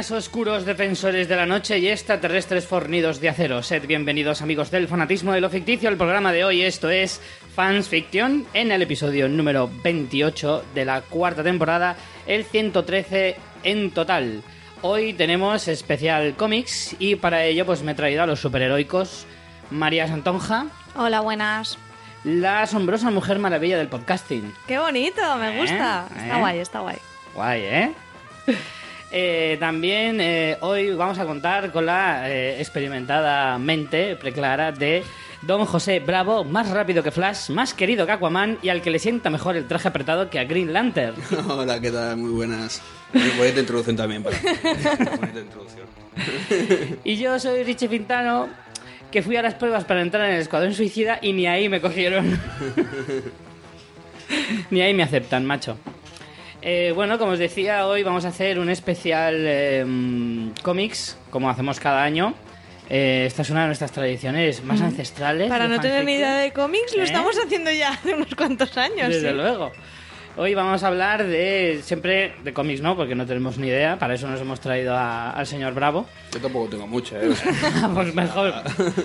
buenas, oscuros defensores de la noche y extraterrestres fornidos de acero. Sed bienvenidos, amigos del fanatismo de lo ficticio. El programa de hoy, esto es Fans Fiction, en el episodio número 28 de la cuarta temporada, el 113 en total. Hoy tenemos especial cómics y para ello pues me he traído a los superheroicos María Santonja, Hola, buenas. la asombrosa mujer maravilla del podcasting. Qué bonito, me ¿Eh? gusta. ¿Eh? Está guay, está guay. Guay, ¿eh? Eh, también eh, hoy vamos a contar con la eh, experimentada mente preclara de Don José Bravo, más rápido que Flash, más querido que Aquaman y al que le sienta mejor el traje apretado que a Green Lantern. Hola, ¿qué tal? Muy buenas. Bonita introducción también para bonita introducción. Y yo soy Richie Pintano, que fui a las pruebas para entrar en el Escuadrón Suicida y ni ahí me cogieron. ni ahí me aceptan, macho. Eh, bueno, como os decía, hoy vamos a hacer un especial eh, cómics, como hacemos cada año. Eh, esta es una de nuestras tradiciones más ancestrales. Para no tener ni idea de cómics, lo ¿Eh? estamos haciendo ya hace unos cuantos años. Desde sí. luego. Hoy vamos a hablar de siempre de cómics, ¿no? Porque no tenemos ni idea. Para eso nos hemos traído a- al señor Bravo. Yo tampoco tengo mucho, ¿eh? Pues mejor.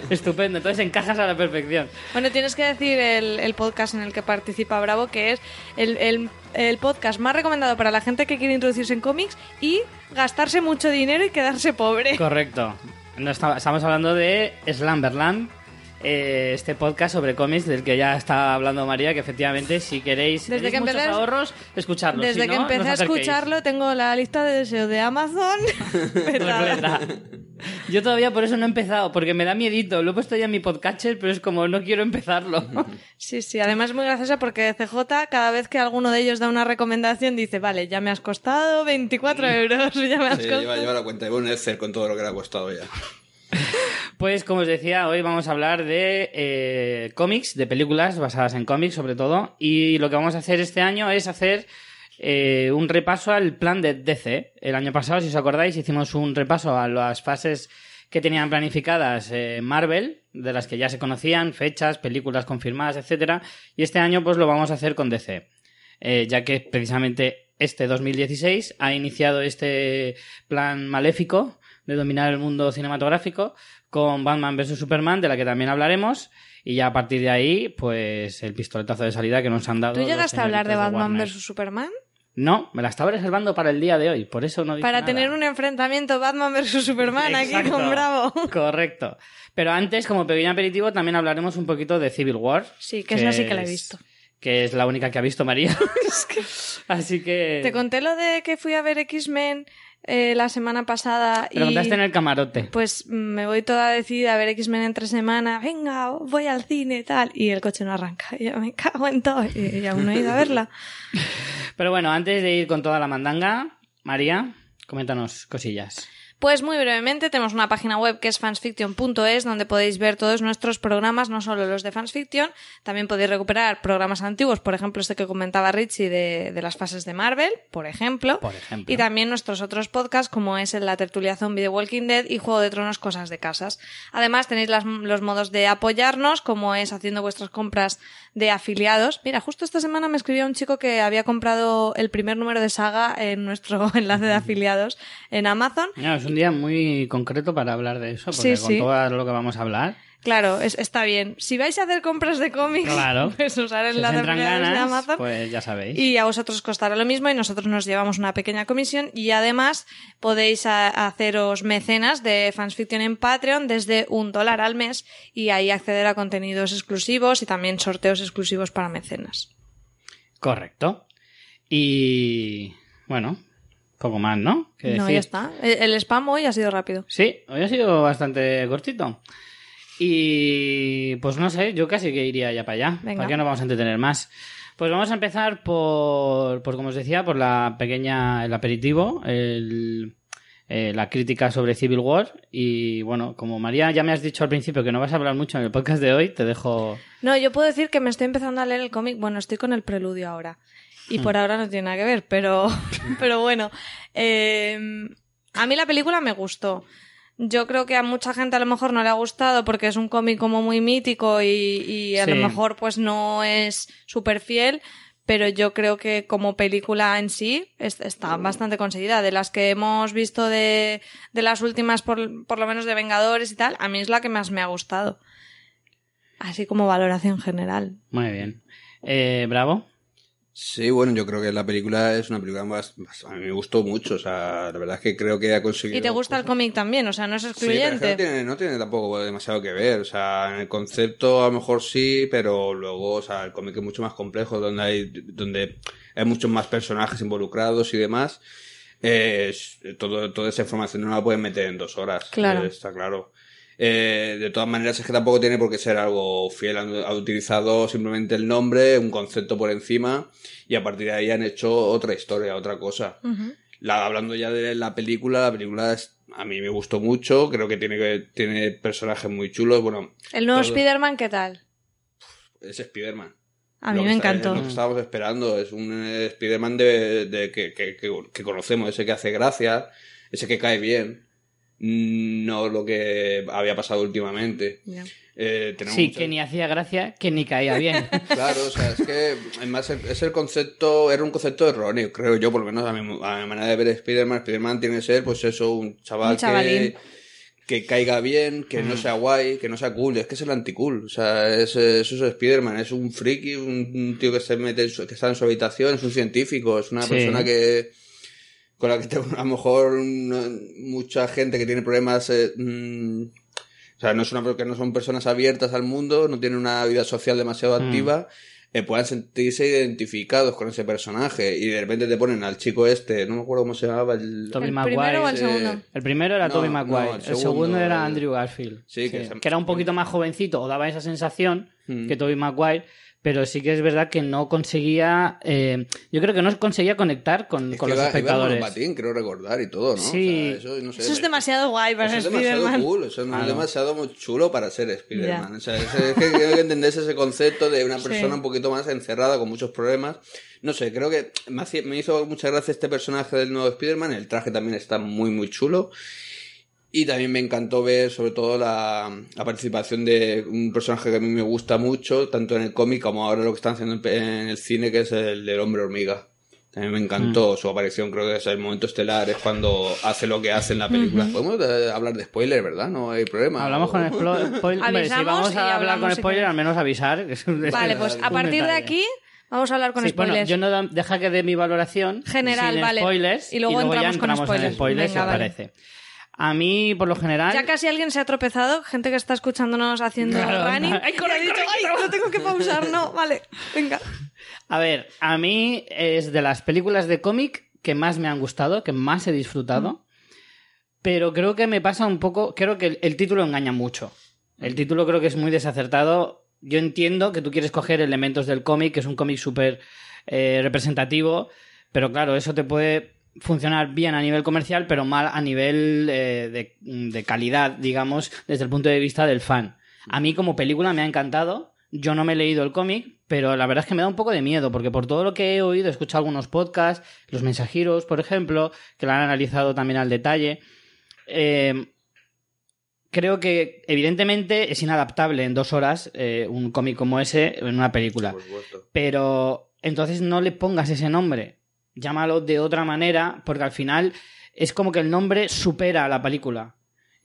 Estupendo. Entonces encajas a la perfección. Bueno, tienes que decir el, el podcast en el que participa Bravo, que es el, el- el podcast más recomendado para la gente que quiere introducirse en cómics y gastarse mucho dinero y quedarse pobre. Correcto. No está- estamos hablando de Slamberland, eh, este podcast sobre cómics del que ya está hablando María, que efectivamente si queréis Desde que muchos empecé- ahorros, escucharlo. Desde Si que no, empecé a escucharlo, tengo la lista de deseos de Amazon. Repleta. Yo todavía por eso no he empezado, porque me da miedito. Lo he puesto ya en mi podcatcher, pero es como no quiero empezarlo. Sí, sí, además es muy graciosa porque CJ cada vez que alguno de ellos da una recomendación dice, vale, ya me has costado 24 euros, ya me has sí, costado... lleva, lleva la cuenta. Lleva un Excel con todo lo que le ha costado ya. Pues como os decía, hoy vamos a hablar de eh, cómics, de películas basadas en cómics sobre todo, y lo que vamos a hacer este año es hacer eh, un repaso al plan de DC. El año pasado, si os acordáis, hicimos un repaso a las fases que tenían planificadas eh, Marvel, de las que ya se conocían, fechas, películas confirmadas, etcétera, y este año pues lo vamos a hacer con DC, ya que precisamente este 2016 ha iniciado este plan maléfico de dominar el mundo cinematográfico con Batman vs Superman, de la que también hablaremos, y ya a partir de ahí, pues el pistoletazo de salida que nos han dado. ¿Tú llegaste a hablar de Batman vs Superman? No, me la estaba reservando para el día de hoy, por eso no dije Para nada. tener un enfrentamiento Batman vs Superman aquí con Bravo. Correcto. Pero antes, como pequeño aperitivo, también hablaremos un poquito de Civil War. Sí, que esa sí que la he es- visto. Que es la única que ha visto María. Así que... Te conté lo de que fui a ver X-Men eh, la semana pasada Te lo y... en el camarote. Pues me voy toda decidida a ver X-Men entre semana. Venga, voy al cine tal. Y el coche no arranca. Y yo me cago en todo. Y, y aún no he ido a verla. Pero bueno, antes de ir con toda la mandanga, María, coméntanos cosillas. Pues muy brevemente, tenemos una página web que es fansfiction.es donde podéis ver todos nuestros programas, no solo los de Fansfiction, también podéis recuperar programas antiguos, por ejemplo este que comentaba Richie de, de las fases de Marvel, por ejemplo, Por ejemplo. y también nuestros otros podcasts como es el La Tertulia Zombie de Walking Dead y Juego de Tronos Cosas de Casas. Además tenéis las- los modos de apoyarnos como es haciendo vuestras compras de afiliados. Mira, justo esta semana me escribió un chico que había comprado el primer número de saga en nuestro enlace de afiliados en Amazon es un día muy concreto para hablar de eso, porque Sí, con sí. todo lo que vamos a hablar, Claro, es- está bien. Si vais a hacer compras de cómics, Claro. pues usar si el os enlace afiliados de ganas, Amazon. pues ya sabéis. Y a vosotros costará lo mismo y nosotros nos llevamos una pequeña comisión y además podéis a- haceros mecenas de Fansfiction en Patreon desde un dólar al mes y ahí acceder a contenidos exclusivos y también sorteos exclusivos para mecenas. Correcto. Y bueno, poco más, ¿no? ¿Qué No, decir? ya está. El, el spam hoy ha sido rápido. Sí, hoy ha sido bastante cortito. Y pues no sé, yo casi que iría ya para allá. Venga. ¿Para qué nos vamos a entretener más? Pues vamos a empezar por, por como os decía, por la pequeña, el aperitivo, el, eh, la crítica sobre Civil War. Y bueno, como María ya me has dicho al principio que no vas a hablar mucho en el podcast de hoy, te dejo... No, yo puedo decir que me estoy empezando a leer el cómic. Bueno, estoy con el preludio ahora. Y por ahora no tiene nada que ver, pero, pero bueno. Eh, a mí la película me gustó. Yo creo que a mucha gente a lo mejor no le ha gustado porque es un cómic como muy mítico y, y a Sí. lo mejor pues no es súper fiel. pero yo creo que como película en sí es- está bastante conseguida. De las que hemos visto de, de las últimas, por, por lo menos de Vengadores y tal, a mí es la que más me ha gustado. Así como valoración general. Muy bien. Eh, Bravo. Sí, bueno, yo creo que la película es una película más, más- a mí me gustó mucho, o sea, la verdad es que creo que ha conseguido... Y te gusta el cómic también, o sea, no es Sí, pero es que excluyente. no tiene, no tiene tampoco demasiado que ver, o sea, en el concepto a lo mejor sí, pero luego, o sea, el cómic es mucho más complejo, donde hay, donde hay muchos más personajes involucrados y demás. Eh, todo, toda esa información no la pueden meter en dos horas, Claro. eh, está claro. Eh, de todas maneras es que tampoco tiene por qué ser algo fiel. Han, han utilizado simplemente el nombre, un concepto por encima y a partir de ahí han hecho otra historia, otra cosa. La, hablando ya de la película, la película es- a mí me gustó mucho, creo que tiene, que- tiene personajes muy chulos. Bueno, El nuevo Todo. Spider-Man, ¿qué tal? es Spider-Man. A mí me está- encantó. Es lo que estábamos esperando. Es un Spider-Man de, de- que, que- que- que conocemos, ese que hace gracia, ese que cae bien. No lo que había pasado últimamente. Eh, Sí, muchas- que ni hacía gracia, que ni caía bien. Claro, o sea, es que además es el concepto, era un concepto erróneo, creo yo, por lo menos a mi, a mi manera de ver Spider-Man. Spider-Man tiene que ser, pues eso, un chaval Un que, que caiga bien, que no sea guay, que no sea cool. Es que es el anticool. O sea, es, eso es Spider-Man. Es un friki, un, un tío que se mete, en su- que está en su habitación, es un científico, es una Sí. persona que con la que te- a lo mejor no- mucha gente que tiene problemas eh, mm, o sea, no, es una, que no son personas abiertas al mundo, no tienen una vida social demasiado Mm. activa, eh, puedan sentirse identificados con ese personaje y de repente te ponen al chico este, no me acuerdo cómo se llamaba, el... ¿El Maguire. primero o el eh, segundo? El primero era No, Tobey no, Maguire, el el, segundo, segundo, era Andrew Garfield. Sí, que se- era un poquito más jovencito, o daba esa sensación Mm. que Tobey Maguire, pero sí que es verdad que no conseguía, eh, yo creo que no conseguía conectar con, Es con que los iba- iba en espectadores. monopatín, creo recordar, y todo, ¿no? Sí. O sea, eso, no sé, Eso es demasiado guay para Eso ser es demasiado cool, eso no Claro. es demasiado muy chulo para ser Spider-Man. Ya. O sea, es, es que creo que entendés ese concepto de una Sí. persona un poquito más encerrada con muchos problemas. No sé, creo que me hizo mucha gracia este personaje del nuevo Spider-Man. El traje también está muy, muy chulo. Y también me encantó ver, sobre todo, la, la participación de un personaje que a mí me gusta mucho, tanto en el cómic como ahora lo que están haciendo en, el cine, que es el del hombre hormiga. También me encantó su aparición, creo que es el momento estelar, es cuando hace lo que hace en la película. Podemos eh, hablar de spoiler, ¿verdad? No hay problema. Hablamos con spoiler. Hombre, si vamos a hablar con spoiler, al menos avisar. que es un- Vale, pues a partir de aquí vamos a hablar con Sí, bueno, spoilers. yo no da- deja que dé mi valoración General, sin vale. spoilers Y luego ya entramos con entramos en spoilers. spoilers, Venga, vale. parece. A mí, por lo general, Ya casi alguien se ha tropezado, gente que está escuchándonos haciendo Claro. running. Ay, corre, y ha dicho, corre, "Ay, corre". no tengo que pausar, no, vale, venga. A ver, a mí es de las películas de cómic que más me han gustado, que más he disfrutado. Pero creo que me pasa un poco. Creo que el, el título engaña mucho. El título creo que es muy desacertado. Yo entiendo que tú quieres coger elementos del cómic, que es un cómic súper eh, representativo. Pero claro, eso te puede funcionar bien a nivel comercial, pero mal a nivel eh, de, de calidad, digamos, desde el punto de vista del fan. A mí como película me ha encantado. Yo no me he leído el cómic, pero la verdad es que me da un poco de miedo, porque por todo lo que he oído, he escuchado algunos podcasts, los mensajeros, por ejemplo, que lo han analizado también al detalle. eh, creo que evidentemente es inadaptable en dos horas eh, un cómic como ese en una película. Pero entonces no le pongas ese nombre. Llámalo de otra manera, porque al final es como que el nombre supera a la película.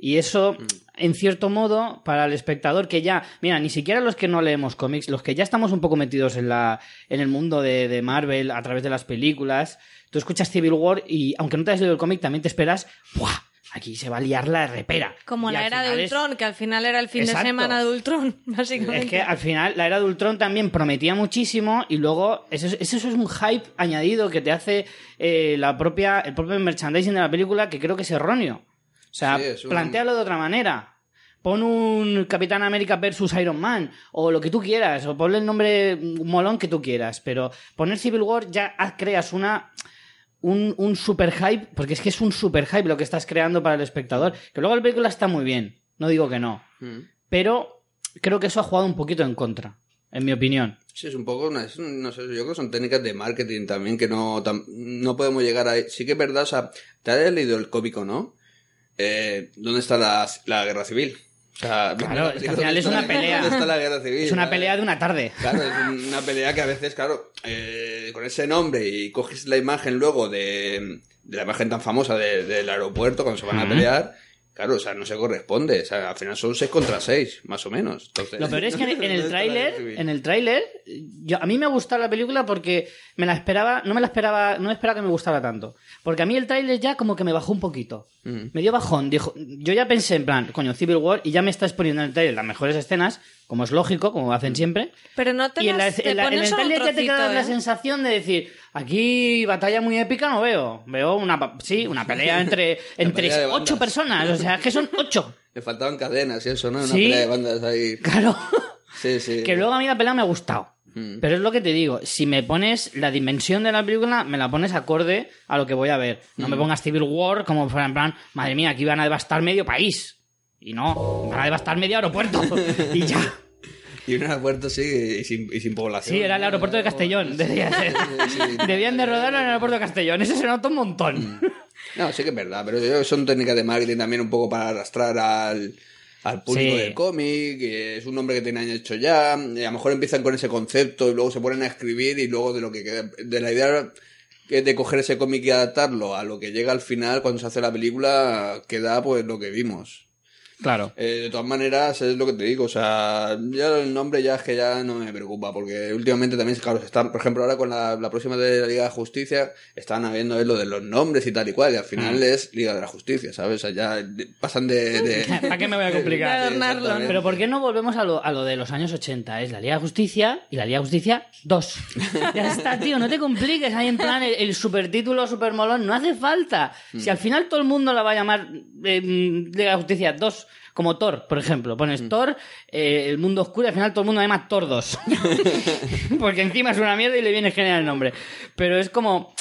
Y eso, Mm. en cierto modo, para el espectador que ya, mira, ni siquiera los que no leemos cómics, los que ya estamos un poco metidos en la, en el mundo de, de Marvel a través de las películas, tú escuchas Civil War y aunque no te hayas leído el cómic, también te esperas, ¡buah! Aquí se va a liar la repera. Como Y la era de es- Ultron, que al final era el fin Exacto. de semana de Ultron, básicamente. es que al final la era de Ultron también prometía muchísimo y luego eso, es- eso es un hype añadido que te hace eh, la propia, el propio merchandising de la película que creo que es erróneo. O sea, Sí, es un- plantealo de otra manera. Pon un Capitán América versus Iron Man o lo que tú quieras o ponle el nombre molón que tú quieras, pero poner Civil War ya creas una un, un super hype, porque es que es un super hype lo que estás creando para el espectador, que luego la película está muy bien, no digo que no, Mm. pero creo que eso ha jugado un poquito en contra, en mi opinión. Sí, es un poco, una, es un- no sé, yo creo que son técnicas de marketing también que no, tam- no podemos llegar a... Sí que es verdad, o sea, ¿te has leído el cómico, no? Eh, ¿Dónde está la, la guerra civil? Sea, Claro, al final es una pelea. ¿Dónde está la guerra civil? Es una pelea de una tarde. Claro, es una pelea que a veces, claro, eh, con ese nombre y coges la imagen luego de, de la imagen tan famosa de- del aeropuerto cuando se van a pelear, claro, o sea, no se corresponde. O sea, al final son 6 contra 6, más o menos. Entonces, Lo peor es que en, el tráiler, en el tráiler, yo a mí me gustó la película porque me la esperaba, no me la esperaba, no me esperaba que me gustara tanto, porque a mí el tráiler ya como que me bajó un poquito. Mm. Me dio bajón, dijo, yo ya pensé en plan, coño, Civil War y ya me estás poniendo en el tráiler las mejores escenas, como es lógico, como hacen siempre. Pero no te Y en, la- las- te en la- en solo un tráiler ya te queda trocito, la ¿eh? sensación de decir, aquí batalla muy épica no veo, veo una, sí, una pelea entre, entre ocho personas, o sea, es que son ocho. Le faltaban cadenas y eso, ¿no? Una Sí. pelea de bandas ahí. Claro. Sí, sí. Que luego a mí la pelea me ha gustado. Mm. Pero es lo que te digo, si me pones la dimensión de la película, me la pones acorde a lo que voy a ver. No Mm. me pongas Civil War como en plan, madre mía, aquí van a devastar medio país. Y no, van a devastar medio aeropuerto. y ya. Y un aeropuerto, sí, y sin, y sin población. Sí, era el aeropuerto de Castellón. Debía ser. Sí, sí. Debían de rodarlo en el aeropuerto de Castellón. Ese se nota un montón. No, sí que es verdad, pero son técnicas de marketing también un poco para arrastrar al, al público Sí. del cómic, es un nombre que tienen hecho ya, y a lo mejor empiezan con ese concepto y luego se ponen a escribir y luego de lo que queda, de la idea de coger ese cómic y adaptarlo a lo que llega al final cuando se hace la película, queda pues lo que vimos. Claro. Eh, de todas maneras, es lo que te digo, o sea, ya el nombre ya es que ya no me preocupa, porque últimamente también, claro, se están, por ejemplo, ahora con la, la próxima de la Liga de Justicia, están habiendo eh, lo de los nombres y tal y cual, y al final Mm. es Liga de la Justicia, ¿sabes? O sea, ya pasan de... de- ¿Para qué me voy a complicar? Pero ¿por qué no volvemos a lo, a lo de los años 80? Es la Liga de Justicia y la Liga de Justicia 2. Ya está, tío, no te compliques. Ahí en plan el, el supertítulo super molón, no hace falta. Si al final todo el mundo la va a llamar eh, mm, Liga de Justicia 2, como Thor, por ejemplo. Pones Thor, eh, el mundo oscuro y al final todo el mundo la llama Thor 2. Porque encima es una mierda y le viene genial el nombre. Pero es como...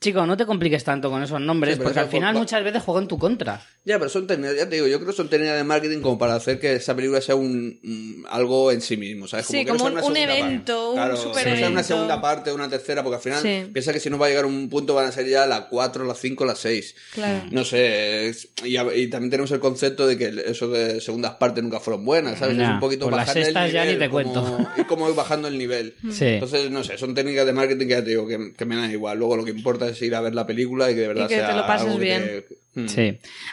Chico, no te compliques tanto con esos nombres, Sí, porque al final muchas veces juegan en tu contra. Ya, pero son técnicas, ya te digo, yo creo que son técnicas de marketing como para hacer que esa película sea un, un- algo en sí mismo, ¿sabes? Sí, que no como sea un- una evento, parte. un claro, super que no sea una segunda parte, una tercera, porque al final Sí. piensa que si no va a llegar a un punto van a ser ya la 4, la 5, la 6. Claro. No sé, es- y, a- y también tenemos el concepto de que eso de segundas partes nunca fueron buenas, ¿sabes? Ya, es un poquito pues las bajarle el sextas ya nivel, ni te como- cuento. Y como ir bajando el nivel. Sí. Entonces, no sé, son técnicas de marketing que ya te digo que, que me dan igual. Luego lo que importa es ir a ver la película y que de verdad que te lo pases algo bien. te- Mm. Sí.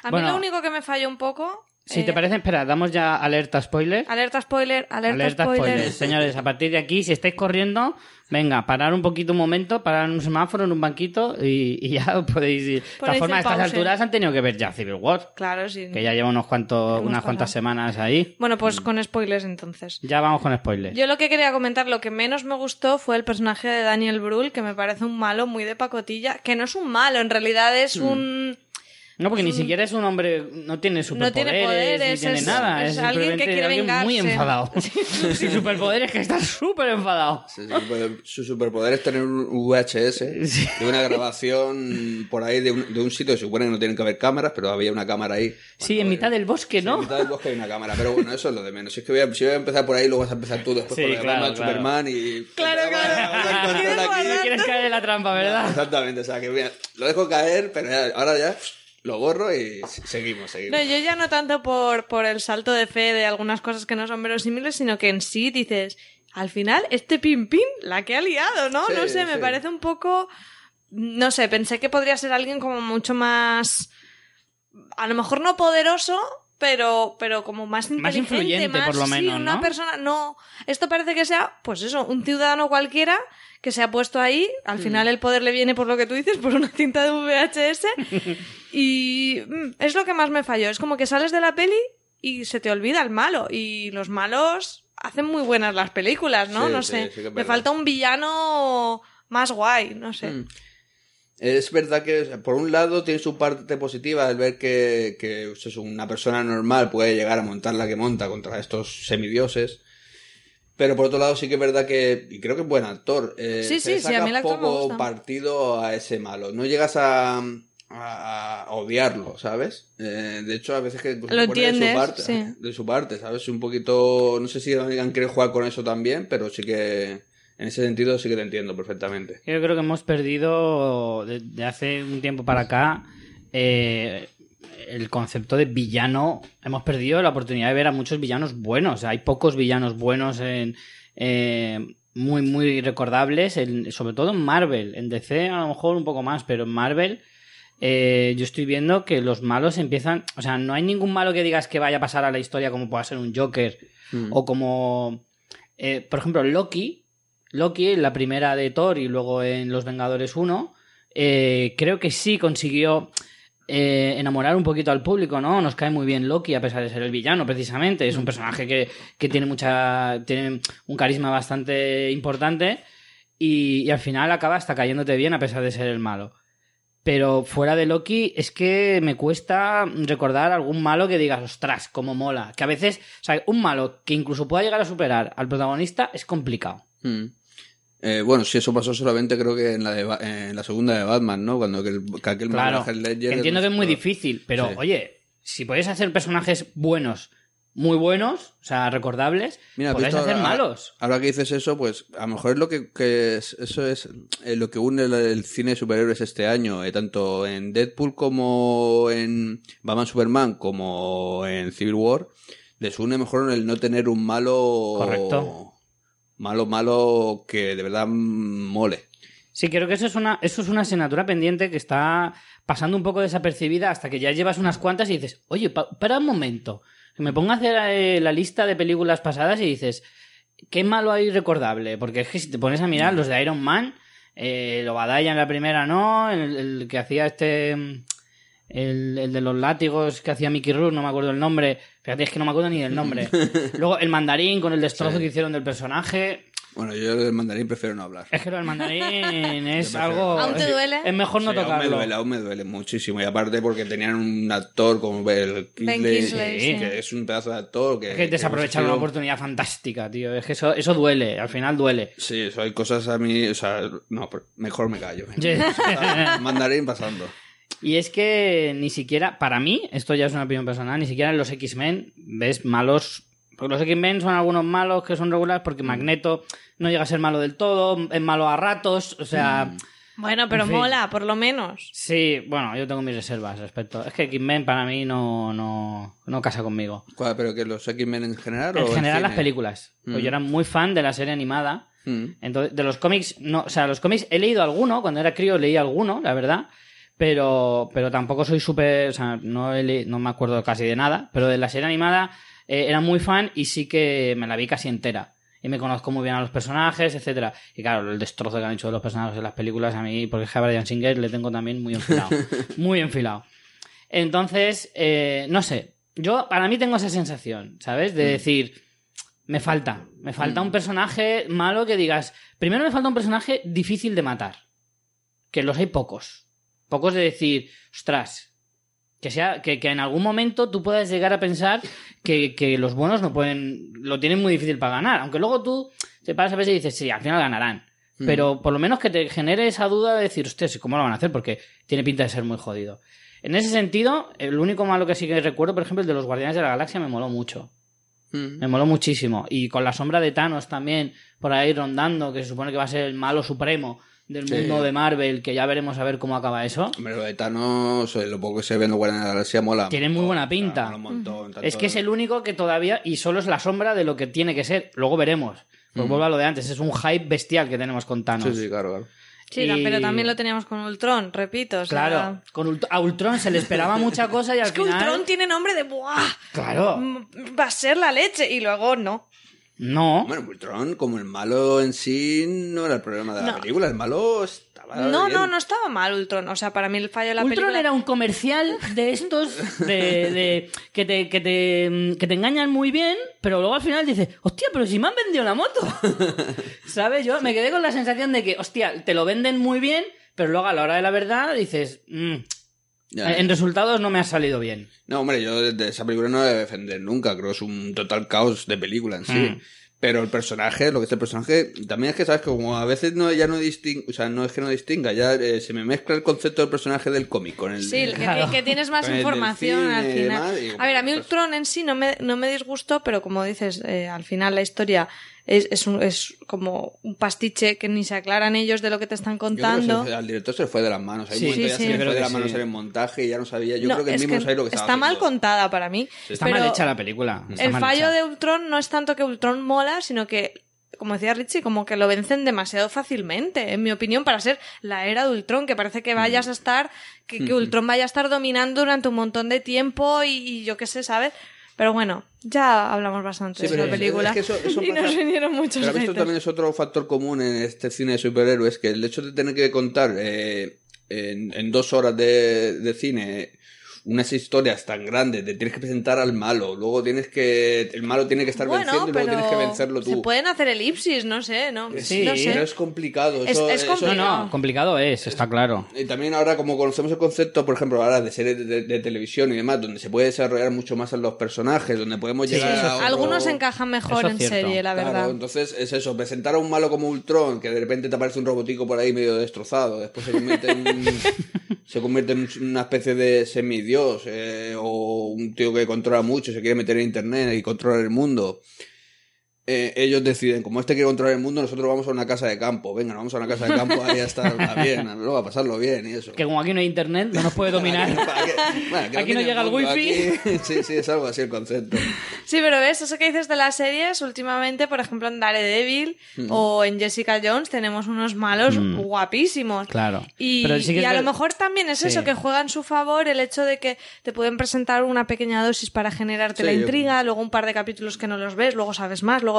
A mí Bueno, lo único que me falló un poco... Si eh, te parece, espera, damos ya alerta spoiler. Alerta spoiler, alerta, Alerta spoiler. spoiler. Señores, a partir de aquí, si estáis corriendo, venga, parar un poquito un momento, parar en un semáforo, en un banquito y, y ya podéis ir. De todas formas, a estas pause. alturas han tenido que ver ya Civil War, Claro, sí. que ya lleva unos cuantos, unas cuantas semanas ahí. Bueno, pues con spoilers entonces. Ya vamos con spoilers. Yo lo que quería comentar, lo que menos me gustó fue el personaje de Daniel Brühl, que me parece un malo muy de pacotilla, que no es un malo, en realidad es Mm. un... No, porque ni siquiera es un hombre, no tiene superpoderes, tiene poderes, ni tiene es- nada. es Es, alguien que quiere alguien muy vengarse. enfadado. Sin superpoderes que está súper enfadado. Sí, sí, pues, su superpoder es tener un VHS Sí. de una grabación por ahí de un, de un sitio. Se supone que no tienen que haber cámaras, pero había una cámara ahí. Sí, en mitad eh, del bosque, sí, ¿no? en mitad del bosque hay una cámara, pero bueno, eso es lo de menos. Si es que voy a, si voy a empezar por ahí, luego vas a empezar tú después Sí, por claro, claro. Superman y. Claro, claro. No quieres caer en la trampa, ¿verdad? Exactamente, o sea que mira, lo dejo caer, pero ya- ahora ya lo borro y seguimos, seguimos. No, yo ya no tanto por, por el salto de fe de algunas cosas que no son verosímiles, sino que en sí dices, al final, este pin pin, la que ha liado, ¿no? Sí, no sé, me sí. parece un poco... No sé, pensé que podría ser alguien como mucho más... A lo mejor no poderoso, pero, pero como más Más inteligente, influyente, más- por lo sí, menos, una ¿no? persona, no, esto parece que sea, pues eso, un ciudadano cualquiera que se ha puesto ahí, al final el poder le viene por lo que tú dices, por una cinta de VHS, y mm, es lo que más me falló, es como que sales de la peli y se te olvida el malo, y los malos hacen muy buenas las películas, ¿no? Sí, no sí, sé, sí me falta un villano más guay, no sé. Mm. Es verdad que, por un lado, tiene su parte positiva el ver que, que una persona normal puede llegar a montar la que monta contra estos semidioses. Pero por otro lado, sí que es verdad que, y creo que es buen actor, eh, Sí, se sí, sí, a saca mí el actor me poco gusta. partido a ese malo. No llegas a, a, a odiarlo, ¿sabes? Eh, de hecho, a veces que pues, Lo pone de entiendes, su parte, sí. de su parte, ¿sabes? Un poquito, no sé si han querido jugar con eso también, pero sí que, en ese sentido sí que te entiendo perfectamente. Yo creo que hemos perdido de, de hace un tiempo para acá eh, el concepto de villano. Hemos perdido la oportunidad de ver a muchos villanos buenos. Hay pocos villanos buenos en. eh, muy, muy recordables, en- sobre todo en Marvel. En DC a lo mejor un poco más, pero en Marvel eh, yo estoy viendo que los malos empiezan... O sea, no hay ningún malo que digas que vaya a pasar a la historia como pueda ser un Joker Mm. o como... eh, por ejemplo, Loki. Loki, la primera de Thor y luego en Los Vengadores 1, eh, creo que sí consiguió eh, enamorar un poquito al público, ¿no? Nos cae muy bien Loki, a pesar de ser el villano, precisamente. Es un personaje que, que tiene mucha. tiene un carisma bastante importante. Y, al final acaba hasta cayéndote bien a pesar de ser el malo. Pero fuera de Loki, es que me cuesta recordar algún malo que digas, ostras, cómo mola. Que a veces, o sea, un malo que incluso pueda llegar a superar al protagonista es complicado. Mm. Eh, bueno, sí, eso pasó solamente creo que en la, de Ba- en la segunda de Batman, ¿no? Cuando que, el- que aquel Claro, Ledger entiendo que es muy difícil, pero Sí. oye, si puedes hacer personajes buenos, muy buenos, o sea, recordables, Mira, puedes Víctor, hacer ahora- malos. Ahora que dices eso, pues a lo mejor es lo que, que es- eso es eh, lo que une el, el cine de superhéroes este año, eh, tanto en Deadpool como en Batman Superman como en Civil War, les une mejor el no tener un malo Correcto. Malo malo que de verdad mole. Sí, creo que eso es una, eso es una asignatura pendiente que está pasando un poco desapercibida hasta que ya llevas unas cuantas y dices, oye, pa- para un momento, que me pongo a hacer eh, la lista de películas pasadas y dices, ¿qué malo hay recordable? Porque es que si te pones a mirar los de Iron Man, eh, lo en la primera no, el, el que hacía este... El, el de los látigos que hacía Mickey Rourke, no me acuerdo el nombre. Fíjate, es que no me acuerdo ni del nombre. Luego el mandarín con el destrozo Sí. que hicieron del personaje. Bueno, yo del mandarín prefiero no hablar. Es que lo del mandarín es algo. ¿Aún te duele? Es mejor no Sí, aún me tocarlo. duele, aún me duele muchísimo. Y aparte porque tenían un actor como el Ben Kingsley, Kingsley, sí. que es un pedazo de actor que... Es que desaprovecharon hubiese una oportunidad fantástica, tío. Es que eso, eso duele, al final duele. Sí, eso hay cosas a mí, o sea, no, mejor me callo. Mandarín pasando. Y es que ni siquiera, para mí, esto ya es una opinión personal, ni siquiera en los X-Men ves malos. Porque los X-Men son algunos malos que son regulares porque Magneto no llega a ser malo del todo, es malo a ratos, o sea. Bueno, pero En fin. mola, por lo menos. Sí, bueno, yo tengo mis reservas respecto. Es que X-Men para mí no, no, no casa conmigo. ¿Cuál, ¿Pero que los X-Men en general o En general las cine? películas. Pues Mm. yo era muy fan de la serie animada. Mm. Entonces, de los cómics, no, o sea, los cómics he leído alguno, cuando era crío leí alguno, la verdad, pero, pero tampoco soy súper, o sea, no, he no me acuerdo casi de nada, pero de la serie animada eh, era muy fan y sí que me la vi casi entera. Y me conozco muy bien a los personajes, etcétera. Y claro, el destrozo que han hecho de los personajes en las películas a mí, porque es que a Bryan Singer le tengo también muy enfilado. muy enfilado. Entonces, eh, no sé, yo para mí tengo esa sensación, ¿sabes? De decir, me falta, me falta un personaje malo que digas, primero me falta un personaje difícil de matar, que los hay pocos, pocos de decir, ostras, que sea, que, que en algún momento tú puedas llegar a pensar que, que los buenos no pueden, lo tienen muy difícil para ganar, aunque luego tú te paras a veces y dices, sí, al final ganarán. Mm. Pero por lo menos que te genere esa duda de decir, hostia, ¿cómo lo van a hacer? Porque tiene pinta de ser muy jodido. En ese sentido, el único malo que sí que recuerdo, por ejemplo, el de los Guardianes de la Galaxia me moló mucho. Mm. Me moló muchísimo. Y con la sombra de Thanos también, por ahí rondando, que se supone que va a ser el malo supremo del Sí. mundo de Marvel, que ya veremos a ver cómo acaba eso. Hombre, lo de Thanos, eh, lo poco que se ve en Guardianes de la Galaxia mola. Tiene muy buena pinta. Mola un montón, tanto- Es que es el único que todavía, y solo es la sombra de lo que tiene que ser. Luego veremos. Pues vuelvo a lo de antes, es un hype bestial que tenemos con Thanos. Sí, sí, claro, claro. Sí, Y- pero también lo teníamos con Ultron, repito. o sea, Claro, con Ult- a Ultron se le esperaba mucha cosa y al Es que final... Ultron tiene nombre de ¡buah! Claro, Mm, Va a ser la leche. Y luego no. No. Bueno, Ultron, como el malo en sí, no era el problema de la No. película. El malo estaba. No, bien. no, no estaba mal Ultron. O sea, para mí el fallo de la Ultron película... era un comercial de estos de, de- que, te, que, te, que te engañan muy bien, pero luego al final dices, hostia, pero si me han vendido la moto. ¿Sabes? Yo me quedé con la sensación de que, hostia, te lo venden muy bien, pero luego a la hora de la verdad dices, "Mm, Ya, en ya. resultados no me ha salido bien. No, hombre, yo de esa película no la voy a defender nunca. Creo que es un total caos de película en sí. Mm. Pero el personaje, lo que es el personaje, también es que sabes que como a veces no, ya no distingue, o sea, no es que no distinga, ya eh, se me mezcla el concepto del personaje del cómic con el. Sí, el que, Claro. que tienes más información cine al final. demás, y a ver, a mí pues- Ultron en sí no me, no me disgustó, pero como dices, eh, al final la historia es, es, un- es como un pastiche que ni se aclaran ellos de lo que te están Yo creo que contando. se- al director se le fue de las manos. Hay Sí, un momento sí, ya sí. se le fue de las manos sí. en el montaje y ya no sabía. Yo No, creo que él es mismo no sabía lo que estaba está mal haciendo. contada para mí. Está pero mal hecha la película. está el mal fallo hecha. de Ultron no es tanto que Ultron mola, sino que como decía Richie, como que lo vencen demasiado fácilmente, en mi opinión, para ser la era de Ultron, que parece que vayas a estar, que, que Ultron vaya a estar dominando durante un montón de tiempo y, y yo qué sé, ¿sabes? Pero bueno, ya hablamos bastante Sí, de la película es que eso- eso y nos vinieron muchos Pero esto también es otro factor común en este cine de superhéroes, que el hecho de tener que contar eh, en, en dos horas de, de cine unas historias tan grandes, de tienes que presentar al malo, luego tienes que... El malo tiene que estar bueno, venciendo y luego tienes que vencerlo tú. se pueden hacer elipsis, no sé, no, Sí, no sé. Pero es complicado. Es- eso- es eso- No, complicado. no, complicado es, está claro. Y también ahora como conocemos el concepto, por ejemplo, ahora de series de, de televisión y demás, donde se puede desarrollar mucho más en los personajes, donde podemos Sí, llegar a... otro- Algunos encajan mejor en cierto. serie, la Claro, verdad. entonces es eso, presentar a un malo como Ultron, que de repente te aparece un robotico por ahí medio destrozado, después se convierte en, se convierte en una especie de semidios, eh, o un tío que controla mucho, se quiere meter en internet y controlar el mundo. Eh, ellos deciden, como este quiere controlar el mundo, nosotros vamos a una casa de campo. Venga, nos vamos a una casa de campo ahí a estar bien, luego a pasarlo bien y eso. Que como aquí no hay internet, no nos puede dominar. Para que- bueno, que Aquí no llega el wifi. aquí- Sí, sí, es algo así el concepto. Sí, pero ves, eso que dices de las series, últimamente, por ejemplo, en Daredevil o en Jessica Jones tenemos unos malos guapísimos. Claro. Y, Pero sí que y es a lo mejor también es Sí. eso, que juega en su favor el hecho de que te pueden presentar una pequeña dosis para generarte Sí, la yo- intriga, luego un par de capítulos que no los ves, luego sabes más, luego...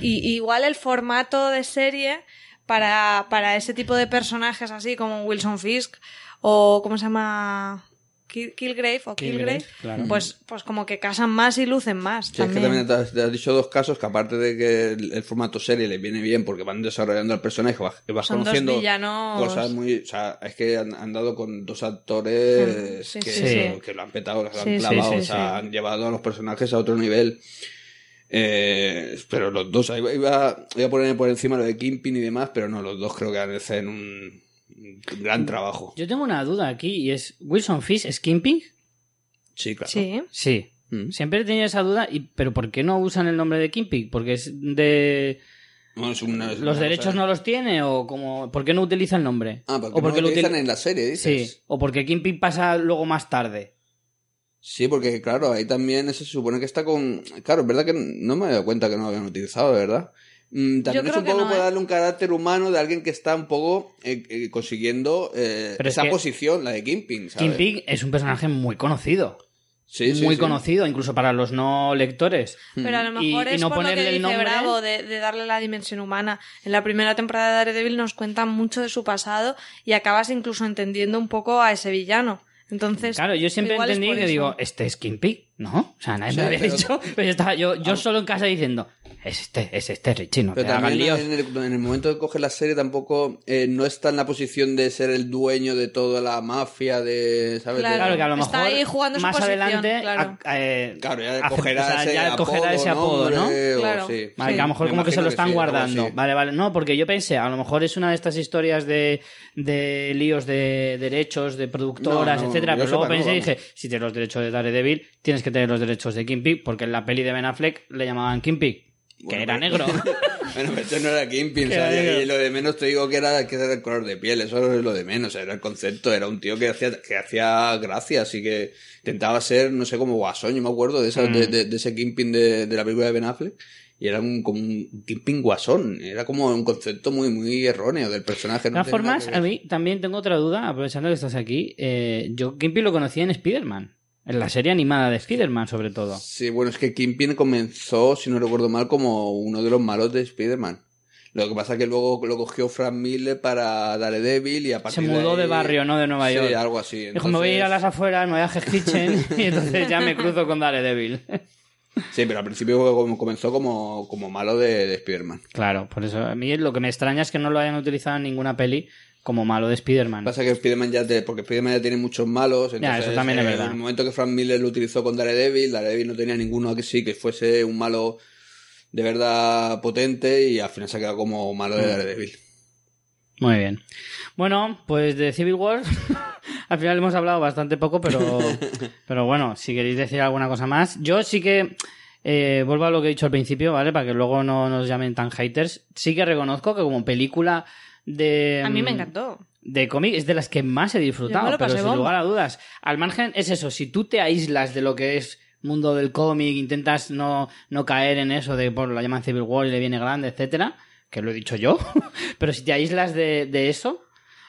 Y, y igual el formato de serie para, para ese tipo de personajes así como Wilson Fisk o... ¿Cómo se llama? Kill- Killgrave o Killgrave, Killgrave, claro. pues, pues como que casan más y lucen más. Sí, es que también. también te has, te has dicho dos casos que aparte de que el, el formato serie les viene bien porque van desarrollando al personaje, vas, vas Son dos conociendo villanos. cosas muy... O sea, es que han, han dado con dos actores Mm, sí, que, sí, sí. que lo han petado, que lo Sí, han sí, clavado, sí, o sea, sí. han llevado a los personajes a otro nivel. Eh, pero los dos, iba, iba, iba a poner por encima lo de Kimpin y demás, pero no, los dos creo que hacen un, un gran trabajo. Yo tengo una duda aquí y es, ¿Wilson Fish es Kimping? Sí, claro. Sí. Sí. Mm. Siempre he tenido esa duda, y, pero ¿por qué no usan el nombre de Kimping? ¿Porque es de... Bueno, es una- es ¿Los derechos no los tiene o como... ¿Por qué no utiliza el nombre? Ah, porque, o porque no lo lo utilizan util- en la serie, dices. Sí, o porque Kimping pasa luego más tarde. Sí, porque claro, ahí también se supone que está con... Claro, es verdad que no me he dado cuenta que no lo habían utilizado, de verdad. Mm, También Yo es creo un poco no, para ¿eh? darle un carácter humano de alguien que está un poco eh, eh, consiguiendo eh, es esa que- posición, la de Kimping, ¿sabes? Kimping es un personaje muy conocido. Sí, sí, muy sí. conocido, incluso para los no lectores. Pero a lo Y- mejor y es no por lo que ponerle el dice nombre- Bravo de, de darle la dimensión humana. En la primera temporada de Daredevil nos cuentan mucho de su pasado y acabas incluso entendiendo un poco a ese villano. Entonces, Claro, yo siempre entendí que digo, este es Kimping, ¿no? O sea, nadie Sí, me había pero- dicho. Pero yo estaba yo, yo solo en casa diciendo, es este, es este Richie, no Pero te hagan también líos. en el, en el momento que coge la serie tampoco eh, no está en la posición de ser el dueño de toda la mafia, de... ¿sabes? Claro. De- Claro que a lo Está mejor ahí jugando su más posición, adelante claro. a- eh, Claro, ya cogerá, o sea, ese, ya cogerá apodo, ese apodo, ¿no? Claro. sí. Vale, que a lo mejor Me como que se lo están sí, guardando. Vale, vale. No, porque yo pensé, a lo mejor es una de estas historias de, de líos de derechos, de productoras, No, no, etcétera. Pero luego pensé y dije, si tienes los derechos de Daredevil, tienes que tener los derechos de Kimping, porque en la peli de Ben Affleck le llamaban Kimping, que Bueno, era pero- negro. Bueno, pero esto no era Kingpin, Que o sea, y- lo de menos te digo que era, que era el color de piel, eso es lo de menos, era el concepto, era un tío que hacía, que hacía gracia, así que intentaba ser, no sé, como guasón, yo me acuerdo de, esa, Mm. de, de- de ese Kingpin de, de la película de Ben Affleck, y era un, como un Kingpin guasón, era como un concepto muy, muy erróneo del personaje. De todas formas, que a mí también tengo otra duda, aprovechando que estás aquí. Eh, yo Kimping lo conocía en Spider-Man, en la serie animada de Spider-Man sobre todo. Sí, bueno, es que Kingpin comenzó, si no recuerdo mal, como uno de los malos de Spider-Man. Lo que pasa es que luego lo cogió Frank Miller para Daredevil y a Se mudó de ahí- barrio, ¿no? De Nueva Sí, York. algo así. Dijo, me voy a ir a Entonces- las afueras, me voy a Kitchen y entonces ya me cruzo con Daredevil. Sí, pero al principio comenzó como, como malo de, de Spider-Man. claro, por eso a mí lo que me extraña es que no lo hayan utilizado en ninguna peli como malo de Spider-Man. Pasa que Spider-Man ya te- porque Spider-Man ya tiene muchos malos. Entonces, eso también es eh, verdad. En el momento que Frank Miller lo utilizó con Daredevil, Daredevil no tenía ninguno que sí, que fuese un malo de verdad potente y al final se ha quedado como malo Mm. de Daredevil. Muy bien. Bueno, pues de Civil War al final hemos hablado bastante poco, pero, pero bueno, si queréis decir alguna cosa más. Yo sí que, eh, vuelvo a lo que he dicho al principio, ¿vale? Para que luego no nos llamen tan haters. Sí que reconozco que como película de... a mí me mm, encantó. de cómic es de las que más he disfrutado, pero sin bomba. lugar a dudas. Al margen es eso, si tú te aíslas de lo que es mundo del cómic, intentas no, no caer en eso de por la llaman Civil War y le viene grande, etcétera, que lo he dicho yo, pero si te aíslas de, de eso,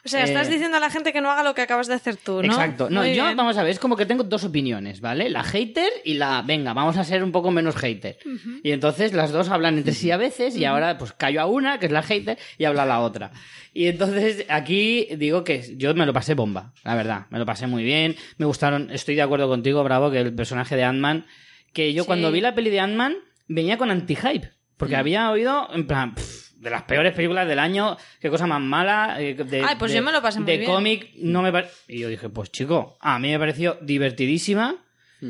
O sea, estás Eh, diciendo a la gente que no haga lo que acabas de hacer tú, ¿no? Exacto. No, Muy yo, bien. vamos a ver, es como que tengo dos opiniones, ¿vale? La hater y la, venga, vamos a ser un poco menos hater. Y entonces las dos hablan entre sí a veces y ahora pues callo a una, que es la hater, y habla la otra. Y entonces aquí digo que yo me lo pasé bomba, la verdad. Me lo pasé muy bien. Me gustaron, estoy de acuerdo contigo, Bravo, que el personaje de Ant-Man, que yo Sí. cuando vi la peli de Ant-Man venía con anti-hype. Porque había oído, en plan, pff, de las peores películas del año, qué cosa más mala. eh, De, Ay, pues de- yo me lo pasé muy De bien. cómic no me pare- Y yo dije, pues chico, a mí me pareció divertidísima,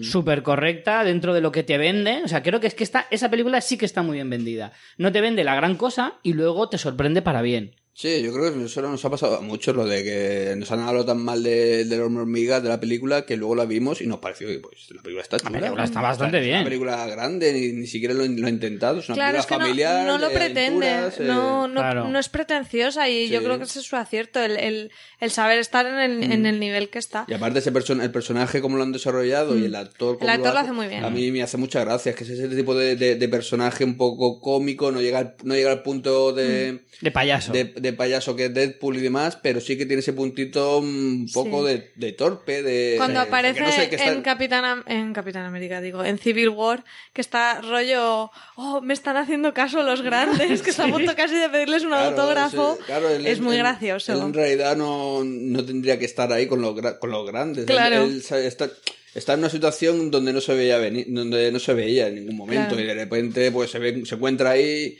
súper correcta dentro de lo que te vende. O sea, creo que es que esta, esa película sí que está muy bien vendida. No te vende la gran cosa y luego te sorprende para bien. Sí, yo creo que eso nos ha pasado a muchos, lo de que nos han hablado tan mal de, de la hormiga, de la película, que luego la vimos y nos pareció que pues, la película está chula. película está bastante Es bien. una película grande, ni, ni siquiera lo, lo ha intentado. Es una Claro, es que película no, familiar. no lo de pretende, aventuras, eh, no, no, Claro. no es pretenciosa y yo creo que ese es su acierto, el, el, el saber estar en el, en el nivel que está. Y aparte ese person el personaje como lo han desarrollado y el actor como Mm. actor lo hace muy bien. A mí me hace mucha gracia, es que es ese tipo de, de- de personaje un poco cómico, no llega al, no llega al punto de, De payaso. de, de payaso que es Deadpool y demás, pero sí que tiene ese puntito un poco Sí. de, de torpe, de... Cuando aparece que no sé, que está- en, Capitán, en Capitán América, digo, en Civil War, que está rollo, oh, me están haciendo caso los grandes, que está a punto casi de pedirles un Claro, autógrafo. sí, claro, él- es muy él- gracioso. en realidad no, no tendría que estar ahí con los, con los grandes. Claro. Está, está en una situación donde no se veía venir, donde no se veía en ningún momento Claro. y de repente pues se ve, se encuentra ahí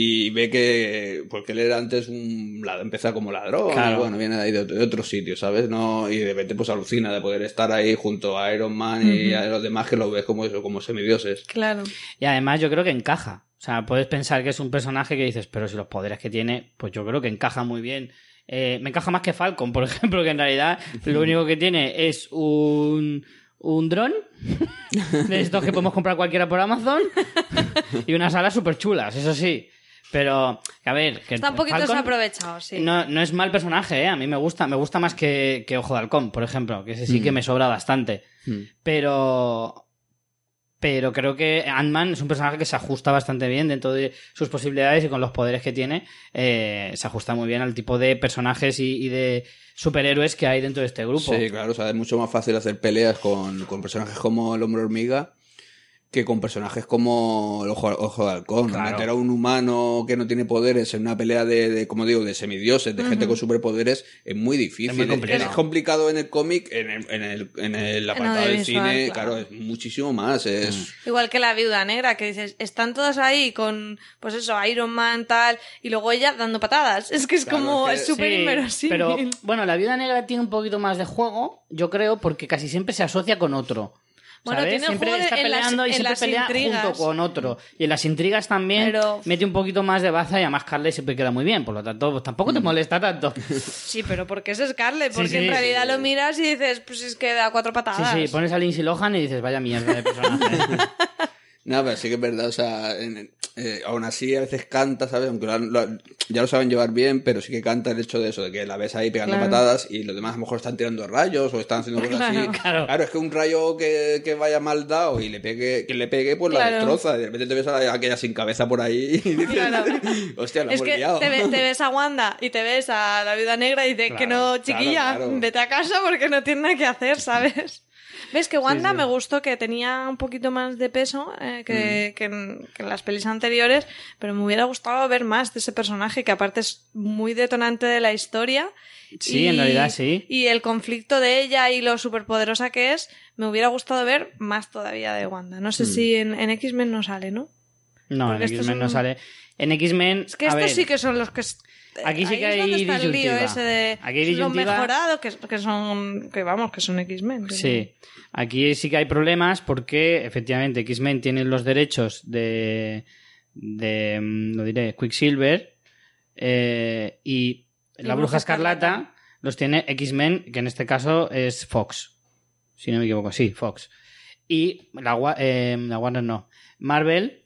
y ve que porque él era antes un empieza como ladrón Claro. y bueno viene de ahí de, de otro sitio sabes no y de repente pues alucina de poder estar ahí junto a Iron Man y a los demás que lo ves como eso como semidioses Claro. Y además yo creo que encaja. O sea, puedes pensar que es un personaje que dices, pero si los poderes que tiene, pues yo creo que encaja muy bien. Eh, me encaja más que Falcon, por ejemplo, que en realidad lo único que tiene es un, un dron de estos que podemos comprar cualquiera por Amazon y unas alas súper chulas, eso sí. Pero, a ver, que Está un poquito Falcon desaprovechado, sí. No, no es mal personaje, ¿eh? A mí me gusta, me gusta más que, que Ojo de Halcón, por ejemplo, que ese sí que me sobra bastante. Pero. Pero creo que Ant-Man es un personaje que se ajusta bastante bien dentro de sus posibilidades y con los poderes que tiene. eh, se ajusta muy bien al tipo de personajes y, y de superhéroes que hay dentro de este grupo. Sí, claro, o sea, es mucho más fácil hacer peleas con, con personajes como el hombre hormiga que con personajes como el ojo, ojo de halcón. Claro. Meter a un humano que no tiene poderes en una pelea de, de, como digo, de semidioses, de gente con superpoderes, es muy difícil. Es muy complicado. Es complicado en el cómic, en el, en el, en el apartado del cine, claro. claro. es muchísimo más. Es, Igual que la viuda negra, que dices, están todos ahí con, pues eso, Iron Man, tal, y luego ella dando patadas. Es que es Claro, como, es es que- súper Sí, inverosímil. Pero bueno, la viuda negra tiene un poquito más de juego, yo creo, porque casi siempre se asocia con otro. Bueno, ¿sabes? tiene siempre juego está en las- peleando y en siempre las pelea intrigas. junto con otro. Y en las intrigas también Pero- mete un poquito más de baza y además Carly siempre queda muy bien. Por lo tanto, pues tampoco te molesta tanto. Sí, pero porque es Scarlett, Sí, porque sí, en realidad sí. lo miras y dices, pues es que da cuatro Sí, patadas. sí, pones a Lindsay Lohan y dices, vaya mierda de personaje. Nada, pero sí que es verdad, o sea, en- eh, aún así a veces canta, ¿sabes? Aunque lo han- lo- ya lo saben llevar bien, pero sí que canta el hecho de eso, de que la ves ahí pegando Claro. patadas y los demás a lo mejor están tirando rayos o están haciendo cosas así. Claro. es que un rayo que, que vaya mal dado y le pegue, que le pegue, pues la Claro. destroza. Y de repente te ves a la- aquella sin cabeza por ahí y dices, Claro. hostia, lo Es hemos que liado. te, te ves a Wanda y te ves a la viuda negra y dices que Claro, no, chiquilla, claro, claro. vete a casa porque no tiene nada que hacer, ¿sabes? ¿Ves que Wanda sí. me gustó que tenía un poquito más de peso eh, Mm. que, que en, que en las pelis anteriores, pero me hubiera gustado ver más de ese personaje que aparte es muy detonante de la historia. Sí, en realidad sí. Y el conflicto de ella y lo superpoderosa que es, me hubiera gustado ver más todavía de Wanda. No sé Mm. si en, en X-Men no sale, ¿no? No, en Porque X-Men no sale. En X-Men. Es que estos ver, sí que son los que... es- Aquí sí que es hay donde está el lío ese de Aquí hay lo mejorado que, que son... Que vamos, que son X-Men. Sí, aquí sí que hay problemas porque efectivamente X-Men tiene los derechos de, de mm, lo diré, Quicksilver eh, y la Bruja Bruja Escarlata los tiene X-Men, que en este caso es Fox, si no me equivoco, sí, Fox. Y la, eh, la Warner no, Marvel,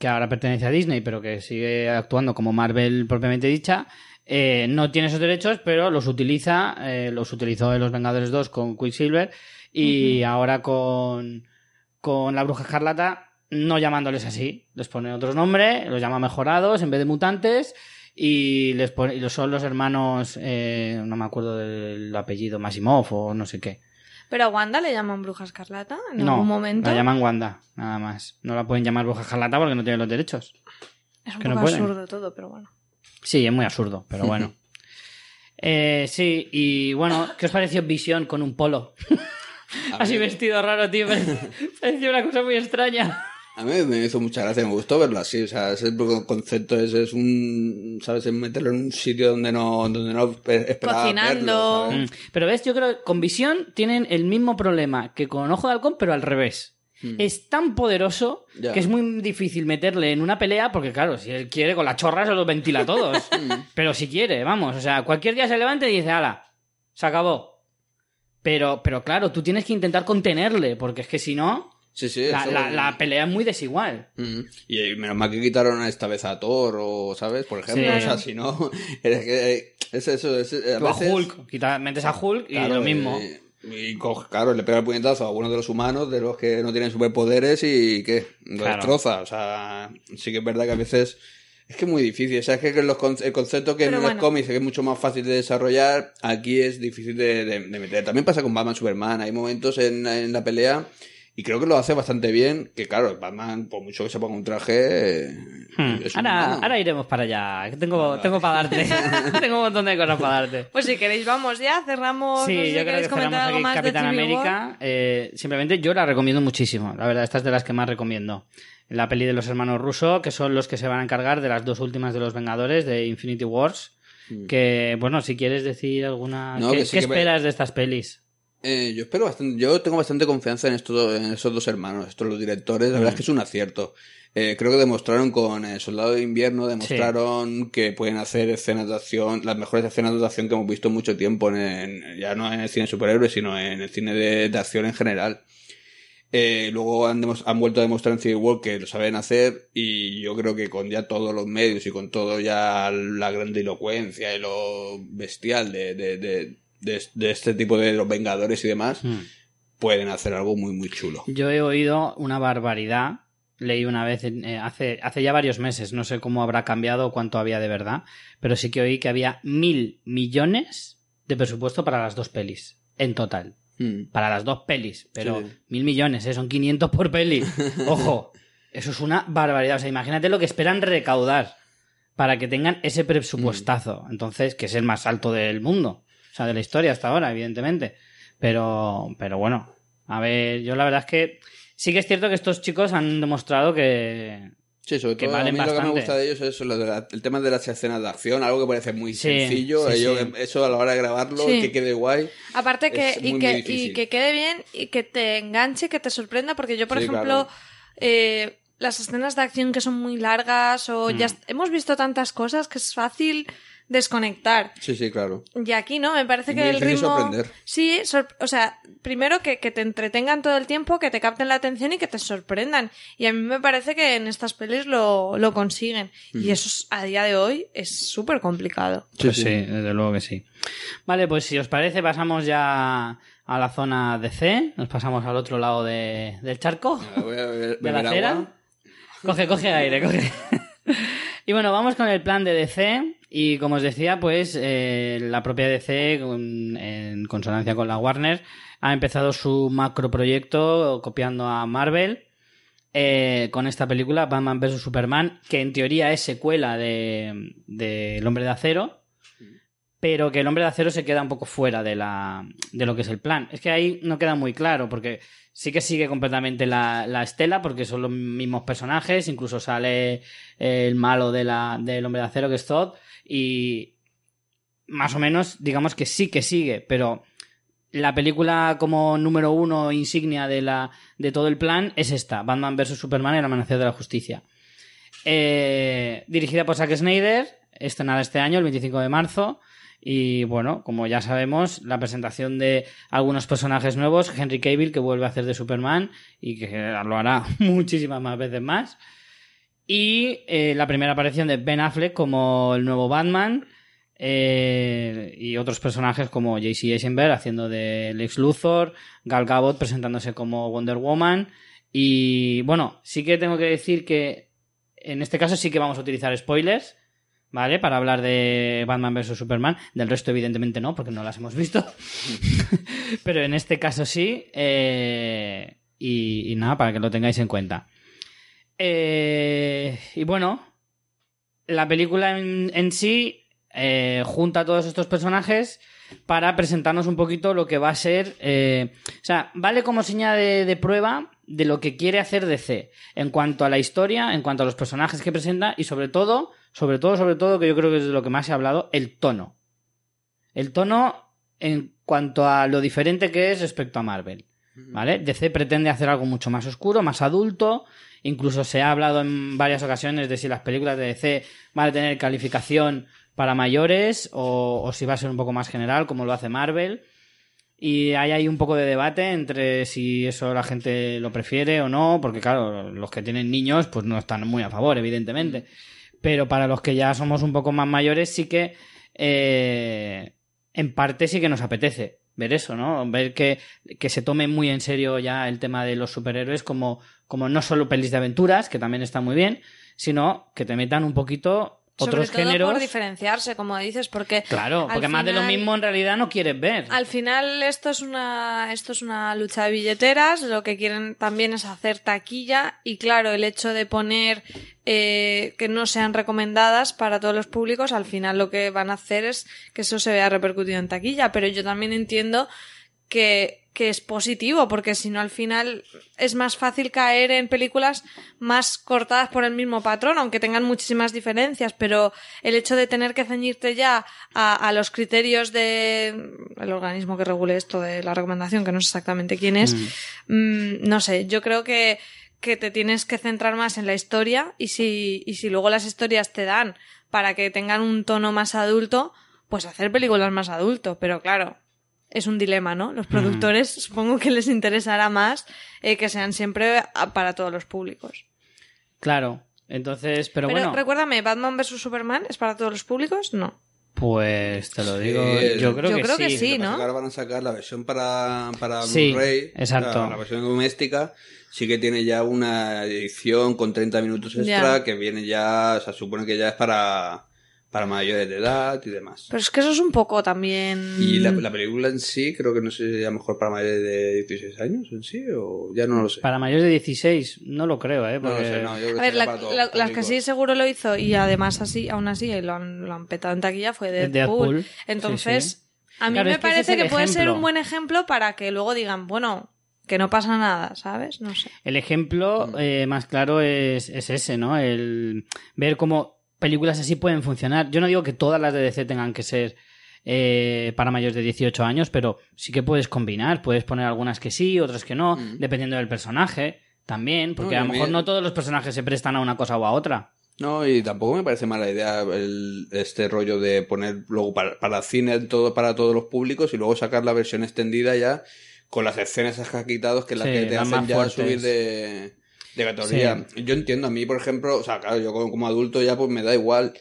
que ahora pertenece a Disney, pero que sigue actuando como Marvel propiamente dicha, eh, no tiene esos derechos, pero los utiliza, eh, los utilizó en Los Vengadores 2 con Quicksilver y ahora con, con la bruja escarlata, no llamándoles así. Les pone otro nombre, los llama mejorados en vez de mutantes. Y les pone, y son los hermanos, eh, no me acuerdo del apellido, Masimov o no sé qué. Pero a Wanda le llaman bruja escarlata en no, algún momento. la llaman Wanda, nada más. No la pueden llamar bruja escarlata porque no tiene los derechos. Es un que poco absurdo todo, pero bueno. Sí, es muy absurdo, pero bueno. Eh, sí, y bueno, ¿qué os pareció Visión con un polo? Así vestido raro, tío. Parecía una cosa muy extraña. A mí me hizo mucha gracia, me gustó verlo así, o sea, ese concepto es, es un, ¿sabes? Es meterlo en un sitio donde no, donde no esperaba Cocinando. verlo, Mm, ¿sabes? Pero ves, yo creo que con Visión tienen el mismo problema que con Ojo de Halcón, pero al revés. Es tan poderoso Ya. que es muy difícil meterle en una pelea porque, claro, si él quiere, con la chorra se los ventila a todos. pero si quiere, vamos, o sea, cualquier día se levanta y dice, ala, se acabó. Pero, pero claro, tú tienes que intentar contenerle, porque es que si no, Sí, sí, la, eso- la- la pelea es muy desigual. Mm. Y menos mal que quitaron esta vez a Thor, o, ¿sabes? Por ejemplo, Sí. o sea, si no, es que es eso, es, a Tú a veces- Hulk, quita- metes a Hulk y Claro, lo mismo. eh, Y, coge- claro, le pega el puñetazo a alguno de los humanos, de los que no tienen superpoderes y ¿qué? Lo Claro. destroza. O sea, sí que es verdad que a veces es que es muy difícil. O sea, es que los con- el concepto que Pero en los cómics es mucho más fácil de desarrollar, aquí es difícil de, de- de meter. También pasa con Batman Superman. Hay momentos en, en la pelea y creo que lo hace bastante bien. Que claro, Batman, por mucho que se ponga un traje, Hmm. es un Ahora, ahora iremos para allá. que Tengo, tengo para darte. tengo un montón de cosas para darte. Pues si queréis, vamos ya, cerramos. Sí, no sé si yo creo queréis que comentar cerramos algo aquí más de Capitán. América. Eh, simplemente yo la recomiendo muchísimo. La verdad, esta es de las que más recomiendo. La peli de los hermanos Russo, que son los que se van a encargar de las dos últimas de los Vengadores, de Infinity Wars. Que, bueno, si quieres decir alguna... No, ¿Qué, que sí qué que me- esperas de estas pelis? Eh, yo espero bastante, yo tengo bastante confianza en estos, dos- en esos dos hermanos, estos los directores, la verdad es que es un acierto. Eh, creo que demostraron con eh, Soldado de Invierno, demostraron que pueden hacer escenas de acción, las mejores escenas de acción que hemos visto en mucho tiempo, en, en- ya no en el cine superhéroes, sino en el cine de, de acción en general. Eh, luego han, demos- han vuelto a demostrar en Civil War que lo saben hacer y yo creo que con ya todos los medios y con todo ya la grandilocuencia y lo bestial de, de, de, de- de este tipo de los Vengadores y demás, Hmm. pueden hacer algo muy muy chulo. Yo he oído una barbaridad. Leí una vez, eh, hace, hace ya varios meses, no sé cómo habrá cambiado o cuánto había de verdad, pero sí que oí que había mil millones de presupuesto para las dos pelis, en total. Mm. Para las dos pelis, pero Sí. mil millones, ¿eh? son 500 por peli. Ojo, eso es una barbaridad. O sea, imagínate lo que esperan recaudar para que tengan ese presupuestazo. Entonces, que es el más alto del mundo. O sea, de la historia hasta ahora, evidentemente. Pero, pero bueno, a ver, yo la verdad es que sí que es cierto que estos chicos han demostrado que... Sí, sobre Que todo a mí lo que me gusta de ellos es eso, lo de la- el tema de las escenas de acción, algo que parece muy Sí, sencillo, sí, ello- sí. eso a la hora de grabarlo, Sí. que quede guay. Aparte que, Es y, muy, que muy y que quede bien y que te enganche, que te sorprenda, porque yo, por Sí, ejemplo, claro. eh, las escenas de acción que son muy largas o ya Mm. hemos visto tantas cosas que es fácil desconectar. Sí, sí, claro. Y aquí no, me parece Y que el ritmo... sorprender. Sí, sor- o sea, primero que, que te entretengan todo el tiempo, que te capten la atención y que te sorprendan. Y a mí me parece que en estas pelis lo, lo consiguen. Y eso es- a día de hoy es súper complicado. Pues sí, desde luego que sí. Vale, pues si os parece pasamos ya a la zona DC, nos pasamos al otro lado de- del charco. Voy a beber- de la acera. agua. Coge, coge aire, coge. y bueno, vamos con el plan de DC. Y como os decía, pues eh, la propia DC, con- en consonancia con la Warner, ha empezado su macro proyecto copiando a Marvel eh, con esta película, Batman vs. Superman, que en teoría es secuela de, de El Hombre de Acero, pero que El Hombre de Acero se queda un poco fuera de, la, de lo que es el plan. Es que ahí no queda muy claro, porque sí que sigue completamente la, la estela, porque son los mismos personajes, incluso sale el malo de la, del Hombre de Acero, que es Zod, y más o menos, digamos que sí que sigue, pero la película como número uno insignia de, la, de todo el plan es esta, Batman vs. Superman y el Amanecer de la Justicia. Eh, dirigida por Zack Snyder, estrenada este año, el 25 de marzo. Y bueno, como ya sabemos, la presentación de algunos personajes nuevos, Henry Cavill, que vuelve a hacer de Superman y que lo hará muchísimas más veces más. Y eh, la primera aparición de Ben Affleck como el nuevo Batman. eh, y otros personajes como JC Eisenberg haciendo de Lex Luthor, Gal Gadot presentándose como Wonder Woman Y bueno, sí que tengo que decir que en este caso sí que vamos a utilizar spoilers, ¿vale? Para hablar de Batman vs. Superman. Del resto, evidentemente, no, porque no las hemos visto. Pero en este caso sí. eh, y, y nada, para que lo tengáis en cuenta. Eh, y bueno, la película en, en sí eh, junta a todos estos personajes para presentarnos un poquito lo que va a ser. eh, o sea, vale como señal de, de prueba de lo que quiere hacer DC en cuanto a la historia, en cuanto a los personajes que presenta y sobre todo, sobre todo, sobre todo, que yo creo que es de lo que más ha hablado, el tono. El tono en cuanto a lo diferente que es respecto a Marvel. ¿Vale? DC pretende hacer algo mucho más oscuro, más adulto. Incluso se ha hablado en varias ocasiones de si las películas de DC van a tener calificación para mayores o, si va a ser un poco más general, como lo hace Marvel. Y hay ahí un poco de debate entre si eso la gente lo prefiere o no, porque claro, los que tienen niños pues no están muy a favor, evidentemente. Pero para los que ya somos un poco más mayores sí que eh, en parte sí que nos apetece ver eso, ¿no? Ver que, que se tome muy en serio ya el tema de los superhéroes como, como no solo pelis de aventuras, que también está muy bien, sino que te metan un poquito otros Sobre todo géneros. por diferenciarse, como dices, porque Claro, porque más de lo mismo en realidad no quieres ver. Al final esto es una esto es una lucha de billeteras, lo que quieren también es hacer taquilla y claro, el hecho de poner eh, que no sean recomendadas para todos los públicos, al final lo que van a hacer es que eso se vea repercutido en taquilla, pero yo también entiendo que, que es positivo, porque si no al final es más fácil caer en películas más cortadas por el mismo patrón, aunque tengan muchísimas diferencias, pero el hecho de tener que ceñirte ya a, a los criterios de el organismo que regule esto de la recomendación, que no sé exactamente quién es, mm, no sé, yo creo que que te tienes que centrar más en la historia y si, y si luego las historias te dan para que tengan un tono más adulto, pues hacer películas más adulto, pero claro, es un dilema, ¿no? Los productores supongo que les interesará más eh, que sean siempre para todos los públicos. Claro. Entonces, pero, Pero, bueno, recuérdame, ¿Batman vs Superman es para todos los públicos? No. pues te lo Sí, digo, yo creo Yo que creo que sí. sí. Lo que pasa ¿no? Ahora van a sacar la versión para, para Sí, Blu-ray. exacto. La, la versión doméstica sí que tiene ya una edición con 30 minutos extra Ya. que viene ya, o sea, supone que ya es para, para mayores de edad y demás. Pero es que eso es un poco también... Y la, la película en sí, creo que no sé si a lo mejor para mayores de 16 años en sí, o ya no lo sé. Para mayores de 16, no lo creo, ¿eh? No lo sé, no, yo creo que A ver, la- para la- las que sí seguro lo hizo y además así, aún así lo han, lo han petado en taquilla fue Deadpool. Deadpool, Entonces, sí. a mí Claro, me es que ese parece es que puede ser un buen ejemplo para que luego digan, bueno, que no pasa nada, ¿sabes? No sé. El ejemplo Mm. eh, más claro es, es ese, ¿no? El ver cómo películas así pueden funcionar. Yo no digo que todas las de DC tengan que ser eh, para mayores de 18 años, pero sí que puedes combinar. Puedes poner algunas que sí, otras que no, Mm. dependiendo del personaje también, porque No, a lo mejor no todos los personajes se prestan a una cosa o a otra. No, y tampoco me parece mala idea el, este rollo de poner luego para, para cine todo para todos los públicos y luego sacar la versión extendida ya con las escenas esas que has quitado que es las Sí, que te hacen ya fuertes. subir de, de categoría. Yo entiendo, a mí, por ejemplo, o sea, claro, yo como, como adulto ya pues me da igual,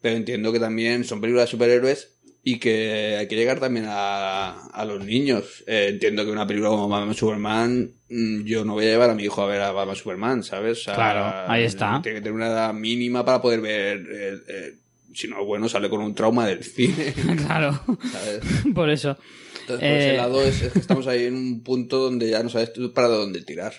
pero entiendo que también son películas de superhéroes y que hay que llegar también a, a los niños. Eh, entiendo que una película como Batman Superman, mm, yo no voy a llevar a mi hijo a ver a Batman Superman, ¿sabes? O sea, Claro, ahí está. Tiene que tener una edad mínima para poder ver. eh, eh, si no, bueno, sale con un trauma del cine, claro, ¿sabes? por eso. Entonces, por ese lado, es, es que estamos ahí en un punto donde ya no sabes tú para dónde tirar.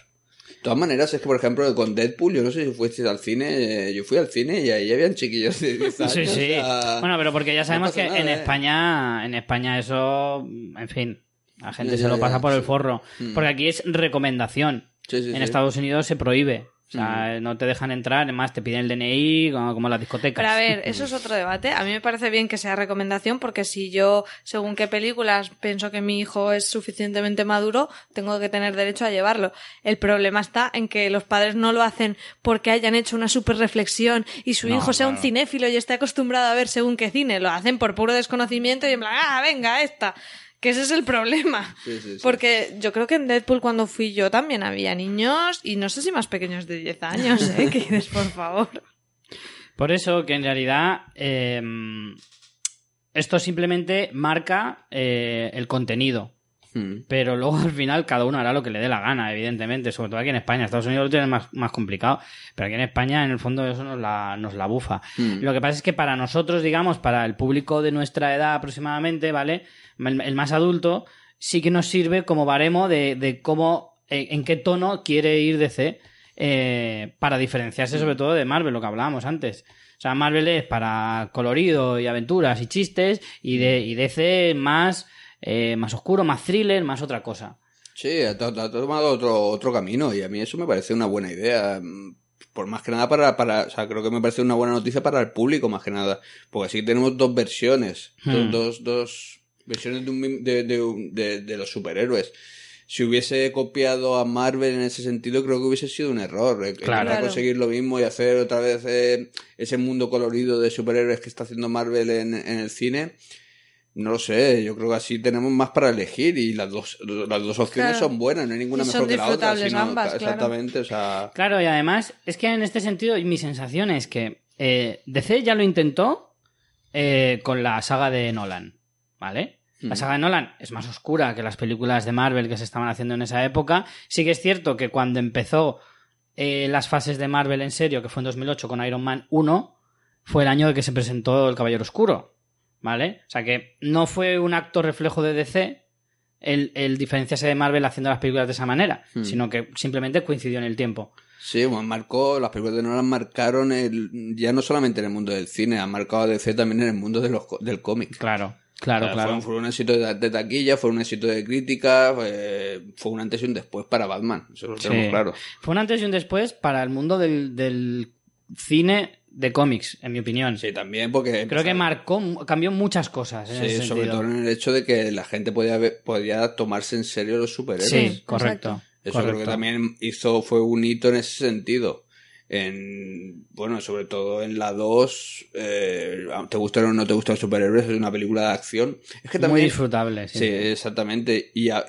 De todas maneras, es que, por ejemplo, con Deadpool, yo no sé si fuiste al cine, eh, yo fui al cine y ahí habían chiquillos de 10 años. Sí, sí. o sea, Bueno, pero porque ya sabemos que nada, en ¿eh? España, en España eso, en fin, la gente Ya, se ya, lo pasa ya, por el forro. Mm. Porque aquí es recomendación. sí, sí, En. Estados Unidos se prohíbe. O sea, no te dejan entrar, además te piden el DNI, como, las discotecas. Pero a ver, eso es otro debate. A mí me parece bien que sea recomendación porque si yo, según qué películas, pienso que mi hijo es suficientemente maduro, tengo que tener derecho a llevarlo. El problema está en que los padres no lo hacen porque hayan hecho una super reflexión y su No, hijo sea un cinéfilo y esté acostumbrado a ver según qué cine. Lo hacen por puro desconocimiento y en plan, ah, venga, esta. Que ese es el problema. Sí, sí, sí. Porque yo creo que en Deadpool cuando fui yo también había niños y no sé si más pequeños de 10 años, ¿eh? Que dices, por favor. Por eso que en realidad eh, esto simplemente marca eh, el contenido. Mm. Pero luego al final cada uno hará lo que le dé la gana, evidentemente. Sobre todo aquí en España. Estados Unidos lo tienen más, más complicado. Pero aquí en España, en el fondo, eso nos la, nos la bufa. Mm. Lo que pasa es que para nosotros, digamos, para el público de nuestra edad aproximadamente, ¿vale? El, más adulto, sí que nos sirve como baremo de, de cómo, en, en qué tono quiere ir DC eh, para diferenciarse sobre todo de Marvel, lo que hablábamos antes. O sea, Marvel es para colorido y aventuras y chistes y, de, y DC más, eh, más oscuro, más thriller, más otra cosa. Sí, ha, to- ha tomado otro, otro camino y a mí eso me parece una buena idea. mm, Por más que nada para, para, o sea, creo que me parece una buena noticia para el público más que nada. Porque así tenemos dos versiones, do- Hmm. dos, dos versiones de, un de, de, un- de- de los superhéroes. Si hubiese copiado a Marvel en ese sentido, creo que hubiese sido un error. eh, Claro. intentar conseguir lo mismo y hacer otra vez eh, ese mundo colorido de superhéroes que está haciendo Marvel en, en el cine. No lo sé, yo creo que así tenemos más para elegir y las dos, las dos opciones Claro. son buenas, no hay ninguna Y mejor son que la otra. sino- ambas, claro. Exactamente, o sea. Claro, y además, es que en este sentido, mi sensación es que eh, DC ya lo intentó eh, con la saga de Nolan, ¿vale? La saga de Nolan es más oscura que las películas de Marvel que se estaban haciendo en esa época. Sí que es cierto que cuando empezó eh, las fases de Marvel en serio, que fue en 2008 con Iron Man 1, fue el año de que se presentó El Caballero Oscuro, ¿vale? O sea que no fue un acto reflejo de DC el, el diferenciarse de Marvel haciendo las películas de esa manera, Hmm. sino que simplemente coincidió en el tiempo. Sí, bueno, marcó, las películas de Nolan marcaron el, ya no solamente en el mundo del cine, han marcado a DC también en el mundo de los, del cómic. Claro, claro, O sea, claro. Fue, fue un éxito de, de taquilla, fue un éxito de crítica, fue, fue un antes y un después para Batman, eso lo Sí. tenemos claro. Fue un antes y un después para el mundo del, del cine de cómics, en mi opinión. Sí, también porque... Creo que marcó, cambió muchas cosas. En Sí, ese sobre sentido. todo en el hecho de que la gente podía, podía tomarse en serio los superhéroes. Sí, correcto. Eso correcto. creo que también hizo, fue un hito en ese sentido. En, bueno, sobre todo en la 2, eh, te gusta o no te gusta los superhéroes, es una película de acción. Es que Muy también, disfrutable. Sí. sí, exactamente. Y a-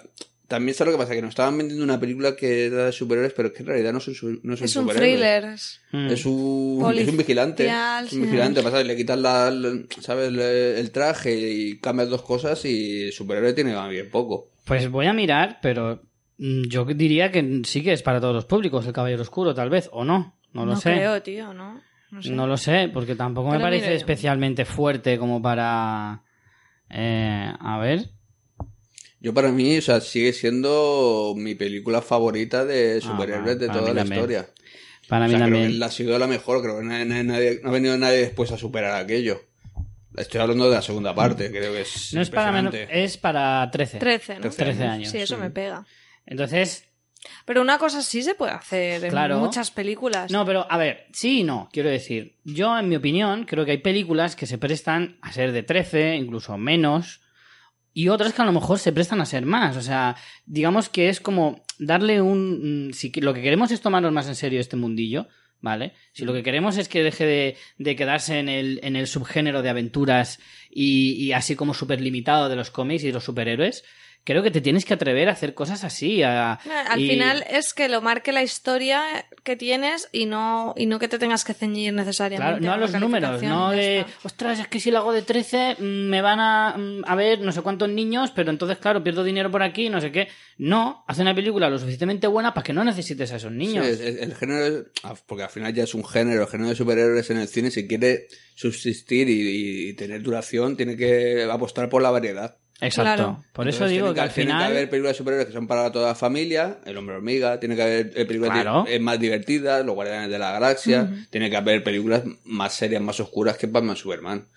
también sabes lo que pasa, que nos estaban vendiendo una película que era de superhéroes, pero es que en realidad no son, su- no son Es un superhéroes. thriller. es- Mm. Es un, es un vigilante. Es un sí. vigilante. Pasa, que le quitas la, la- ¿sabes? el, el traje y cambias dos cosas y el superhéroe tiene bien poco. Pues voy a mirar, pero mm, yo diría que sí que es para todos los públicos, el Caballero Oscuro, tal vez, o no. No lo sé. creo, tío, ¿no? No sé. No lo sé, porque tampoco me parece mire. especialmente fuerte como para... eh, a ver. Yo para mí, o sea, sigue siendo mi película favorita de Ah, superhéroes de toda la también. historia. Para O mí sea, creo también. que la ha sido la mejor, creo que nadie, nadie- nadie- no ha venido nadie después a superar aquello. Estoy hablando de la segunda parte, creo que es No es para menos, es para 13. 13, ¿no? 13 años. Sí, eso sí. me pega. Entonces, Pero una cosa sí se puede hacer en Claro. muchas películas. no, pero a ver, sí y no, quiero decir. Yo, en mi opinión, creo que hay películas que se prestan a ser de 13, incluso menos, y otras que a lo mejor se prestan a ser más. O sea, digamos que es como darle un... mm, Si lo que queremos es tomarnos más en serio este mundillo, ¿vale? Si lo que queremos es que deje de, de quedarse en el, en el subgénero de aventuras y, y así como súper limitado de los cómics y de los superhéroes, creo que te tienes que atrever a hacer cosas así. a- Al y- final es que lo marque la historia que tienes y no, y no que te tengas que ceñir necesariamente. Claro, no a los números, no de, está. ostras, es que si lo hago de 13 mm, me van a, mm, a ver no sé cuántos niños, pero entonces, claro, pierdo dinero por aquí, no sé qué. No, hace una película lo suficientemente buena para que no necesites a esos niños. Sí, es- el género, es- ah, porque al final ya es un género, el género de superhéroes en el cine, si quiere subsistir y, y tener duración, tiene que apostar por la variedad. Exacto. Claro. Por eso Entonces, digo tiene que al Tiene que final... haber películas de superhéroes que son para toda la familia, El Hombre Hormiga, tiene que haber eh, películas Claro. di- eh, más divertidas, Los Guardianes de la Galaxia, tiene que haber películas más serias, más oscuras que Batman Superman.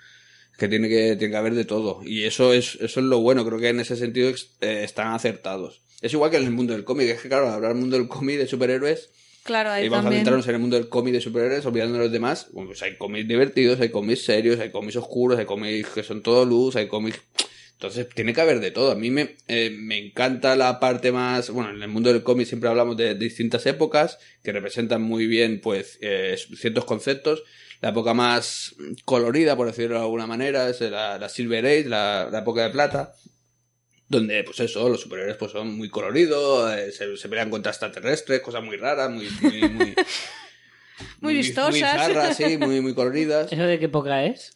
Es que tiene que, tiene que haber de todo. Y eso es, eso es lo bueno, creo que en ese sentido eh, están acertados. Es igual que en el mundo del cómic, es que claro, hablar del mundo del cómic de superhéroes Claro, ahí y vamos a centrarnos en el mundo del cómic de superhéroes, olvidando de los demás. Bueno, pues hay cómics divertidos, hay cómics serios, hay cómics oscuros, hay cómics que son todo luz, hay cómics... Entonces, tiene que haber de todo. A mí me, eh, me encanta la parte más... Bueno, en el mundo del cómic siempre hablamos de, distintas épocas que representan muy bien, pues, eh, ciertos conceptos. La época más colorida, por decirlo de alguna manera, es la, la Silver Age, la, la época de plata donde pues eso, los superhéroes pues son muy coloridos, eh, se, se pelean contra extraterrestres, cosas muy raras, muy muy muy, Muy vistosas. muy bizarras, sí, muy muy coloridas. ¿Eso de qué época es?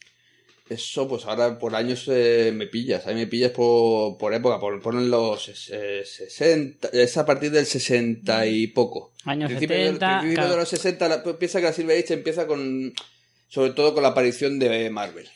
Eso, pues ahora por años eh, me pillas. Ahí me pillas por, por época. Por, ponen los eh, 60. Es a partir del 60 y poco. Años Principio de- 70, principio claro. de los 60. la- pues piensa que la Silver Age empieza con. Sobre todo con la aparición de Marvel.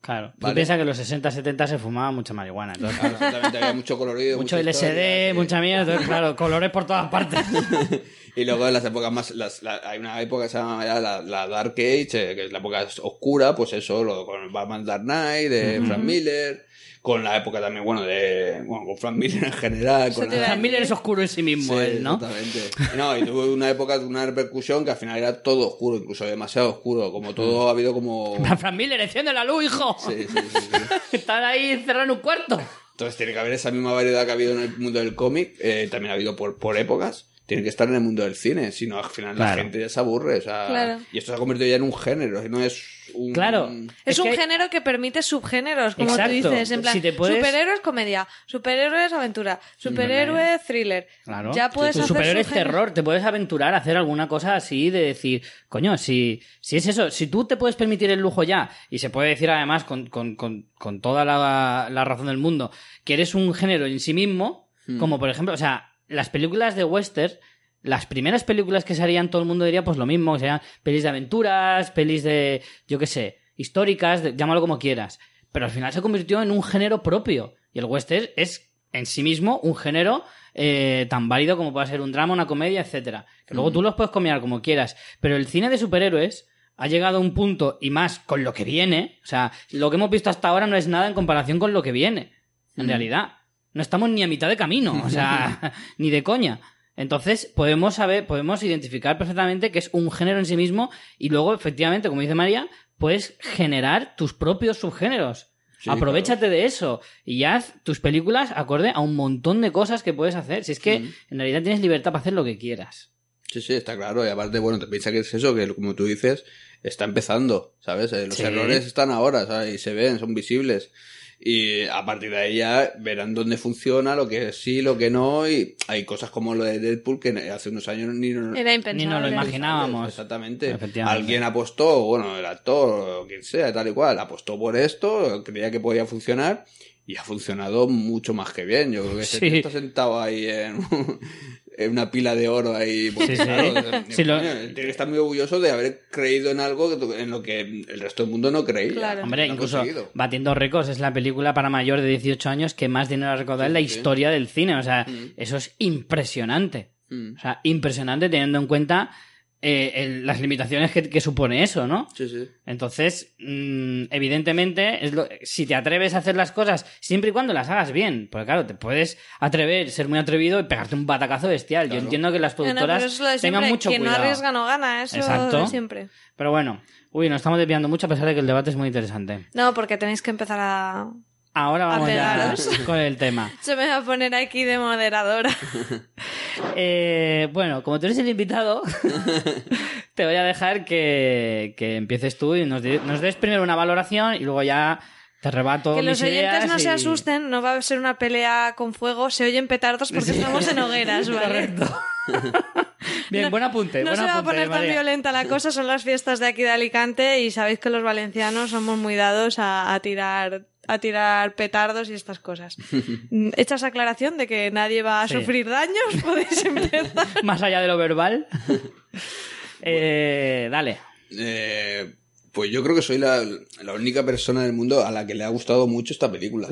Claro. Tú Vale. piensas que en los 60, 70 se fumaba mucha marihuana. Entonces, Claro, exactamente, había mucho colorido. mucho LSD, mucha mierda. Entonces, claro, colores por todas partes. Y luego en las épocas más. Las, la- hay una época que se llama ya la, la Dark Age, eh, que es la época oscura, pues eso, lo, con Batman Dark Knight, de Frank Miller. Con la época también, bueno, de. Bueno, con Frank Miller en general. Con la- Frank Miller es oscuro en sí mismo, Sí, él, ¿no? Exactamente. No, y tuvo una época de una repercusión que al final era todo oscuro, incluso demasiado oscuro. Como todo ha habido como. Frank Miller, enciende la luz, hijo. Sí, sí, sí, sí. Están ahí encerrados en un cuarto. Entonces tiene que haber esa misma variedad que ha habido en el mundo del cómic, eh, también ha habido por, por épocas. Tiene que estar en el mundo del cine, si no al final la gente ya se aburre. O sea, Claro. Y esto se ha convertido ya en un género, no es un. Claro. Es, Es un que- género que permite subgéneros, como Exacto. tú dices. En plan, Si te puedes- superhéroes comedia, superhéroes aventura, superhéroes thriller. Claro. Ya puedes Tu hacer superhéroe es subgéneros. terror. Te puedes aventurar a hacer alguna cosa así de decir, coño, si, si es eso, si tú te puedes permitir el lujo ya, y se puede decir además con, con, con, con toda la, la razón del mundo, que eres un género en sí mismo, como por ejemplo, o sea, las películas de western, las primeras películas que se harían, todo el mundo diría pues lo mismo, que serían pelis de aventuras, pelis de, yo qué sé, históricas, de- llámalo como quieras. Pero al final se convirtió en un género propio. Y el western es en sí mismo un género eh, tan válido como puede ser un drama, una comedia, etcétera. Que luego tú los puedes combinar como quieras. Pero el cine de superhéroes ha llegado a un punto, y más con lo que viene, o sea, lo que hemos visto hasta ahora no es nada en comparación con lo que viene. En realidad. No estamos ni a mitad de camino, o sea, ni de coña. Entonces, podemos saber, podemos identificar perfectamente que es un género en sí mismo y luego, efectivamente, como dice María, puedes generar tus propios subgéneros. Sí, Aprovechate de eso y haz tus películas acorde a un montón de cosas que puedes hacer. Si es que en realidad tienes libertad para hacer lo que quieras. Sí, sí, está claro. Y aparte, bueno, te piensa que es eso, que como tú dices, está empezando, ¿sabes? Eh, Los Sí. errores están ahora, ¿sabes? Y se ven, son visibles. Y a partir de ahí ya verán dónde funciona, lo que sí, lo que no. Y hay cosas como lo de Deadpool que hace unos años ni, Era. Ni nos lo imaginábamos. Exactamente. Alguien apostó, bueno, el actor o quien sea, tal y cual, apostó por esto, creía que podía funcionar y ha funcionado mucho más que bien. Yo creo que Sí. está sentado ahí en, en una pila de oro ahí. porque, Sí, sí. claro, Sí, lo- coño, Tiene que estar muy orgulloso de haber creído en algo que- en lo que el resto del mundo no creía. Claro. Hombre, Lo ha incluso. Batiendo Récords es la película para mayor de 18 años que más dinero ha recaudado en la sí. historia del cine. O sea, Mm. eso es impresionante. Mm. O sea, impresionante teniendo en cuenta eh, el- las limitaciones que, que supone eso, ¿no? Sí, sí. Entonces, mm, evidentemente, es lo- si te atreves a hacer las cosas, siempre y cuando las hagas bien, porque claro, te puedes atrever, ser muy atrevido y pegarte un batacazo bestial. Yo entiendo que las No, no, productoras de tengan siempre. mucho Quien cuidado. no arriesga no gana, eso Exacto. de siempre. Pero bueno, uy, nos estamos desviando mucho a pesar de que el debate es muy interesante. No, porque tenéis que empezar a... Ahora vamos ya con el tema. Se me va a poner aquí de moderadora. Eh, bueno, como tú eres el invitado, te voy a dejar que, que empieces tú y nos, di- nos des primero una valoración y luego ya te rebato que los mis oyentes ideas no se y- asusten, no va a ser una pelea con fuego, se oyen petardos porque estamos en hogueras, ¿vale? Correcto. Bien, buen apunte. No buen se va a apunte, poner tan María. violenta la cosa, son las fiestas de aquí de Alicante y sabéis que los valencianos somos muy dados a, a tirar a tirar petardos y estas cosas. Hecha esa aclaración de que nadie va a Sí. sufrir daños, podéis empezar. Más allá de lo verbal. Eh, dale. Eh, pues yo creo que soy la, la única persona del mundo a la que le ha gustado mucho esta película.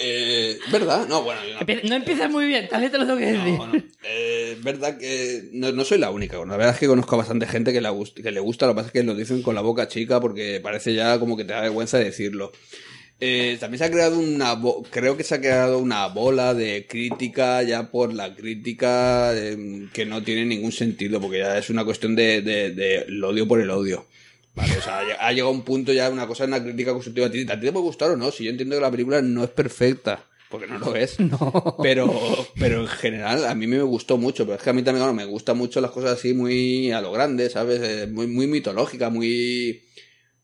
Eh, ¿Verdad? No, bueno. yo no- Empie- No empiezas muy bien, tal vez te lo tengo que decir. No, no. Eh, es verdad que no, no soy la única. Bueno, la verdad es que conozco a bastante gente que, la gust- que le gusta, lo que pasa es que lo dicen con la boca chica porque parece ya como que te da vergüenza decirlo. Eh, también se ha creado una, creo que se ha creado una bola de crítica ya por la crítica eh, que no tiene ningún sentido porque ya es una cuestión de, de, de el odio por el odio. Vale, o sea, ha llegado un punto ya una cosa, una crítica constructiva. A ti, a ti te puede gustar o no, si yo entiendo que la película no es perfecta, porque no lo es. Pero, pero en general a mí me gustó mucho, pero es que a mí también bueno, me gustan mucho las cosas así muy a lo grande, ¿sabes? Eh, muy, muy mitológica, muy,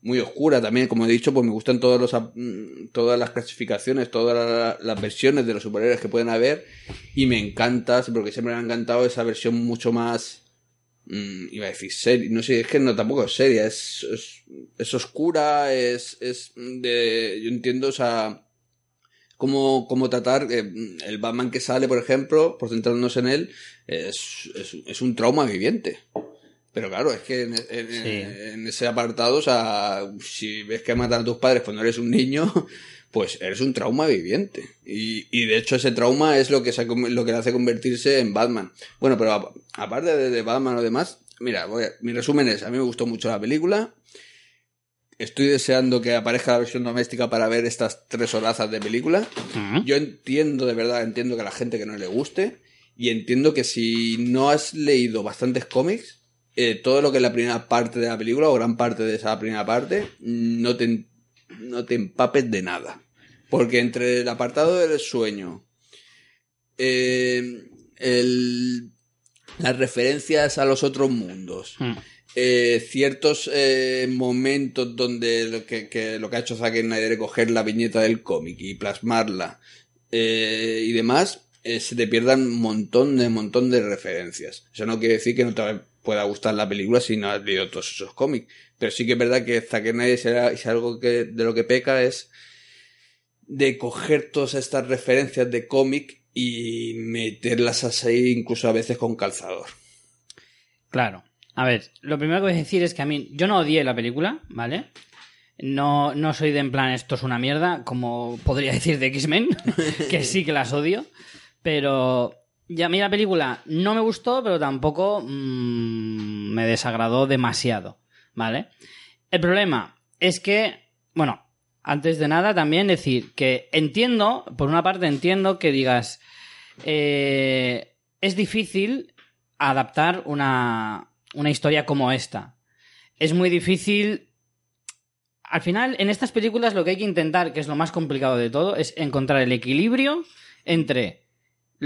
muy oscura también, como he dicho, pues me gustan todos los, todas las clasificaciones, todas la- las versiones de los superhéroes que pueden haber y me encanta, porque siempre me ha encantado esa versión mucho más mm, iba a decir seria, no sé, es que no tampoco es seria, es, es, oscura, es, es de, yo entiendo, o sea, cómo, cómo tratar eh, el Batman que sale, por ejemplo, por centrarnos en él, es, es un trauma viviente. Pero claro, es que en, en- Sí. en ese apartado, o sea, si ves que matan a tus padres cuando eres un niño, pues eres un trauma viviente. Y, y de hecho ese trauma es lo que, se lo que le hace convertirse en Batman. Bueno, pero a- aparte de, de Batman o demás, mira, voy a- mi resumen es, a mí me gustó mucho la película. Estoy deseando que aparezca la versión doméstica para ver estas tres horazas de película. Yo entiendo, de verdad, entiendo que a la gente que no le guste. Y entiendo que si no has leído bastantes cómics, eh, todo lo que es la primera parte de la película, o gran parte de esa primera parte, no te, no te empapes de nada. Porque entre el apartado del sueño, eh, el- las referencias a los otros mundos, Mm. eh, ciertos eh, momentos donde lo que, que lo que ha hecho Zack Snyder es coger la viñeta del cómic y plasmarla eh, y demás, se te pierdan un montón de montón de referencias. Eso no quiere decir que no te pueda gustar la película si no has leído todos esos cómics. Pero sí que es verdad que Zack Snyder si algo que, de lo que peca es de coger todas estas referencias de cómic y meterlas así incluso a veces con calzador. Claro. A ver, lo primero que voy a decir es que a mí, yo no odié la película, ¿vale? No, no soy de en plan esto es una mierda, como podría decir de X-Men, que sí que las odio, pero ya a mí la película no me gustó, pero tampoco mm, me desagradó demasiado, ¿vale? El problema es que, bueno, antes de nada también decir que entiendo, por una parte entiendo que digas, eh, es difícil adaptar una, una historia como esta. Es muy difícil. Al final, en estas películas lo que hay que intentar, que es lo más complicado de todo, es encontrar el equilibrio entre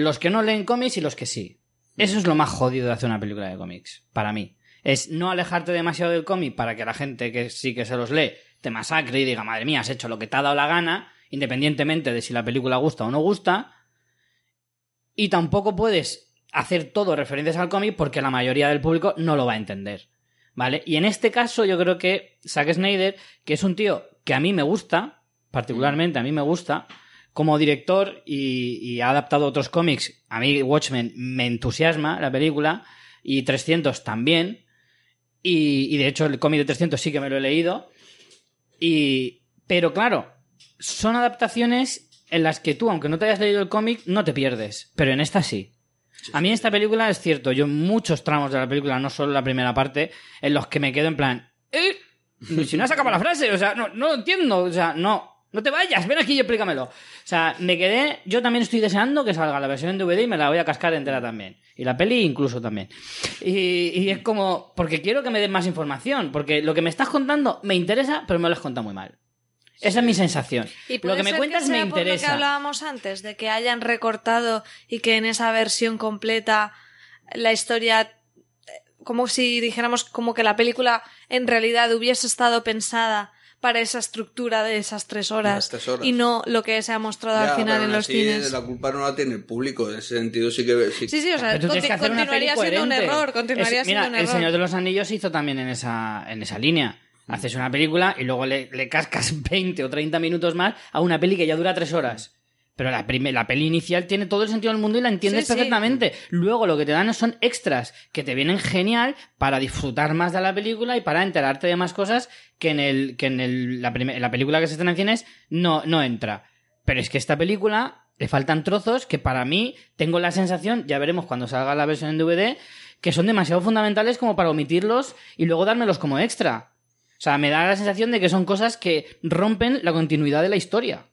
los que no leen cómics y los que sí. Eso es lo más jodido de hacer una película de cómics, para mí. Es no alejarte demasiado del cómic para que la gente que sí que se los lee te masacre y diga, madre mía, has hecho lo que te ha dado la gana, independientemente de si la película gusta o no gusta. Y tampoco puedes hacer todo referencias al cómic porque la mayoría del público no lo va a entender. ¿Vale? Y en este caso yo creo que Zack Snyder, que es un tío que a mí me gusta, particularmente a mí me gusta, como director y, y ha adaptado otros cómics, a mí Watchmen me entusiasma la película y 300 también. Y, y de hecho el cómic de 300 sí que me lo he leído. Y, pero claro, son adaptaciones en las que tú, aunque no te hayas leído el cómic, no te pierdes. Pero en esta sí. A mí esta película es cierto, yo en muchos tramos de la película, no solo la primera parte, en los que me quedo en plan, ¿eh? Si no has acabado la frase, o sea, no, no lo entiendo, o sea, no, no te vayas, ven aquí y explícamelo. O sea, me quedé, yo también estoy deseando que salga la versión en DVD y me la voy a cascar entera también. Y la peli incluso también. Y, y es como, porque quiero que me den más información, porque lo que me estás contando me interesa, pero me lo has contado muy mal. Esa es mi sensación. Y Lo que me cuentas sea me por lo que interesa. hablábamos antes, de que hayan recortado y que en esa versión completa la historia, eh, como si dijéramos como que la película en realidad hubiese estado pensada para esa estructura de esas tres horas, tres y no lo que se ha mostrado Ya, al final en los así, cines. La culpa no la tiene el público, en ese sentido sí que... Sí, Sí, sí, o sea, conti- continuaría siendo un error, continuaría Es- mira, siendo un El. Señor de los Anillos hizo también en esa, en esa línea. Haces una película y luego le, le cascas 20 o 30 minutos más a una peli que ya dura 3 horas. Pero la, peli inicial tiene todo el sentido del mundo y la entiendes Sí, sí. perfectamente. Luego lo que te dan son extras que te vienen genial para disfrutar más de la película y para enterarte de más cosas que en, el, que en el- la, prime- la película que se estrena en cines no, no entra. Pero es que esta película le faltan trozos que para mí tengo la sensación, ya veremos cuando salga la versión en DVD, que son demasiado fundamentales como para omitirlos y luego dármelos como extra. O sea, me da la sensación de que son cosas que rompen la continuidad de la historia.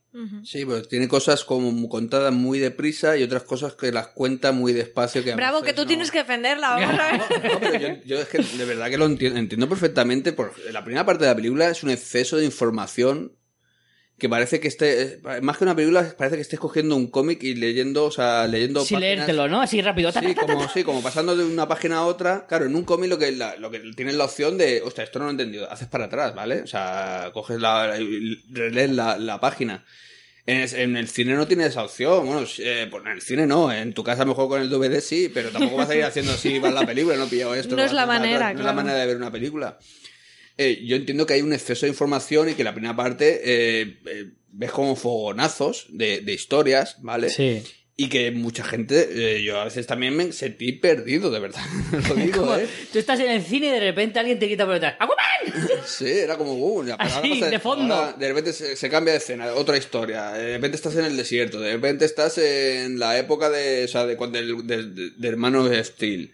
Sí, pues tiene cosas como contadas muy deprisa y otras cosas que las cuenta muy despacio. Que Bravo, que tú no- tienes que defenderla, vamos a ver. No, no, pero yo, yo es que de verdad que lo entiendo, entiendo perfectamente. Porque la primera parte de la película es un exceso de información que parece que esté, más que una película, parece que estés cogiendo un cómic y leyendo, o sea, leyendo Sin páginas- leértelo, ¿no? Así rápido. Sí, como, sí, como pasando de una página a otra. Claro, en un cómic lo que, la- lo que tienes la opción de, hostia, esto no lo he entendido, haces para atrás, ¿vale? O sea, coges la, lees la, la página. En, es- en el cine no tienes esa opción. Bueno, sí, eh, pues en el cine no. En tu casa mejor con el DVD sí, pero tampoco vas a ir haciendo así para la película. No he pillado esto. No es vas a la manera, No es la claro. manera de ver una película. Eh, yo entiendo que hay un exceso de información y que la primera parte eh, eh, ves como fogonazos de, de historias, ¿vale? Sí. Y que mucha gente, eh, yo a veces también me sentí perdido, de verdad. Lo digo, Como, ¿eh? Tú estás en el cine y de repente alguien te quita por detrás. ¡Aquaman! Sí, era como, uh, ya, pero Así, de fondo. ahora de repente se, se cambia de escena, otra historia. De repente estás en el desierto, de repente estás en la época de, o sea, de, cuando- de hermano Steel.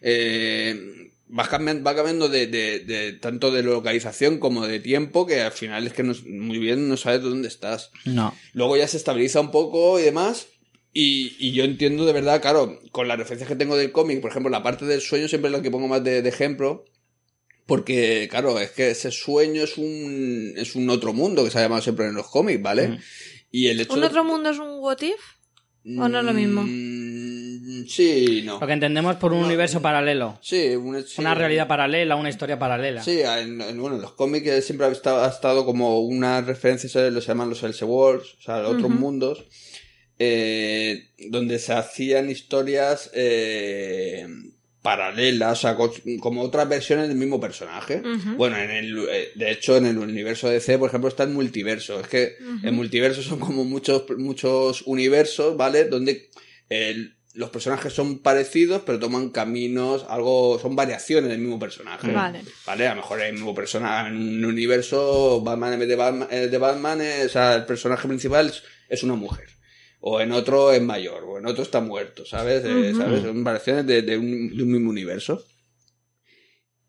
Eh, vas cambiando, va cambiando de, de- de- tanto de localización como de tiempo que al final es que no, muy bien no sabes dónde estás. No. Luego ya se estabiliza un poco y demás. Y, y yo entiendo de verdad, claro, con las referencias que tengo del cómic, por ejemplo, la parte del sueño siempre es la que pongo más de, de ejemplo. Porque, claro, es que ese sueño es un, es un otro mundo que se ha llamado siempre en los cómics, ¿vale? Mm. Y el hecho ¿Un de- otro mundo es un what if? o no es lo mismo? Mm, Sí, no. Lo que entendemos por un No. universo paralelo. Sí, un- sí. Una realidad paralela, una historia paralela. Sí, en, en- bueno, en los cómics siempre ha estado, ha estado como una referencia, se llaman los Elseworlds, o sea, otros mundos, eh, donde se hacían historias eh, paralelas, o sea, co- como otras versiones del mismo personaje. Bueno, en el, eh, de hecho, en el universo de DC, por ejemplo, está el multiverso. Es que Ujú. el multiverso son como muchos, muchos universos, ¿vale? Donde el- los personajes son parecidos, pero toman caminos, algo, son variaciones del mismo personaje. Vale. Vale, a lo mejor el mismo personaje en un universo, Batman en vez de Batman, eh, de Batman eh, o sea, el personaje principal es, es una mujer. O en otro es mayor, o en otro está muerto, ¿sabes? Eh. ¿sabes? Son variaciones de, de un, de un mismo universo.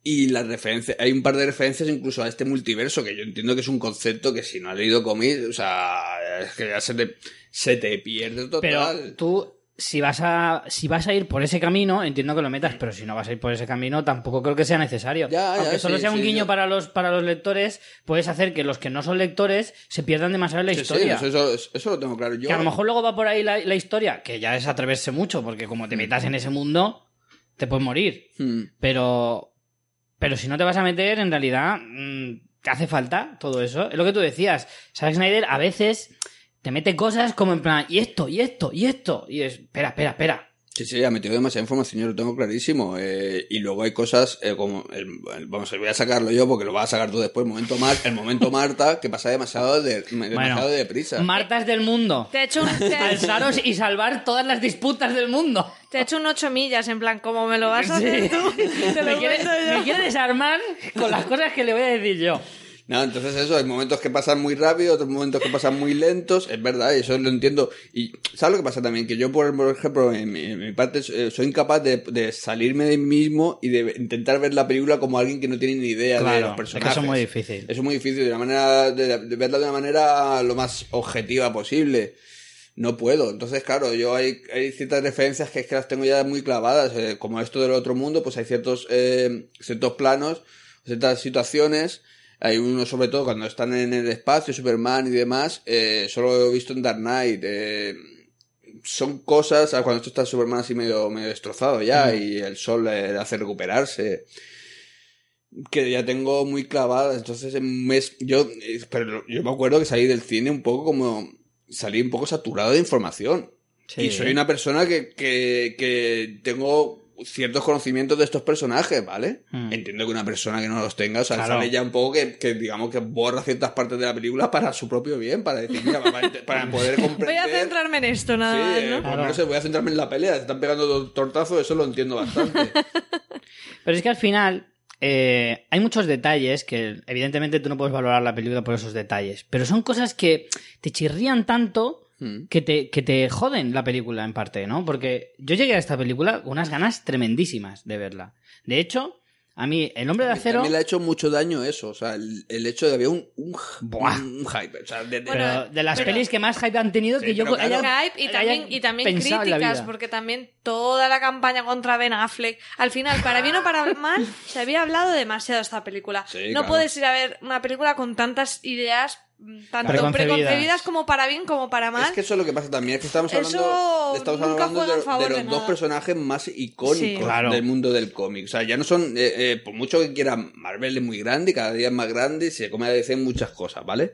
Y las referencias, hay un par de referencias incluso a este multiverso, que yo entiendo que es un concepto que si no has leído cómics, o sea, es que ya se te, se te pierde total. Pero tú, si vas a si vas a ir por ese camino, entiendo que lo metas, pero si no vas a ir por ese camino, tampoco creo que sea necesario. Ya, ya, Aunque solo sí, sea un sí, guiño yo- para los para los lectores, puedes hacer que los que no son lectores se pierdan demasiado en la Sí, historia. eso, eso- eso lo tengo claro yo. Que a lo mejor luego va por ahí la, la historia, que ya es atreverse mucho, porque como te metas en ese mundo, te puedes morir. Hmm. Pero, pero si no te vas a meter, en realidad, mm, te hace falta todo eso. Es lo que tú decías. Zack Snyder a veces te mete cosas como en plan, y esto, y esto, y esto. Y es, espera, espera, espera. Sí, sí, ha metido demasiada información, yo lo tengo clarísimo. Eh, y luego hay cosas eh, como, el- el- vamos, voy a sacarlo yo porque lo vas a sacar tú después, el momento, Mar- el momento Marta, que pasa demasiado, de, demasiado Bueno, deprisa. Martas del mundo. Te he hecho un, Alzaros y salvar todas las disputas del mundo. te he hecho un 8 millas, en plan, como me lo vas a hacer Sí. tú, te me, lo quiere, me quiere desarmar con las cosas que le voy a decir yo. No, entonces eso, hay momentos que pasan muy rápido, otros momentos que pasan muy lentos, es verdad, y eso lo entiendo. Y ¿sabes lo que pasa también? Que yo, por, por ejemplo, en mi, en mi parte, eh, soy incapaz de, de salirme de mí mismo y de intentar ver la película como alguien que no tiene ni idea de los Claro, es personajes. que eso es muy difícil. Eso es muy difícil, de, una manera, de, de verla de una manera lo más objetiva posible. No puedo. Entonces, claro, yo hay, hay ciertas referencias que es que las tengo ya muy clavadas. eh, como esto del otro mundo, pues hay ciertos, eh, ciertos planos, ciertas situaciones. Hay uno, sobre todo, cuando están en el espacio, Superman y demás. Eh, solo lo he visto en Dark Knight. eh, son cosas, ah, cuando esto está Superman así medio, medio destrozado ya y el sol le, hace recuperarse que ya tengo muy clavadas. Entonces, en mes, yo, eh, pero yo me acuerdo que salí del cine un poco como, salí un poco saturado de información. Sí. Y soy una persona que, que, que tengo ciertos conocimientos de estos personajes, ¿vale? Mm. Entiendo que una persona que no los tenga, o sea, Claro. sale ya un poco que, que, digamos, que borra ciertas partes de la película para su propio bien, para decir, mira, para, para poder comprender. Voy a centrarme en esto, nada Sí, más, eh, ¿no? menos eh, voy a centrarme en la pelea. Se están pegando dos tortazos, eso lo entiendo bastante. Pero es que al final eh, hay muchos detalles que evidentemente tú no puedes valorar la película por esos detalles, pero son cosas que te chirrían tanto Mm. que te, que te joden la película en parte, ¿no? Porque yo llegué a esta película con unas ganas tremendísimas de verla. De hecho, a mí El Hombre de Acero... También le ha hecho mucho daño eso, o sea, el, el hecho de que había un, un, Buah. un hype. O sea, de- de- Pero Bueno, de las pero- pelis que más hype han tenido Sí, que yo claro. haya- hype y haya también, y también críticas, porque también toda la campaña contra Ben Affleck, al final, para bien o para mal, se había hablado demasiado de esta película. Sí, no claro. puedes ir a ver una película con tantas ideas, tanto Preconcebidas. preconcebidas como para bien como para mal. Es que eso es lo que pasa también, es que estamos hablando, Eso estamos nunca hablando juega de, los de dos personajes más icónicos Sí. Claro. del mundo del cómic. O sea, ya no son, eh, eh, por mucho que quieran, Marvel es muy grande y cada día es más grande y se come a DC en muchas cosas, ¿vale?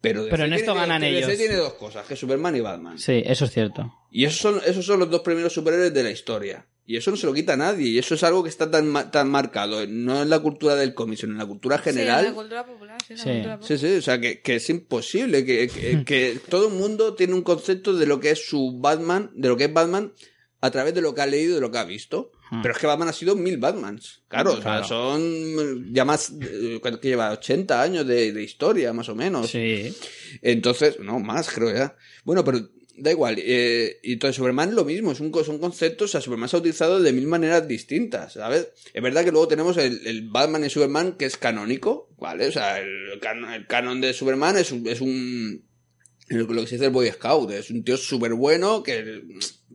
Pero, Pero en DC esto tiene- ganan DC ellos. tiene dos cosas, que es Superman y Batman. Sí, eso es cierto. Y esos son, esos son los dos primeros superhéroes de la historia. Y eso no se lo quita a nadie. Y eso es algo que está tan, tan marcado, no en la cultura del cómic, sino en la cultura general. Sí, en la cultura popular, sí, en la Sí. cultura Sí, popular. sí, o sea, que, que es imposible, que, Hmm. que, que todo el mundo tiene un concepto de lo que es su Batman, de lo que es Batman, a través de lo que ha leído y de lo que ha visto. Pero es que Batman ha sido mil Batmans. Claro, o sea, Hmm. Son ya más, eh, ¿cuánto que lleva? 80 años de, de historia, más o menos. Sí. Entonces, no, más creo ya. Bueno, pero da igual. Eh, y entonces Superman lo mismo, es un, co- son conceptos, o sea, Superman se ha utilizado de mil maneras distintas, ¿sabes? Es verdad que luego tenemos el, el Batman y Superman que es canónico, ¿vale? O sea, el, canon, el canon de Superman es un... Es un lo que se dice el Boy Scout, es un tío súper bueno que...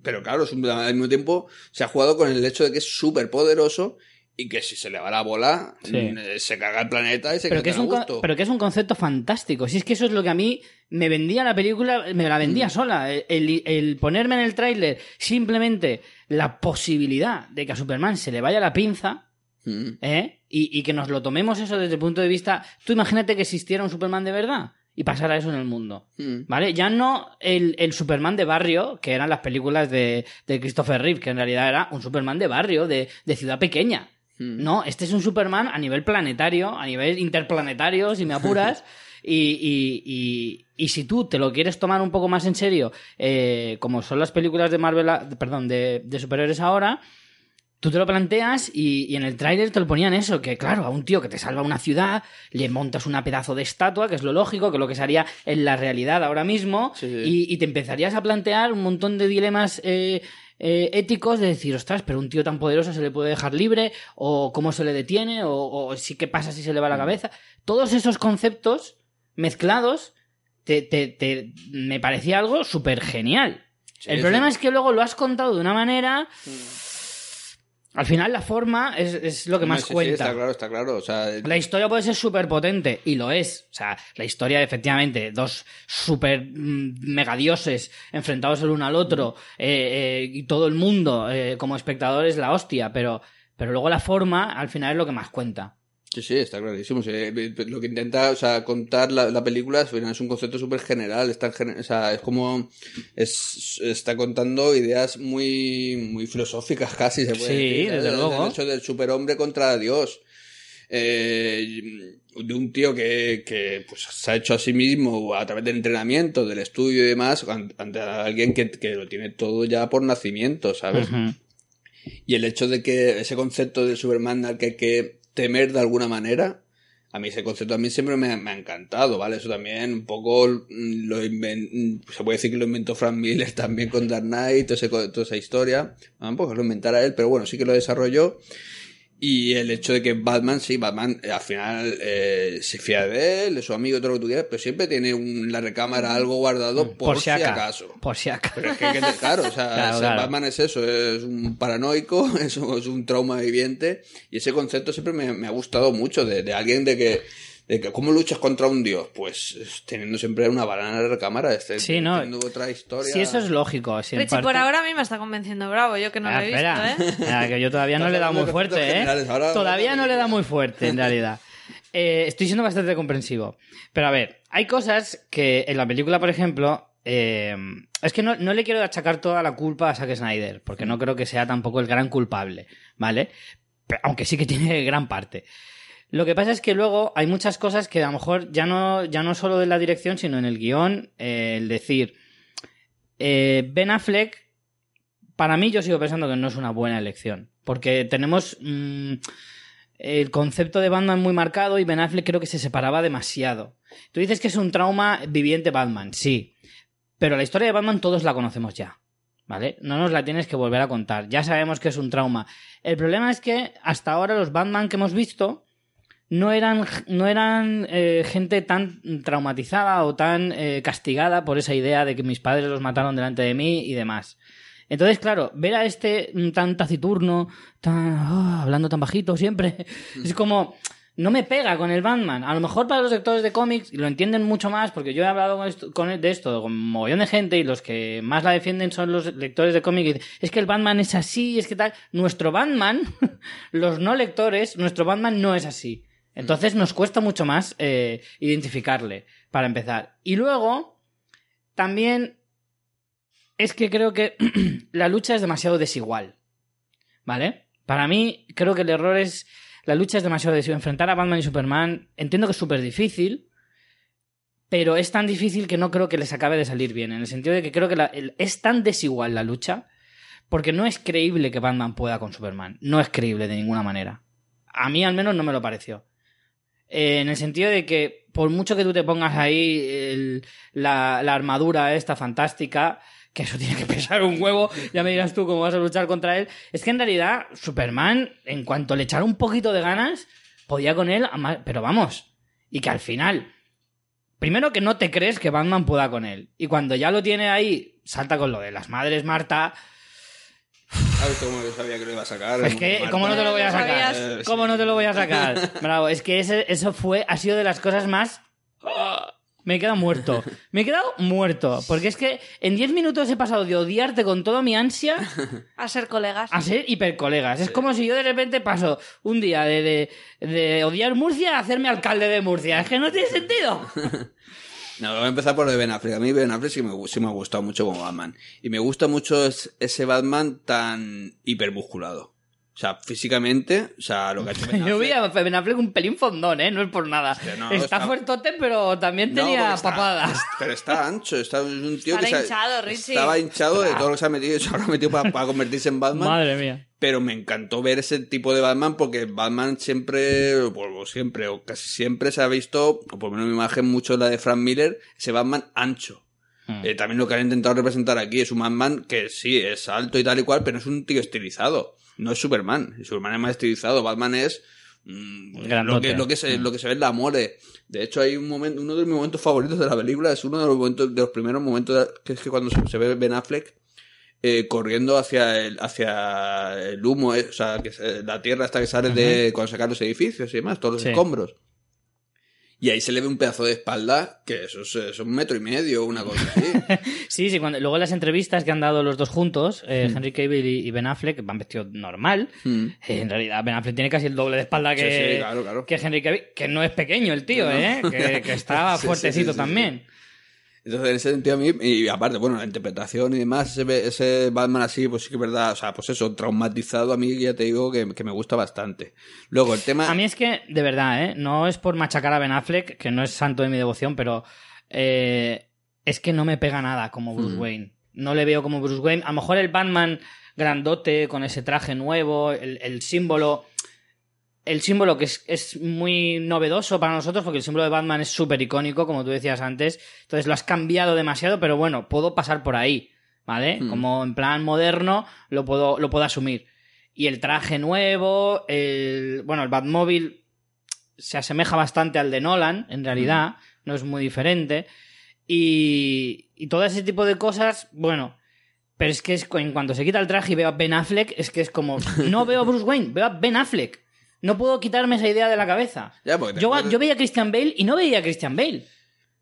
Pero claro, es un- al mismo tiempo se ha jugado con el hecho de que es súper poderoso y que si se le va la bola, Sí. mm, eh, se carga el planeta y se Pero queda que, es un, gusto. pero que es un concepto fantástico. Si es que eso es lo que a mí me vendía la película, me la Mm. vendía sola. El, el ponerme en el tráiler simplemente la posibilidad de que a Superman se le vaya la pinza, Mm. ¿eh? Y, y que nos lo tomemos eso desde el punto de vista... Tú imagínate que existiera un Superman de verdad y pasara eso en el mundo. Mm. ¿Vale? Ya no el, el Superman de barrio, que eran las películas de, de Christopher Reeve, que en realidad era un Superman de barrio, de, de ciudad pequeña. Mm. No, este es un Superman a nivel planetario, a nivel interplanetario, si me apuras. Y, y- y- y si tú te lo quieres tomar un poco más en serio, eh, como son las películas de Marvel, perdón, de, de superhéroes ahora, tú te lo planteas y, y en el tráiler te lo ponían eso, que claro, a un tío que te salva una ciudad, le montas una pedazo de estatua, que es lo lógico, que es lo que se haría en la realidad ahora mismo, Sí, sí. Y, y te empezarías a plantear un montón de dilemas eh, eh, éticos de decir, ostras, pero un tío tan poderoso se le puede dejar libre, o cómo se le detiene, o, o si qué pasa si se le va la cabeza. Todos esos conceptos mezclados te, te- te- me parecía algo súper genial. Sí, El sí. problema es que luego lo has contado de una manera... Al final la forma es, es lo que más Sí, sí, cuenta. está claro, está claro. O sea, La historia puede ser súper potente, y lo es. O sea, la historia, efectivamente, dos súper mm, megadioses enfrentados el uno al otro, eh, eh, y todo el mundo eh, como espectador es la hostia, pero, pero luego la forma, al final, es lo que más cuenta. Sí, sí, está clarísimo. Sí, Lo que intenta, o sea, contar la, la película es un concepto súper general. Está o sea, es como. Es, está contando ideas muy, muy filosóficas casi, se puede Sí, decir. desde El- luego. El hecho del superhombre contra Dios. Eh, de un tío que, que pues, se ha hecho a sí mismo a través del entrenamiento, del estudio y demás, an- ante alguien que, que lo tiene todo ya por nacimiento, ¿sabes? Y el hecho de que ese concepto del Superman al que hay que temer de alguna manera, a mí ese concepto a mí siempre me, ha- encantado, ¿vale? Eso también un poco mm, lo inven- se puede decir que lo inventó Frank Miller también con Dark Knight, toda esa historia. Tampoco lo inventara él, pero bueno, sí que lo desarrolló. Y el hecho de que Batman, sí, Batman eh, al final eh, se fía de él, de su amigo, todo lo que tú quieras, pero siempre tiene un- en la recámara algo guardado por, si aca- acaso. Por si acaso. Pero es que, que claro, o sea, Claro. Batman es eso, es un paranoico, es, un- es un trauma viviente, y ese concepto siempre me, me ha gustado mucho, de, de alguien de que, de que, ¿cómo luchas contra un dios? Pues es teniendo siempre una banana en la recámara, este, Sí, no. teniendo otra historia. Sí, eso es lógico. si Richie, por ahora a mí me está convenciendo Bravo, yo que no Ah, lo he espera, visto, ¿eh? Espera, que yo todavía no le he dado muy de fuerte, ¿eh? ahora Todavía no le he de- dado muy fuerte, en realidad. Eh, estoy siendo bastante comprensivo. Pero a ver, hay cosas que en la película, por ejemplo, eh, es que no, no le quiero achacar toda la culpa a Zack Snyder, porque no creo que sea tampoco el gran culpable, ¿vale? Pero- aunque sí que tiene gran parte. Lo que pasa es que luego hay muchas cosas que a lo mejor ya no, ya no solo de la dirección, sino en el guion, eh, el decir, eh, Ben Affleck, para mí yo sigo pensando que no es una buena elección, porque tenemos mm, el concepto de Batman muy marcado y Ben Affleck creo que se separaba demasiado. Tú dices que es un trauma viviente Batman, sí, pero la historia de Batman todos la conocemos ya. ¿Vale? No nos la tienes que volver a contar. Ya sabemos que es un trauma. El problema es que hasta ahora los Batman que hemos visto no eran, no eran eh, gente tan traumatizada o tan eh, castigada por esa idea de que mis padres los mataron delante de mí y demás. Entonces, claro, ver a este mm, tan taciturno, tan ah, hablando tan bajito siempre, es como no me pega con el Batman. A lo mejor para los lectores de cómics lo entienden mucho más, porque yo he hablado con con- de esto con un mogollón de gente y los que más la defienden son los lectores de cómics. y dicen, Es que el Batman es así, es que tal. Nuestro Batman, los no lectores, nuestro Batman no es así. Entonces nos cuesta mucho más eh, identificarle, para empezar. Y luego, también es que creo que la lucha es demasiado desigual. ¿Vale? Para mí, creo que el error es. La lucha es demasiado desigual. Enfrentar a Batman y Superman, entiendo que es súper difícil, pero es tan difícil que no creo que les acabe de salir bien. En el sentido de que creo que la- el- es tan desigual la lucha, porque no es creíble que Batman pueda con Superman. No es creíble de ninguna manera. A mí al menos no me lo pareció. Eh, en el sentido de que, por mucho que tú te pongas ahí el- la, la armadura esta fantástica, que eso tiene que pesar un huevo, ya me dirás tú cómo vas a luchar contra él. Es que en realidad, Superman, en cuanto le echara un poquito de ganas, podía con él, pero vamos. Y que al final, primero que no te crees que Batman pueda con él. Y cuando ya lo tiene ahí, salta con lo de las madres Marta. Cómo yo sabía que lo iba a sacar. Es que, Marta. ¿cómo no te lo voy a ¿Lo sacar? sabías? ¿Cómo no te lo voy a sacar? Bravo, es que ese- eso fue, ha sido de las cosas más... Me he quedado muerto. Me he quedado muerto. Porque es que en 10 minutos he pasado de odiarte con toda mi ansia A ser colegas. a ser hipercolegas. Es como si yo de repente paso un día de, de, de odiar Murcia a hacerme alcalde de Murcia. Es que no tiene sentido. No, voy a empezar por lo de Ben Affleck. A mí Ben Affleck sí me, sí me ha gustado mucho como Batman. Y me gusta mucho es- ese Batman tan hipermusculado. O sea, físicamente, o sea, lo que ha hecho Ben Yo vi Affleck- a Ben Affleck un pelín fondón, ¿eh? No es por nada. Hostia, no, está, está- fuertote, pero también No, tenía porque está- papada. es- pero está ancho, está es un tío Estará que se- hinchado, Richie. estaba hinchado de todo lo que se ha metido, se habrá metido para, para convertirse en Batman. Madre mía. Pero me encantó ver ese tipo de Batman porque Batman siempre, o siempre, o casi siempre se ha visto, o por lo menos mi imagen mucho la de Frank Miller, ese Batman ancho. Hmm. Eh, también lo que han intentado representar aquí es un Batman que sí, es alto y tal y cual, pero no es un tío estilizado. No es Superman. Superman es más estilizado. Batman es mm, lo, que, lo, que se, lo que se ve en la mole. De hecho, hay un momento, uno de mis momentos favoritos de la película es uno de los momentos, de los primeros momentos, de- que es que cuando se, se ve Ben Affleck eh, corriendo hacia el, hacia el humo, eh, o sea, que se- la tierra hasta que sale de cuando sacan los edificios y demás, todos los Sí. escombros. Y ahí se le ve un pedazo de espalda que eso es, es un metro y medio, una cosa así. Sí, sí, cuando, luego en las entrevistas que han dado los dos juntos, eh, Henry Cavill y, y Ben Affleck, van vestidos normal. Mm. Eh, en realidad, Ben Affleck tiene casi el doble de espalda que, Sí, sí, claro, claro. que Henry Cavill, que no es pequeño el tío, No, no. ¿eh? Que, que está Sí, fuertecito también. Entonces, en ese sentido, a mí, y aparte, bueno, la interpretación y demás, ese, ese Batman así, pues sí que es verdad, o sea, pues eso, traumatizado, a mí ya te digo que, que me gusta bastante. Luego, el tema. A mí es que, de verdad, ¿eh? No es por machacar a Ben Affleck, que no es santo de mi devoción, pero eh, es que no me pega nada como Bruce Mm. Wayne. No le veo como Bruce Wayne. A lo mejor el Batman grandote, con ese traje nuevo, el, el símbolo... El símbolo que es, es muy novedoso para nosotros, porque el símbolo de Batman es súper icónico, como tú decías antes. Entonces lo has cambiado demasiado, pero bueno, puedo pasar por ahí, ¿vale? Mm. Como en plan moderno, lo puedo, lo puedo asumir. Y el traje nuevo, el. Bueno, el Batmóvil se asemeja bastante al de Nolan, en realidad, no es muy diferente. Y, y todo ese tipo de cosas, bueno. Pero es que es, en cuanto se quita el traje y veo a Ben Affleck, es que es como. No veo a Bruce Wayne, veo a Ben Affleck. No puedo quitarme esa idea de la cabeza. Ya, Yo, acuerdas- yo veía a Christian Bale y no veía a Christian Bale.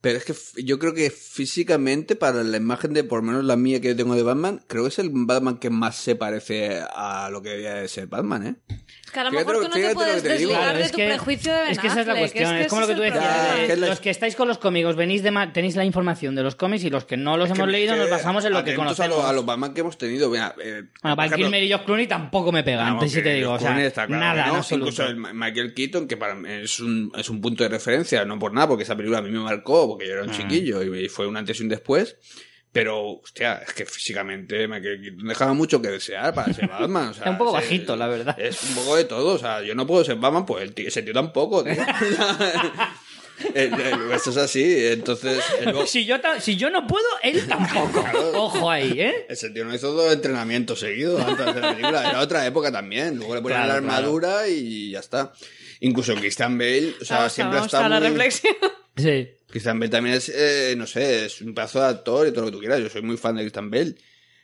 Pero es que yo creo que físicamente, para la imagen de, por lo menos la mía que yo tengo de Batman, creo que es el Batman que más se parece a lo que debía de ser Batman, ¿eh? Es que a lo mejor tú no te puedes desligar Claro, de es tu que- prejuicio de Ben Es que esa es la cuestión. Es, que como lo que tú decías. la- Los que estáis con los cómics, venís de ma- tenéis la información de los cómics y los que no los hemos Que- leído que nos basamos en lo que conocemos. A, lo- a los Batman que hemos tenido. Mira, eh, Bueno, Val Kilmer y George Clooney tampoco me pegan, te digo. O sea, Clooney está claro nada. Incluso Michael Keaton, que para mí es un, es un punto de referencia, no por nada, porque esa película a mí me marcó, porque yo era un Mm. chiquillo y, y fue un antes y un después. Pero, hostia, es que físicamente Michael dejaba mucho que desear para ser Batman. O sea, Está un poco bajito, la verdad. Es un poco de todo. O sea, yo no puedo ser Batman, pues el tío- ese tío tampoco. tío. El- el- Eso es así. Entonces, el Si yo, si yo no puedo, él tampoco. Ojo ahí, ¿eh? ese tío no hizo dos entrenamientos seguidos antes de la película. Era otra época también. Luego le ponían Claro, la armadura y ya está. Incluso Christian Bale, o sea, Vamos, siempre ha vamos estado a la muy... reflexión. Sí. Christian Bale también es, eh, no sé, es un pedazo de actor y todo lo que tú quieras. Yo soy muy fan de Christian Bale.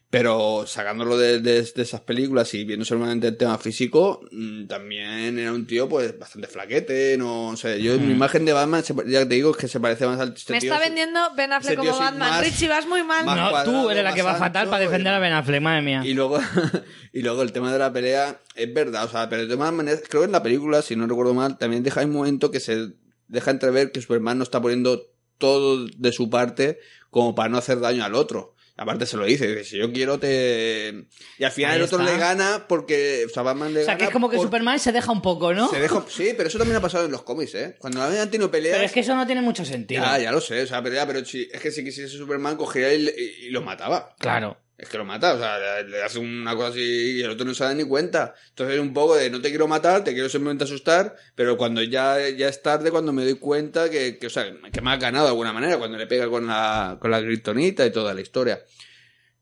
Pero sacándolo de, de- de esas películas y viendo solamente el tema físico, mm, también era un tío pues bastante flaquete, no sé. Yo, mi imagen de Batman, ya te digo, es que se parece más al este Me tío, está vendiendo Ben Affleck como Batman. más- Richie, vas muy mal. No, cuadrado, tú eres la que va fatal para y defender a. Ben Affleck, madre mía. Y luego, y luego el tema de la pelea, es verdad, o sea, pero de todas maneras, creo que en la película, si no recuerdo mal, también deja un momento que se deja entrever que Superman no está poniendo todo de su parte como para no hacer daño al otro. Aparte se lo dice, si yo quiero te... Y al final Ahí el otro está. le gana porque, o sea, Batman le o sea, que es como que por- Superman se deja un poco, ¿no? Se deja... Sí, pero eso también ha pasado en los cómics, ¿eh? Cuando habían tenido peleas... Pero es que eso no tiene mucho sentido. Ya, ya lo sé, o sea, pero, ya, pero si, es que si quisiese Superman cogería y, y- y lo mataba. Claro. Es que lo mata, o sea, le, hace una cosa así y el otro no se da ni cuenta. Entonces es un poco de no te quiero matar, te quiero simplemente asustar, pero cuando ya, ya es tarde, cuando me doy cuenta que, que, o sea, que me ha ganado de alguna manera, cuando le pega con la, con la kriptonita y toda la historia.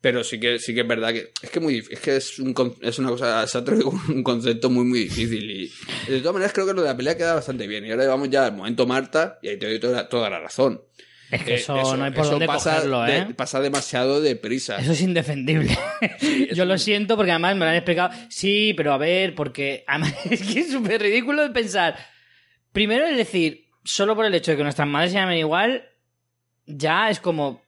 Pero sí que, sí que es verdad que es que muy es que es un es una cosa, se ha traído un concepto muy muy difícil y de todas maneras creo que lo de la pelea queda bastante bien. Y ahora vamos ya al momento Marta y ahí te doy toda, toda la razón. Es que Eh, eso, no hay por eso dónde pasa cogerlo, de- ¿eh? pasa demasiado deprisa. Eso es indefendible. Yo lo siento porque además me lo han explicado. Sí, pero a ver, porque además es que es súper ridículo de pensar. Primero es decir, solo por el hecho de que nuestras madres se llamen igual, ya es como...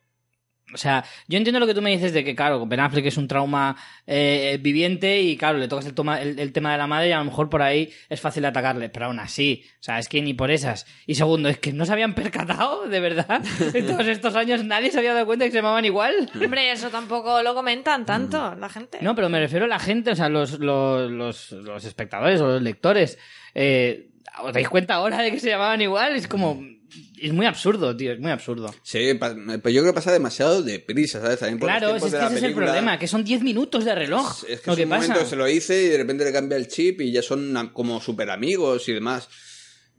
O sea, yo entiendo lo que tú me dices de que, claro, Ben Affleck es un trauma eh, viviente y, claro, le tocas el, toma- el- el tema de la madre y a lo mejor por ahí es fácil atacarle, pero aún así, o sea, es que ni por esas. Y segundo, es que no se habían percatado, de verdad, en todos estos años nadie se había dado cuenta que se llamaban igual. Hombre, eso tampoco lo comentan tanto la gente. No, pero me refiero a la gente, o sea, los, los, los, los espectadores o los lectores. Eh, ¿Os dais cuenta ahora de que se llamaban igual? Es como... Es muy absurdo, tío, es muy absurdo. Sí, pero yo creo que pasa demasiado deprisa, ¿sabes? También por Claro, es, que ese es el problema, que son 10 minutos de reloj. Es que lo que un pasa. momento se lo hice y de repente le cambia el chip y ya son como super amigos y demás.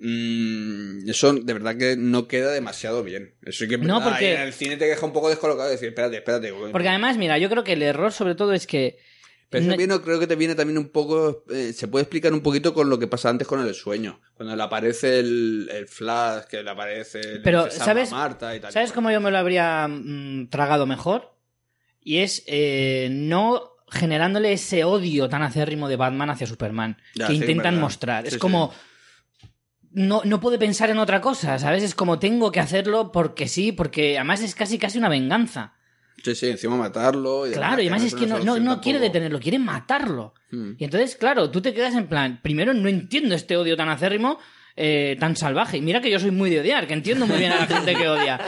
Mm, eso de verdad que no queda demasiado bien. Eso que No, porque- en el cine te deja un poco descolocado y decir, espérate, espérate. güey. Porque además, mira, yo creo que el error sobre todo es que... Pero no- eso viene- creo que te viene también un poco. eh, se puede explicar un poquito con lo que pasa antes con el sueño. Cuando le aparece el, el flash, que le aparece. le Pero, dice, "Salva ¿sabes- Marta y tal. ¿Sabes cómo yo me lo habría mm, tragado mejor? Y es eh, no generándole ese odio tan acérrimo de Batman hacia Superman Ya, que sí, intentan verdad. mostrar. Sí, es sí. como... No, no puede pensar en otra cosa, ¿sabes? Es como tengo que hacerlo porque sí, porque además es casi casi una venganza. Sí, sí, encima matarlo. Y Claro, y además es que no, no, no quiere detenerlo, quiere matarlo. Hmm. Y entonces, claro, tú te quedas en plan, primero no entiendo este odio tan acérrimo, eh, tan salvaje. Y mira que yo soy muy de odiar, que entiendo muy bien a la gente que odia.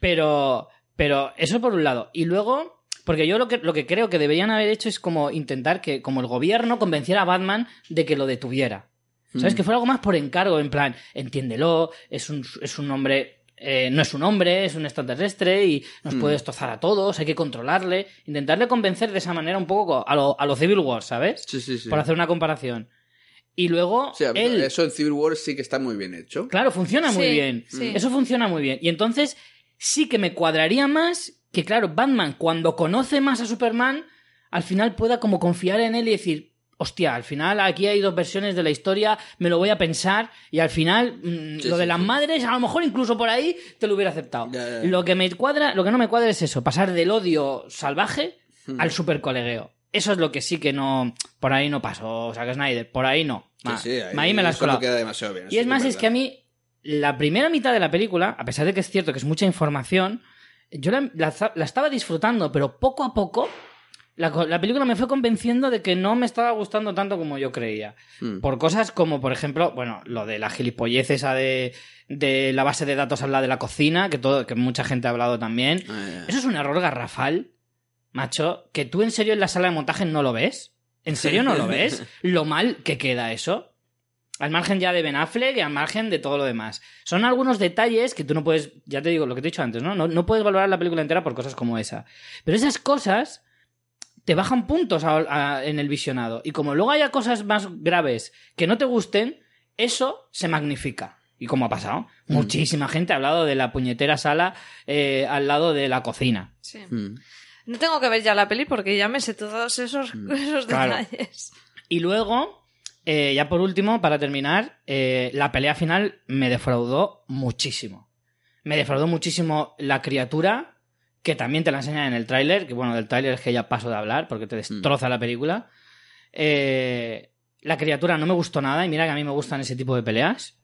Pero, pero eso por un lado. Y luego, porque yo lo que, lo que creo que deberían haber hecho es como intentar que, como el gobierno convenciera a Batman de que lo detuviera. ¿Sabes? Mm. Que fuera algo más por encargo, en plan, entiéndelo, es un, es un hombre, eh, no es un hombre, es un extraterrestre y nos Mm. puede destrozar a todos, hay que controlarle. Intentarle convencer de esa manera un poco a lo, a lo Civil War, ¿sabes? Sí, sí, sí. Por hacer una comparación. Y luego, O sea, él, Eso en Civil War sí que está muy bien hecho. claro, funciona muy Sí, bien. sí. Eso funciona muy bien. Y entonces, sí que me cuadraría más que, claro, Batman, cuando conoce más a Superman, al final pueda como confiar en él y decir, hostia, al final aquí hay dos versiones de la historia, me lo voy a pensar y al final mm, Sí, lo de las sí. madres, a lo mejor incluso por ahí te lo hubiera aceptado. Ya, ya, ya. Lo que me cuadra, lo que no me cuadra es eso, pasar del odio salvaje Hmm. al supercolegueo. Eso es lo que sí que no, por ahí no pasó, o sea, que Snyder, por ahí no. Sí, Ma- sí, ahí, me la has eso no colado. queda demasiado bien. Y es más, es que a mí, la primera mitad de la película, a pesar de que es cierto que es mucha información, yo la, la- la estaba disfrutando, pero poco a poco la, la película me fue convenciendo de que no me estaba gustando tanto como yo creía. Hmm. Por cosas como, por ejemplo, bueno, lo de la gilipollez esa de, de la base de datos lado de la cocina, que, todo, que mucha gente ha hablado también. Ah, Eso es un error garrafal, macho, que tú en serio en la sala de montaje no lo ves. ¿En serio no lo ves? Lo mal que queda eso. Al margen ya de Ben Affleck y al margen de todo lo demás. Son algunos detalles que tú no puedes, ya te digo lo que te he dicho antes, ¿no? No, no puedes valorar la película entera por cosas como esa. Pero esas cosas te bajan puntos a- a- en el visionado. Y como luego haya cosas más graves que no te gusten, eso se magnifica. Y como ha pasado, muchísima gente ha hablado de la puñetera sala eh, al lado de la cocina. Sí. Hmm. No tengo que ver ya la peli porque ya me sé todos esos, esos Claro. detalles. Y luego, eh, ya por último, para terminar, eh, la pelea final me defraudó muchísimo. Me defraudó muchísimo la criatura que también te la enseñan en el tráiler, que bueno, del tráiler es que ya paso de hablar porque te destroza la película. Eh, la criatura no me gustó nada y mira que a mí me gustan ese tipo de peleas.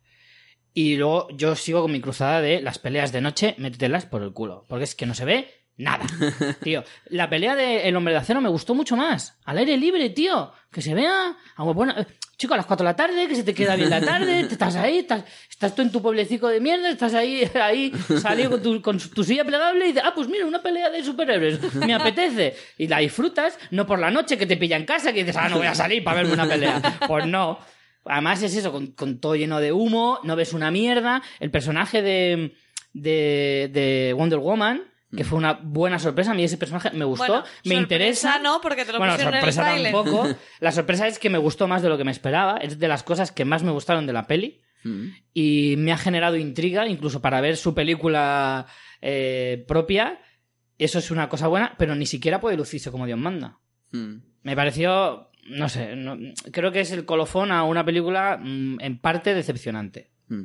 Y luego yo sigo con mi cruzada de las peleas de noche, métetelas por el culo. Porque es que no se ve nada. Tío, la pelea de El Hombre de Acero me gustó mucho más. Al aire libre, tío. Que se vea. Algo bueno. Chico, a las 4 de la tarde, que se te queda bien la tarde, te estás ahí, estás, estás tú en tu pueblecito de mierda, estás ahí, ahí, salido con tu, con tu silla plegable y dices, ah, pues mira, una pelea de superhéroes, me apetece. Y la disfrutas, no por la noche que te pilla en casa, que dices, ah, no voy a salir para verme una pelea. Pues no. Además es eso, con, con todo lleno de humo, no ves una mierda. El personaje de, de, de Wonder Woman, que fue una buena sorpresa. A mí ese personaje me gustó, Bueno, me sorpresa interesa. no, porque te lo bueno, pusieron en el sorpresa tampoco. La sorpresa es que me gustó más de lo que me esperaba. Es de las cosas que más me gustaron de la peli. Mm. Y me ha generado intriga, incluso para ver su película eh, propia. Eso es una cosa buena, pero ni siquiera puede lucirse como Dios manda. Mm. Me pareció, no sé, no- creo que es el colofón a una película mm, en parte decepcionante. Mm.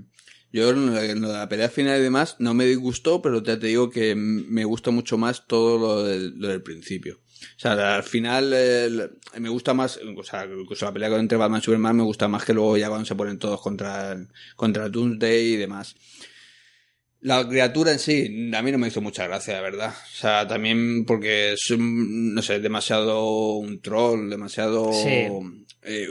Yo en de en la pelea final y demás no me disgustó, pero ya te digo que me gusta mucho más todo lo del, principio. O sea, al final el- me gusta más, o sea, incluso la pelea entre Batman y Superman me gusta más que luego ya cuando se ponen todos contra, contra Doomsday y demás. La criatura en sí, a mí no me hizo mucha gracia, la verdad. O sea, también porque es, no sé, demasiado un troll, demasiado... Sí. Eh,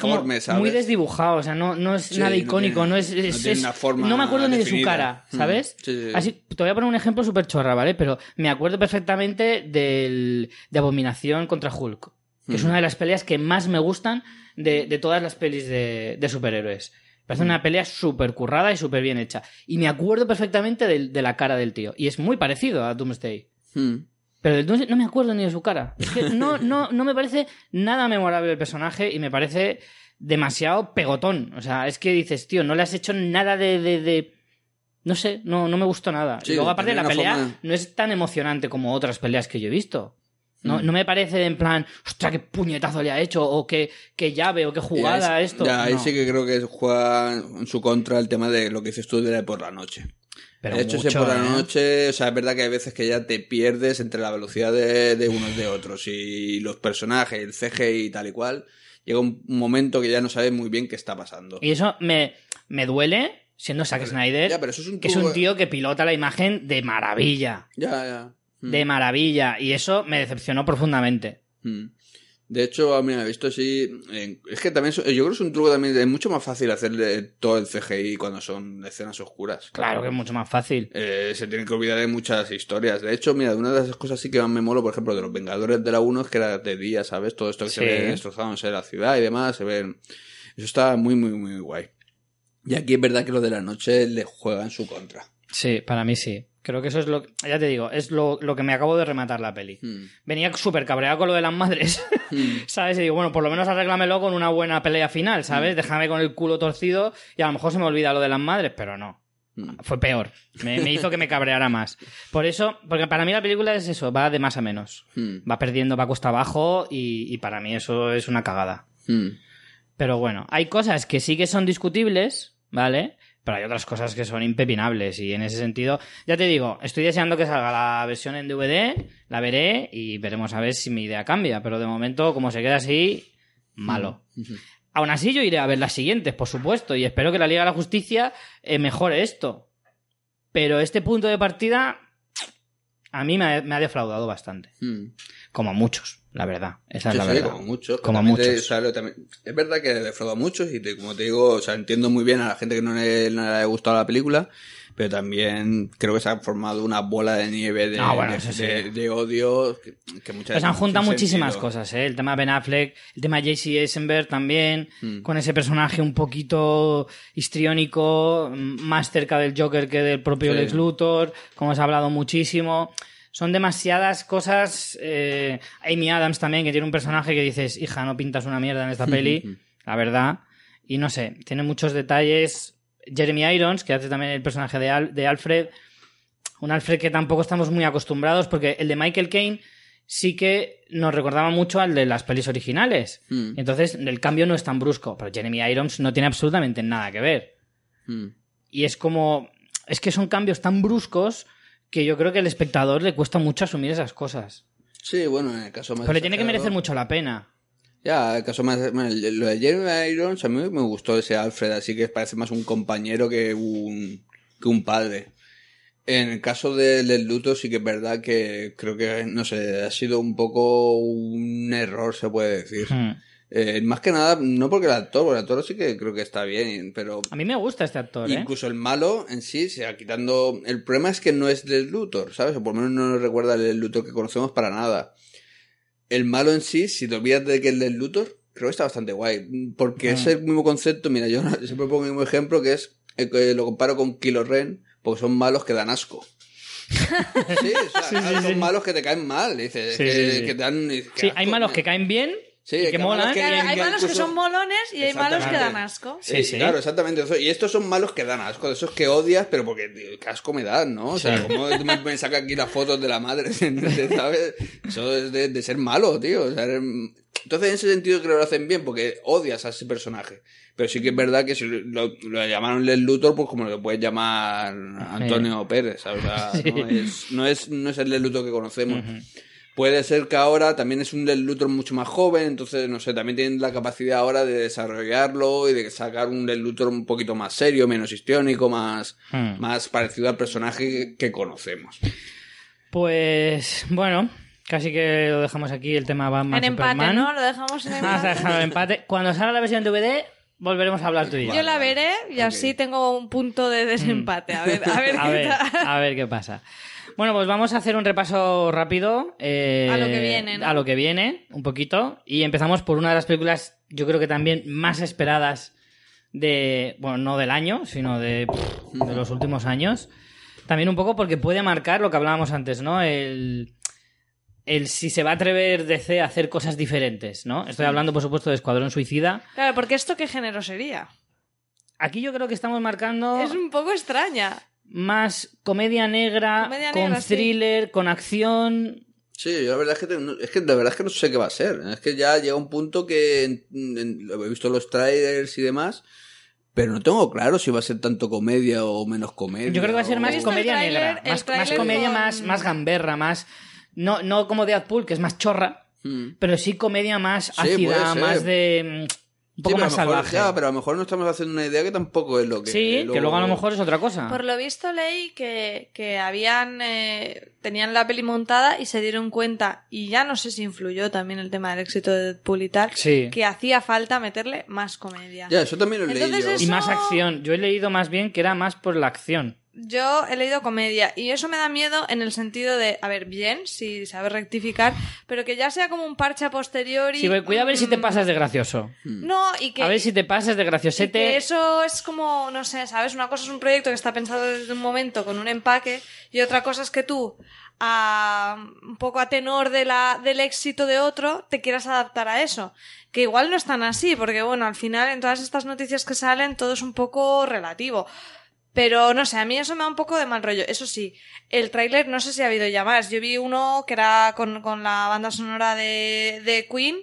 como deforme, ¿sabes? muy desdibujado, o sea, no, no es Sí, nada no icónico, tiene- no es... no es- tiene es- una forma no me acuerdo ni de su cara, Mm. ¿sabes? Sí, sí, sí. Así, te voy a poner un ejemplo súper chorra, ¿vale? Pero me acuerdo perfectamente del, de Abominación contra Hulk, que es Mm. una de las peleas que más me gustan de, de todas las pelis de, de superhéroes. Parece Mm. una pelea súper currada y súper bien hecha. Y me acuerdo perfectamente del- de, la cara del tío. Y es muy parecido a Doomsday. Pero Doomsday no me acuerdo ni de su cara. Es que no, no, no me parece nada memorable el personaje y me parece demasiado pegotón. O sea, es que dices, tío, no le has hecho nada de... de- de- No sé, no, no me gustó nada. Sí, y luego aparte la pelea forma- no es tan emocionante como otras peleas que yo he visto. No, Mm. no me parece en plan, ostras, qué puñetazo le ha hecho, o qué, qué llave, o qué jugada esto. Ya, ahí No. sí que creo que juega en su contra el tema de lo que dices tú de por la noche. Pero ese mucho, por la ¿eh? noche, o sea, es verdad que hay veces que ya te pierdes entre la velocidad de, de unos de otros y los personajes, el CGI y tal y cual. Llega un momento que ya no sabes muy bien qué está pasando. Y eso me, me duele, siendo Zack Snyder, Ya, pero eso es un que es un tío que pilota la imagen de maravilla. Ya, ya. Mm. de maravilla y eso me decepcionó profundamente. Mm. De hecho, mira, he visto así. eh, es que también, yo creo que es un truco también. Es mucho más fácil hacerle todo el CGI cuando son escenas oscuras. Claro que es mucho más fácil. Eh, se tienen que olvidar de muchas historias. De hecho, mira, una de las cosas sí que más me molo, por ejemplo, de los Vengadores de la 1 es que era de día, ¿sabes? Todo esto que Sí. se ve destrozándose la ciudad y demás, se ven. Eso está muy, muy, muy guay. Y aquí es verdad que lo de la noche le juega en su contra. Sí, para mí sí. Creo que eso es lo ya te digo, es lo, lo que me acabo de rematar la peli. Mm. Venía súper cabreado con lo de las madres, Mm. ¿sabes? Y digo, bueno, por lo menos arréglamelo con una buena pelea final, ¿sabes? Mm. Déjame con el culo torcido y a lo mejor se me olvida lo de las madres, pero no. Fue peor. Me, me hizo que me cabreara más. Por eso, porque para mí la película es eso, va de más a menos. Va perdiendo, va cuesta abajo y, y para mí eso es una cagada. Pero bueno, hay cosas que sí que son discutibles, ¿vale? Pero hay otras cosas que son impepinables y en ese sentido, ya te digo, estoy deseando que salga la versión en DVD, la veré y veremos a ver si mi idea cambia, pero de momento, como se queda así, malo. Aún así, yo iré a ver las siguientes, por supuesto, y espero que la Liga de la Justicia eh, mejore esto. Pero este punto de partida a mí me ha, me ha defraudado bastante. Mm. Como a muchos, la verdad. Esa Sí, es la sí, verdad. como muchos. Como te- muchos. o sea, lo- también- es verdad que defrauda a muchos y te- como te digo, o sea, entiendo muy bien a la gente que no le, no le haya gustado la película, pero también creo que se ha formado una bola de nieve de, Ah, bueno, de, sí. de- de odio que, que muchas Pues han veces juntado sin muchísimas sentido. cosas, ¿eh? El tema de Ben Affleck, el tema de JC Eisenberg también, Mm. con ese personaje un poquito histriónico, mm, más cerca del Joker que del propio Sí. Lex Luthor, como se ha hablado muchísimo. Son demasiadas cosas. eh, Amy Adams también, que tiene un personaje que dices, hija, no pintas una mierda en esta peli, la verdad. Y no sé, tiene muchos detalles. Jeremy Irons, que hace también el personaje de, Al- de Alfred, un Alfred que tampoco estamos muy acostumbrados, porque el de Michael Caine sí que nos recordaba mucho al de las pelis originales. Mm. Entonces, el cambio no es tan brusco, pero Jeremy Irons no tiene absolutamente nada que ver. Mm. Y es como. Es que son cambios tan bruscos que yo creo que al espectador le cuesta mucho asumir esas cosas. Sí, bueno, en el caso más. Pero le tiene que merecer mucho la pena. Ya, el caso más. bueno, lo de Jeremy Irons, a mí me gustó ese Alfred, así que parece más un compañero que un, que un padre. En el caso de Lex Luthor sí que es verdad que creo que, no sé, ha sido un poco un error, se puede decir. Hmm. Eh, más que nada, no porque el actor, porque el actor sí que creo que está bien, pero A mí me gusta este actor, ¿eh? incluso el malo en sí, se ha quitando... El problema es que no es Lex Luthor, ¿sabes? O por lo menos no nos recuerda el Luthor que conocemos para nada. El malo en sí, si te olvidas de que es Lex Luthor, creo que está bastante guay. Porque es Mm. el mismo concepto, mira, yo siempre pongo el mismo ejemplo que es, eh, que lo comparo con Kilo Ren, porque son malos que dan asco. sí, o sea, Sí, sí, son sí. malos que te caen mal, dices, Sí, que, que te dan... Sí, hay malos que caen bien Sí, y que que molan. que- Claro, hay malos que son molones y hay malos que dan asco. Sí, Sí, sí. Claro, exactamente. Y estos son malos que dan asco, de esos que odias, pero porque tío, qué asco me dan, ¿no? O sea, Sí. como me, me sacas aquí las fotos de la madre, ¿sabes? Eso es de, de ser malo, tío. O sea, eres- Entonces, en ese sentido creo que lo hacen bien, porque odias a ese personaje. Pero sí que es verdad que si lo, lo llamaron Lex Luthor, pues como lo puedes llamar Antonio Pérez, ¿sabes? O sea, Sí. no, es, no, es, no es el Lex Luthor que conocemos. Puede ser que ahora también es un Lex Luthor mucho más joven, entonces, no sé, también tienen la capacidad ahora de desarrollarlo y de sacar un Lex Luthor un poquito más serio, menos histriónico, más, Hmm. más parecido al personaje que, conocemos. Pues bueno, casi que lo dejamos aquí el tema Batman En empate, Superman. ¿no? Lo dejamos en Vamos a empate. dejarlo en empate. Cuando salga la versión DVD, volveremos a hablar tú y yo. Yo la veré y así tengo un punto de desempate. A ver, a ver a qué ver, tal. a ver qué pasa. Bueno, pues vamos a hacer un repaso rápido. eh, A lo que viene, ¿no? A lo que viene, un poquito. Y empezamos por una de las películas, yo creo que también más esperadas de. Bueno, no del año, sino de, de los últimos años. También un poco porque puede marcar lo que hablábamos antes, ¿no? El. El si se va a atrever DC a hacer cosas diferentes, ¿no? Estoy hablando, por supuesto, de Escuadrón Suicida. Claro, porque esto qué género sería. Aquí yo creo que estamos marcando. Es un poco extraña. Más comedia negra, Comedia con negra, sí. thriller, con acción. Sí, yo la verdad es que, te- es que la verdad es que no sé qué va a ser. Es que ya llega un punto que en- en- he visto los trailers y demás, pero no tengo claro si va a ser tanto comedia o menos comedia. Yo creo que va a ser o- más comedia negra, más, comedia con- más, más gamberra, más no, no como Deadpool, que es más chorra, Mm. pero sí comedia más ácida, más de un Sí, poco pero más mejor- salvaje. Ya, pero a lo mejor no estamos haciendo una idea que tampoco es lo que. sí, que luego a lo mejor es otra cosa. Por lo visto leí que, que habían eh, tenían la peli montada y se dieron cuenta, y ya no sé si influyó también el tema del éxito de Deadpool y tal, Sí. que hacía falta meterle más comedia. Ya, eso también lo leí Entonces yo. eso- Y más acción. Yo he leído más bien que era más por la acción. Yo he leído comedia y eso me da miedo en el sentido de, a ver, bien, si sabes rectificar, pero que ya sea como un parche a posteriori. Sí, cuida a ver si te mm, pasas de gracioso. No, y que, A ver si te pasas de y graciosete. que eso es como, no sé, ¿sabes? Una cosa es un proyecto que está pensado desde un momento con un empaque y otra cosa es que tú, a, un poco a tenor de la, del éxito de otro, te quieras adaptar a eso. Que igual no es tan así, porque bueno, al final en todas estas noticias que salen todo es un poco relativo. Pero no sé, a mí eso me da un poco de mal rollo. Eso sí, el tráiler no sé si ha habido ya más. Yo vi uno que era con, con la banda sonora de, de Queen,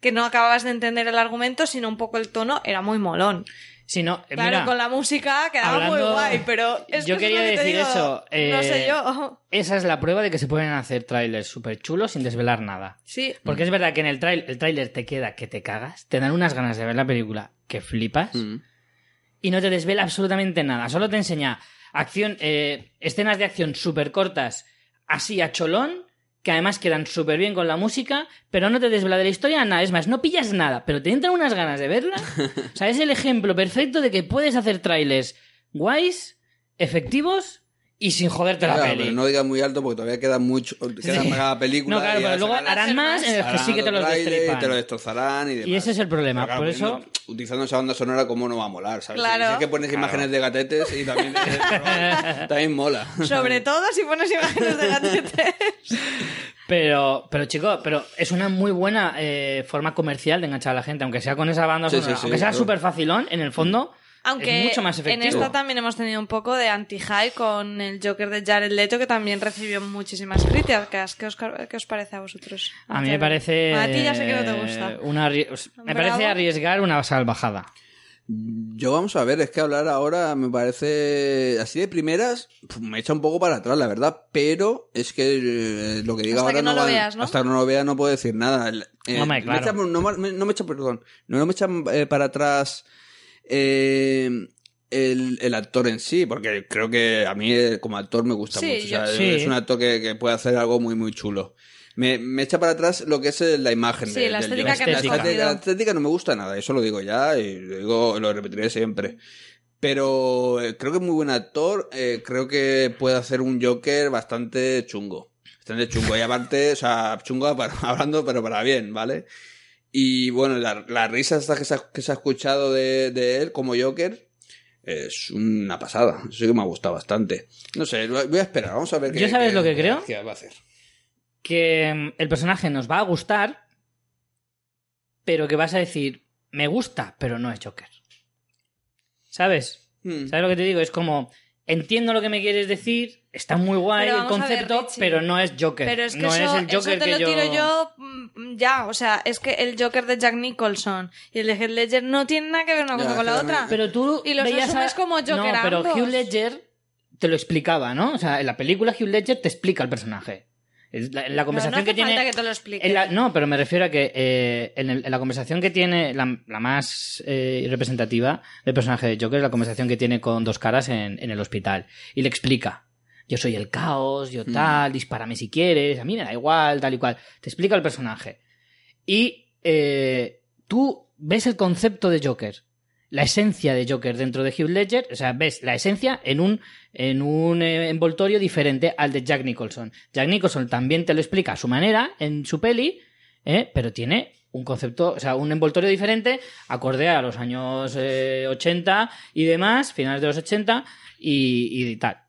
que no acababas de entender el argumento, sino un poco el tono, era muy molón. Si no, eh, Claro, mira, con la música quedaba hablando- muy guay, pero es Yo que quería es lo que te decir digo, eso, No eh, sé yo. esa es la prueba de que se pueden hacer trailers súper chulos sin desvelar nada. Sí. Porque es verdad que en el, trail, el tráiler te queda que te cagas, te dan unas ganas de ver la película que flipas Mm. Y no te desvela absolutamente nada. Solo te enseña acción, eh, escenas de acción súper cortas, así a cholón, que además quedan súper bien con la música, pero no te desvela de la historia nada. Es más, no pillas nada, pero te entran unas ganas de verla. O sea, es el ejemplo perfecto de que puedes hacer trailers guays, efectivos y sin joderte la Claro, peli. pero no digas muy alto porque todavía queda mucho. Queda Sí. para cada película. No, claro, pero luego harán más en el que sí que te los destripan. Y te lo destrozarán y demás. Y ese es el problema, claro, por eso- utilizando esa banda sonora, ¿cómo no va a molar? ¿sabes? Claro. Si es que pones Claro. imágenes de gatetes y también, también mola. Sobre todo si pones imágenes de gatetes. Pero, pero chico, pero es una muy buena eh, forma comercial de enganchar a la gente, aunque sea con esa banda Sí, sonora. sí, sí, aunque sea claro. súper facilón, en el fondo Aunque es mucho más en esta también hemos tenido un poco de anti-hype con el Joker de Jared Leto, que también recibió muchísimas críticas. ¿Qué os, qué os parece a vosotros? A mí me parece... A ti ya sé que no te gusta. eh, una me Bravo. parece arriesgar una salvajada. Yo vamos a ver, es que hablar ahora me parece así de primeras, me echa un poco para atrás, la verdad, pero es que eh, lo que diga Hasta ahora que no lo va- veas, ¿no? hasta que no lo vea no puedo decir nada. Eh, Hombre, me claro. echa- no, me- no me echa, perdón, no, no me echa eh, para atrás eh, el, el actor en sí, porque creo que a mí eh, como actor me gusta Sí, mucho. o sea, yo- Sí. Es un actor que, que puede hacer algo muy, muy chulo. Me, me echa para atrás lo que es la imagen. Sí, de- la del estética que la estética, la estética no me gusta nada, eso lo digo ya y lo, digo, lo repetiré siempre. Pero eh, creo que es muy buen actor, eh, creo que puede hacer un Joker bastante chungo. Bastante chungo. Y aparte, o sea, chungo para- hablando, pero para bien, ¿vale? Y bueno, la, la risa esta que se ha, que se ha escuchado de, de él como Joker es una pasada. Eso sí que me ha gustado bastante. No sé, voy a esperar, vamos a ver qué ¿Yo sabes qué- lo que creo? qué va a hacer. Que mm, el personaje nos va a gustar, pero que vas a decir, me gusta, pero no es Joker. ¿Sabes? Hmm. ¿Sabes lo que te digo? Es como, entiendo lo que me quieres decir, está muy guay el a ver, concepto, pero no es Joker. Pero es que no eso, es el eso Joker te que lo yo... tiro yo mm, ya, o sea, es que el Joker de Jack Nicholson y el de Heath Ledger no tienen nada que ver una Ya, cosa con la otra. Pero tú Y los veías asumes como Joker No, pero ambos. Hugh Ledger te lo explicaba, ¿no? O sea, en la película Hugh Ledger te explica el personaje. La, en la No, conversación no hace que tiene... falta que te lo explique. En la- no, pero me refiero a que eh, en, el- en la conversación que tiene, la, la más eh, representativa del personaje de Joker es la conversación que tiene con dos caras en, en el hospital. Y le explica, yo soy el caos, yo Mm. tal, dispárame si quieres, a mí me da igual, tal y cual. Te explica el personaje. Y eh, tú ves el concepto de Joker, la esencia de Joker dentro de Hugh Ledger, o sea, ves la esencia en un, en un eh, envoltorio diferente al de Jack Nicholson. Jack Nicholson también te lo explica a su manera en su peli, ¿eh? pero tiene un concepto, o sea, un envoltorio diferente, acorde a los años eh, 80 y demás, finales de los 80 y, y tal.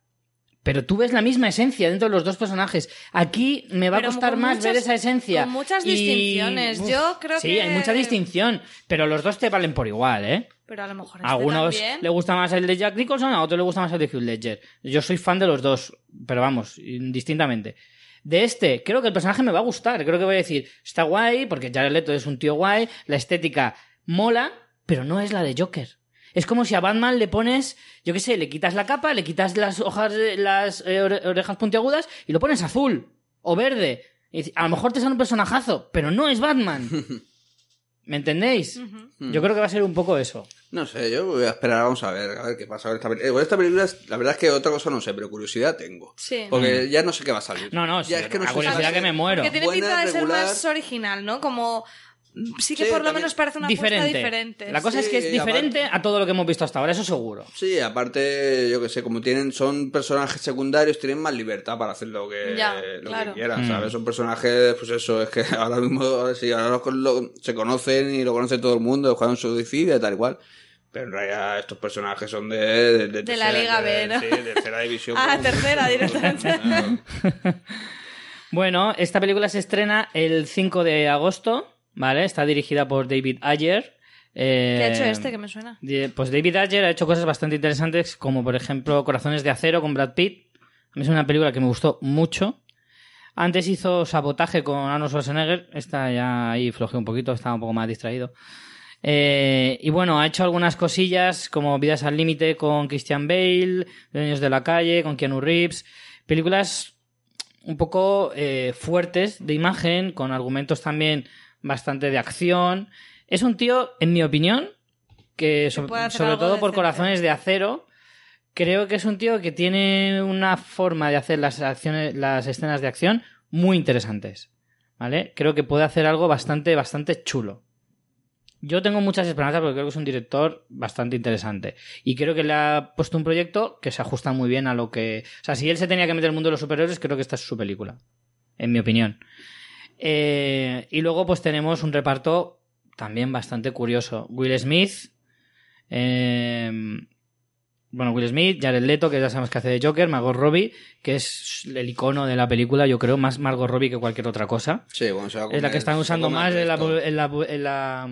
Pero tú ves la misma esencia dentro de los dos personajes. Aquí me va Pero a costar más muchas- ver esa esencia. con muchas Y- distinciones. Yo creo sí, que- hay mucha distinción. Pero los dos te valen por igual, ¿eh? Pero a lo mejor A este algunos también. le gusta más el de Jack Nicholson, a otros le gusta más el de Hugh Ledger. Yo soy fan de los dos, pero vamos, indistintamente. De este, creo que el personaje me va a gustar. Creo que voy a decir, está guay, porque Jared Leto es un tío guay, la estética mola, pero no es la de Joker. Es como si a Batman le pones, yo qué sé, le quitas la capa, le quitas las hojas, de- las eh, ore- orejas puntiagudas y lo pones azul o verde. Y a lo mejor te sale un personajazo, pero no es Batman. ¿Me entendéis? Hmm. Yo creo que va a ser un poco eso. No sé, yo voy a esperar, vamos a ver, a ver qué pasa esta película. Con esta película, es- la verdad es que otra cosa no sé, pero curiosidad tengo. Sí. Porque ya no sé qué va a salir. No, no, ya sí, es que no a curiosidad a que me muero. Que tiene buena, pinta de ser más original, ¿no? Como sí que Sí, por lo menos parece una diferente. apuesta diferente. La cosa es que es diferente a todo lo que hemos visto hasta ahora, eso seguro. Sí, aparte, yo que sé, como tienen, son personajes secundarios, tienen más libertad para hacer lo que, Ya, lo claro. que quieran, Mm. ¿sabes? Son personajes, pues eso, es que ahora mismo, sí, ahora lo- lo- se conocen y lo conoce todo el mundo, juegan su suicidio, tal y cual. Pero en realidad estos personajes son de... De, de De la Liga B, ¿no? Sí, de tercera división. Ah, como- tercera directamente. Bueno, esta película se estrena el 5 de agosto, ¿vale? Está dirigida por David Ayer. Eh, ¿Qué ha hecho este que me suena? Pues David Ayer ha hecho cosas bastante interesantes, como por ejemplo Corazones de Acero con Brad Pitt. A mí es una película que me gustó mucho. Antes hizo Sabotaje con Arnold Schwarzenegger. Esta ya ahí flojeé un poquito, estaba un poco más distraído. Eh, y bueno, ha hecho algunas cosillas como Vidas al Límite con Christian Bale, Dueños de la Calle, con Keanu Reeves. Películas un poco eh, fuertes de imagen, con argumentos también bastante de acción. Es un tío, en mi opinión, que so- sobre todo por corazones de acero, creo que es un tío que tiene una forma de hacer las acciones, las escenas de acción muy interesantes. ¿Vale? Creo que puede hacer algo bastante, bastante chulo. Yo tengo muchas esperanzas porque creo que es un director bastante interesante. Y creo que le ha puesto un proyecto que se ajusta muy bien a lo que. O sea, si él se tenía que meter en el mundo de los superhéroes, creo que esta es su película. En mi opinión. Eh, y luego, pues tenemos un reparto también bastante curioso. Will Smith. eh, bueno, Will Smith, Jared Leto, que ya sabemos que hace de Joker, Margot Robbie, que es el icono de la película, yo creo, más Margot Robbie que cualquier otra cosa Sí, bueno, se va a es la que están usando más en la, en, la, en, la,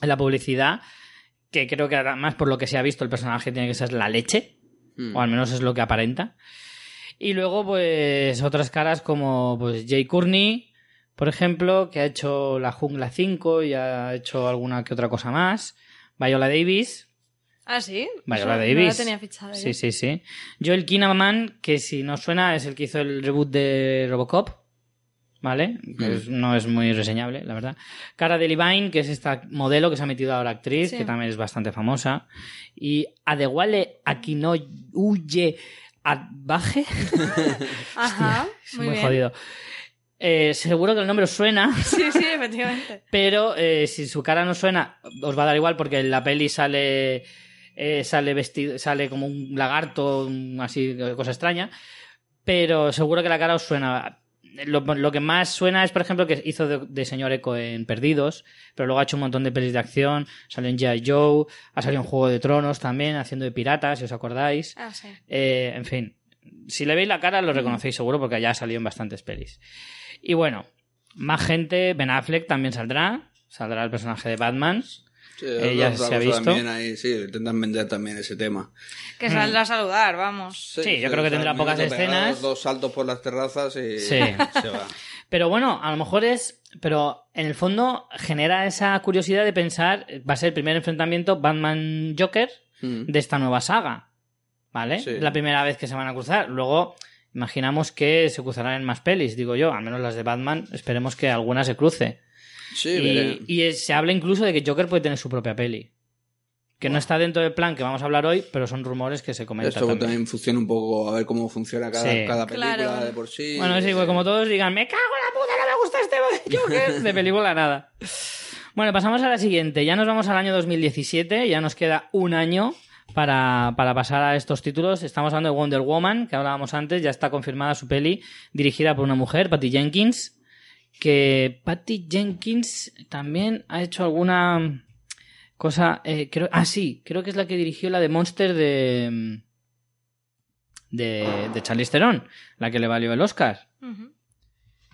en la publicidad, que creo que además por lo que se ha visto el personaje tiene que ser la leche, Mm. o al menos es lo que aparenta. Y luego pues otras caras como pues Jay Courtney, por ejemplo, que ha hecho La Jungla 5 y ha hecho alguna que otra cosa más, Viola Davis. Ah, sí. Viola Eso Davis. No la tenía fichada. Sí, yo. sí, sí. Joel Kinnaman, que si no suena, es el que hizo el reboot de Robocop. ¿Vale? Que es- no es muy reseñable, la verdad. Cara Delevingne, que es esta modelo que se ha metido ahora actriz, Sí. que también es bastante famosa. Y Adewale Akinoye Adbaje. Ajá. Es muy, muy, bien. jodido. Eh, seguro que el nombre os suena, Sí, sí, efectivamente. pero eh, si su cara no suena, os va a dar igual porque en la peli sale eh, sale vestido, sale como un lagarto, un- así, cosa extraña. Pero seguro que la cara os suena. Lo, lo que más suena es, por ejemplo, que hizo de, de señor Eco en Perdidos, pero luego ha hecho un montón de pelis de acción. Salió en G.I. Joe, ha salido en Juego de Tronos también, haciendo de pirata, si os acordáis. Ah, sí. En fin, si le veis la cara lo reconocéis seguro porque ya ha salido en bastantes pelis. Y bueno, más gente, Ben Affleck también saldrá, saldrá el personaje de Batman. Sí, Eh, otra se ha visto. También ahí, sí, intentan vender también ese tema. Que saldrá a saludar, vamos. Sí, yo creo que tendrá pocas escenas. Dos saltos por las terrazas y Sí. se va. Pero bueno, a lo mejor es. Pero en el fondo genera esa curiosidad de pensar. Va a ser el primer enfrentamiento Batman-Joker Mm. de esta nueva saga. ¿Vale? La primera vez que se van a cruzar. Luego, imaginamos que se cruzarán en más pelis, digo yo. Al menos las de Batman. Esperemos que alguna se cruce. Sí. Y, y se habla incluso de que Joker puede tener su propia peli. Que no está dentro del plan que vamos a hablar hoy, pero son rumores que se comentan. Esto también. también funciona un poco a ver cómo funciona cada, Sí. cada película Claro. de por sí. Bueno, es igual, como todos digan, me cago en la puta, no me gusta este Joker. De película nada. Bueno, pasamos a la siguiente. Ya nos vamos al año 2017, ya nos queda un año para, para pasar a estos títulos. Estamos hablando de Wonder Woman, que hablábamos antes, ya está confirmada su peli, dirigida por una mujer, Patty Jenkins. Que Patty Jenkins también ha hecho alguna cosa. eh, creo, ah, sí, creo que es la que dirigió la de Monster de. de, de Charlize Theron, la que le valió el Oscar.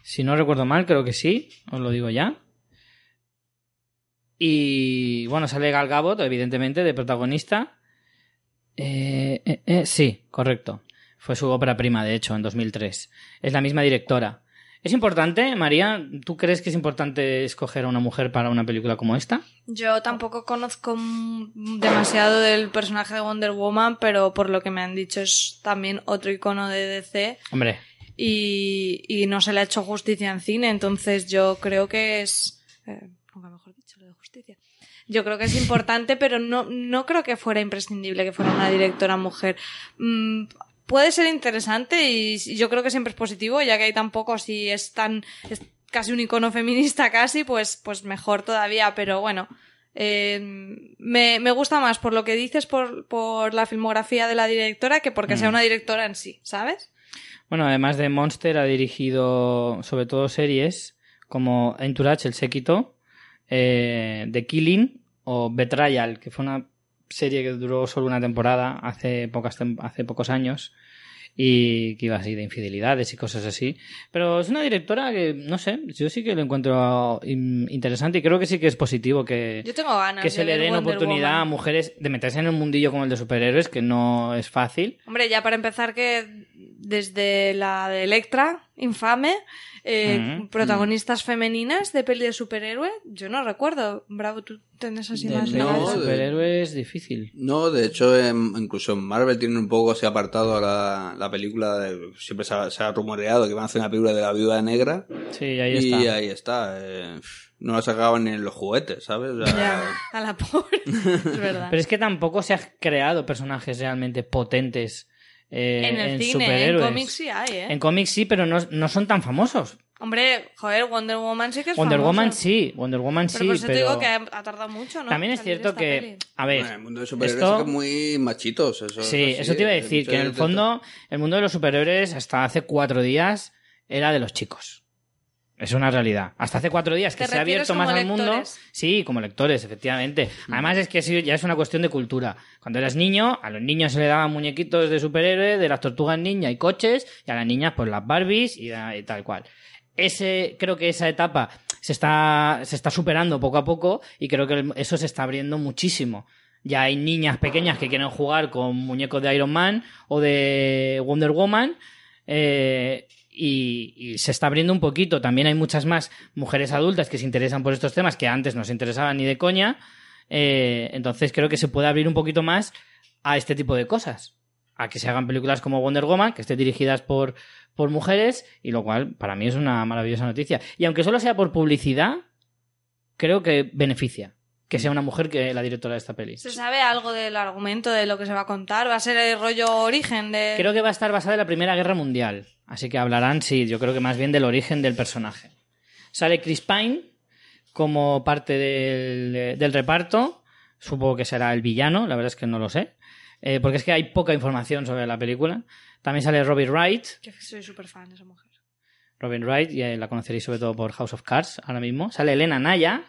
Si no recuerdo mal, creo que sí, os lo digo ya. Y bueno, sale Gal Gadot, evidentemente, de protagonista. Eh, eh, eh, sí, correcto. Fue su ópera prima, de hecho, en 2003. Es la misma directora. ¿Es importante, María? ¿Tú crees que es importante escoger a una mujer para una película como esta? Yo tampoco conozco demasiado del personaje de Wonder Woman, pero por lo que me han dicho es también otro icono de DC Hombre, y, y no se le ha hecho justicia en cine, entonces yo creo que es... eh, nunca mejor dicho lo de justicia. Yo creo que es importante, pero no, no creo que fuera imprescindible que fuera una directora mujer. Mm, puede ser interesante y yo creo que siempre es positivo, ya que hay tan poco, si es tan... es casi un icono feminista casi, pues, pues mejor todavía, pero bueno. eh, me, me gusta más por lo que dices por, por la filmografía de la directora que porque sea Mm. una directora en sí, ¿sabes? Bueno, además de Monster, ha dirigido sobre todo series como Entourage, El Séquito, eh, The Killing o Betrayal, que fue una serie que duró solo una temporada hace, pocas tem- hace pocos años y que iba así de infidelidades y cosas así. Pero es una directora que, no sé, yo sí que lo encuentro in- interesante y creo que sí que es positivo que, Yo tengo ganas que se le den Wonder oportunidad a mujeres de meterse en un mundillo como el de superhéroes, que no es fácil. Hombre, ya para empezar que desde la de Electra, infame, eh, Mm. protagonistas femeninas de peli de superhéroe, yo no recuerdo. Bravo, tú tenés así De, más no, de- superhéroes difícil. No, de hecho, en- incluso en Marvel tienen un poco ese apartado a la, la película. de- siempre se ha, se ha rumoreado que van a hacer una película de la viuda negra. Sí, ahí y está. ahí está. eh, no la sacaban ni en los juguetes, ¿sabes? Ya, a la pobre. es verdad. Pero es que tampoco se han creado personajes realmente potentes eh, en el cine, superhéroes. en cómics sí hay, ¿eh? En cómics sí, pero no, no son tan famosos. Hombre, joder, Wonder Woman sí que es Wonder famoso. Woman sí, Wonder Woman Pero sí, por eso te pero digo que ha, tardado mucho, ¿no? también es cierto que, peli. a bueno, ver, el mundo de superhéroes esto- es que es muy machitos. Eso, sí, eso te iba a decir, que en el fondo el mundo de los superhéroes hasta hace cuatro días era de los chicos. Es una realidad. Hasta hace cuatro días que ¿Te se ha abierto más al mundo. Sí, como lectores, efectivamente. Además es que ya es una cuestión de cultura. Cuando eras niño, a los niños se le daban muñequitos de superhéroes, de las tortugas ninja y coches, y a las niñas pues las Barbies y, y tal cual. Ese, creo que esa etapa se está, se está superando poco a poco y creo que eso se está abriendo muchísimo. Ya hay niñas pequeñas que quieren jugar con muñecos de Iron Man o de Wonder Woman. eh, y, se está abriendo un poquito. También hay muchas más mujeres adultas que se interesan por estos temas que antes no se interesaban ni de coña. Eh, entonces creo que se puede abrir un poquito más a este tipo de cosas. A que se hagan películas como Wonder Woman, que estén dirigidas por, por mujeres, y lo cual para mí es una maravillosa noticia. Y aunque solo sea por publicidad, creo que beneficia que sea una mujer que la directora de esta peli. ¿Se sabe algo del argumento, de lo que se va a contar? ¿Va a ser el rollo origen de...? Creo que va a estar basada en la Primera Guerra Mundial. Así que hablarán, sí, yo creo que más bien del origen del personaje. Sale Chris Pine como parte del, del reparto. Supongo que será el villano, la verdad es que no lo sé. Eh, porque es que hay poca información sobre la película. También sale Robin Wright. Que soy súper fan de esa mujer. Robin Wright, ya la conoceréis sobre todo por House of Cards ahora mismo. Sale Elena Naya.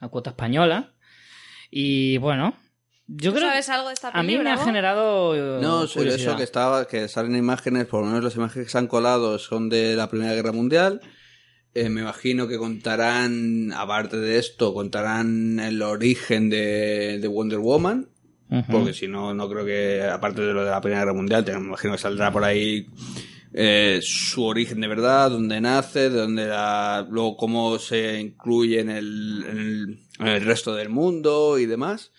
La cuota española. Y bueno, yo ¿Tú creo sabes algo de esta a mí me ha Bravo? generado eh, No, curiosidad. eso que estaba, que salen imágenes, por lo menos las imágenes que se han colado son de la Primera Guerra Mundial. Eh, me imagino que contarán, aparte de esto, contarán el origen de, de Wonder Woman. Porque si no, no creo que, aparte de lo de la Primera Guerra Mundial, te- me imagino que saldrá por ahí eh, su origen de verdad, dónde nace, de dónde la, luego cómo se incluye en el, en el, en el resto del mundo y demás.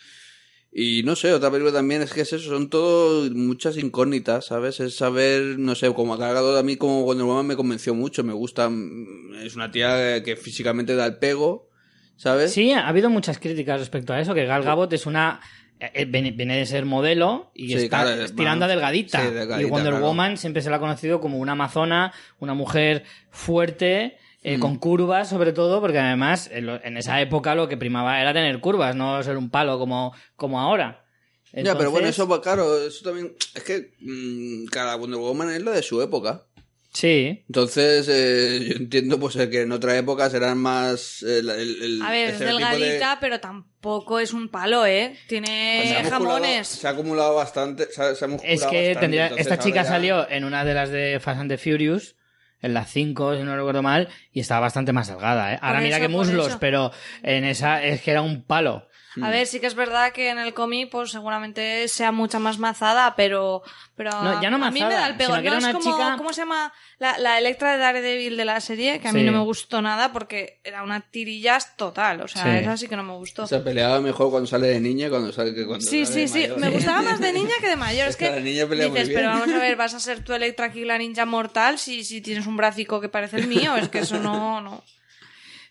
Y no sé, otra película también es que es eso, son todo muchas incógnitas, ¿sabes? Es saber, no sé, como ha cargado a mí como Wonder Woman me convenció mucho, me gusta, mm, es una tía que físicamente da el pego, ¿sabes? Sí, ha habido muchas críticas respecto a eso, que Gal Gadot es una... eh, Viene, de ser modelo y Sí, está claro, es tirando a más- delgadita. sí, delgadita, y Wonder claro. Woman siempre se la ha conocido como una amazona, una mujer fuerte, eh, Mm. con curvas sobre todo, porque además en, lo- en esa época lo que primaba era tener curvas, no ser un palo como, como ahora. Ya, pero bueno, eso, pues, claro, eso también, es que mm, cada Wonder Woman es lo de su época. Sí, Entonces, eh, yo entiendo pues eh, que en otra época serán más... el- el- el A ver, es de- delgadita, pero tampoco es un palo, ¿eh? Tiene musculado- jamones. Se ha acumulado bastante, se ha, se ha musculado es que bastante, tendría... entonces Esta chica ya- salió en una de las de Fast and the Furious, en las 5, si no recuerdo mal, y estaba bastante más delgada, ¿eh? Ahora mira que muslos, pero en esa es que era un palo. A ver, sí que es verdad que en el cómic, pues seguramente sea mucha más mazada, pero. pero No, ya no a mí me mazada, da el que no es como. chica- ¿Cómo se llama? La, la Electra de Daredevil de la serie, que a mí Sí. no me gustó nada porque era una tirillas total. O sea, Sí. esa sí que no me gustó. Se peleaba mejor cuando sale de niña cuando sale que cuando Sí, sale sí, de sí. mayor. Me gustaba más de niña que de mayor. Es Es que la niña pelea muy dices, bien. pero vamos a ver, vas a ser tu Electra aquí la ninja mortal si, si tienes un bracico que parece el mío. Es que eso no, no.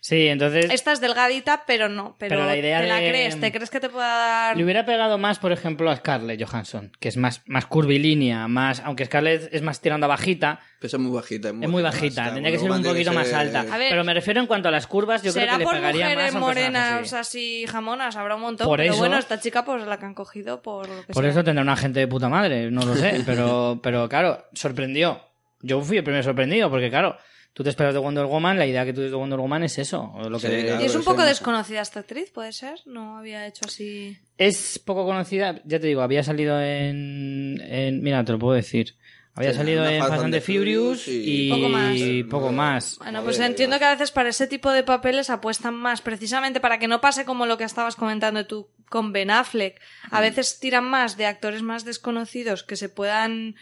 Sí, entonces Esta es delgadita, pero no. Pero, Pero la idea te la de- crees. ¿Te crees que te pueda dar...? le hubiera pegado más, por ejemplo, a Scarlett Johansson, que es más, más curvilínea, más, aunque Scarlett es más tirando a bajita, Pesa muy bajita. es muy bajita, más, tendría que ser un poquito más alta. ser- A ver, Pero me refiero en cuanto a las curvas, yo creo Será que le por pegaría más un personaje morenas así. así jamonas, habrá un montón. Por pero eso- bueno, esta chica pues la que han cogido por lo que Por sea. eso tendrá una gente de puta madre, no lo sé, pero, pero claro, sorprendió. Yo fui el primer sorprendido, porque claro, tú te esperas de Wonder Woman, la idea que tú tienes de Wonder Woman es eso. o Lo que Sí, claro. Y es un poco no- desconocida esta actriz, ¿puede ser? No había hecho así... Es poco conocida, ya te digo, había salido en, en- mira, te lo puedo decir. Había Sí, salido en Fast and the Furious y, Poco más. poco más. Bueno, pues entiendo que a veces para ese tipo de papeles apuestan más, precisamente para que no pase como lo que estabas comentando tú con Ben Affleck. A Mm. veces tiran más de actores más desconocidos que se puedan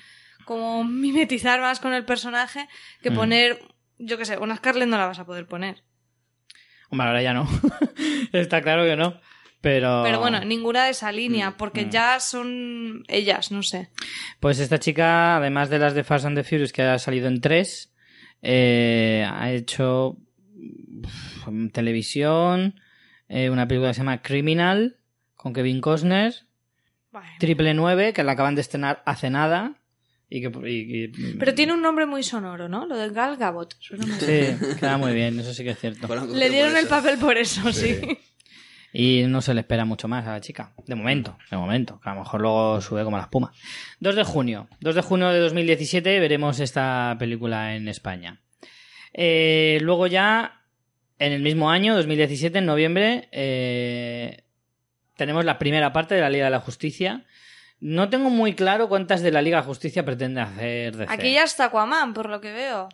como mimetizar más con el personaje que Mm. poner, yo qué sé, una Scarlett no la vas a poder poner. Hombre, ahora ya no. Está claro que no. Pero, Pero bueno, ninguna de esa línea, porque mm. ya son ellas, no sé. Pues esta chica, además de las de Fast and the Furious, que ha salido en tres, eh, ha hecho uf, televisión, eh, una película que se llama Criminal, con Kevin Costner. Triple 9, que la acaban de estrenar hace nada. Y que, y- y- Pero tiene un nombre muy sonoro, ¿no? Lo de Gal suena muy- Sí, queda muy bien, eso sí que es cierto. Le dieron el papel por eso, sí. Y no se le espera mucho más a la chica. De momento, de momento. Que a lo mejor luego sube como la espuma. 2 de junio. 2 de junio de 2017 veremos esta película en España. Eh, luego ya, en el mismo año, 2017, en noviembre, eh, tenemos la primera parte de la Liga de la Justicia. No tengo muy claro cuántas de la Liga de Justicia pretende hacer DC. Aquí ya está Aquaman, por lo que veo.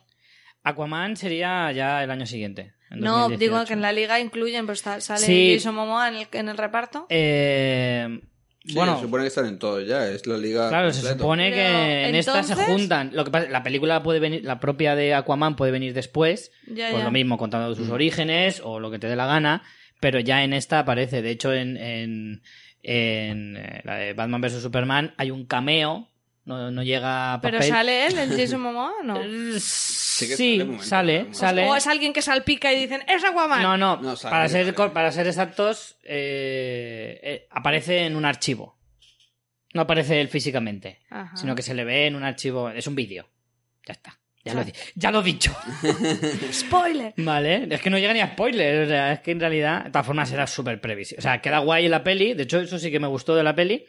Aquaman sería ya el año siguiente. en No, 2018. digo que en la liga incluyen, pues está- sale Sí. Jason Momoa en el, en el reparto. Eh, Sí, bueno, se supone que están en todos ya, es la liga. Claro, se supone Pero, que en esta se juntan. Lo que pasa, la película puede venir, la propia de Aquaman puede venir después, Ya, pues ya. lo mismo, contando sus orígenes o lo que te dé la gana. pero ya en esta aparece. De hecho, en, en, en eh, la de Batman vs Superman hay un cameo. No, no llega a Pero papel. sale él, el Jason Momoa, ¿o ¿no? Sí, que sale momento, sale. O es alguien que salpica y dicen, ¡es Aquaman! No, no, No, sale, para, ser, sale. para ser exactos, eh, eh, aparece en un archivo. No aparece él físicamente, Ajá. sino que se le ve en un archivo. Es un vídeo. Ya está. Ya lo, ya lo he dicho. ¡Spoiler! Vale, es que no llega ni a spoiler. O sea, es que en realidad, de todas formas, era súper previsible. O sea, queda guay en la peli. De hecho, eso sí que me gustó de la peli.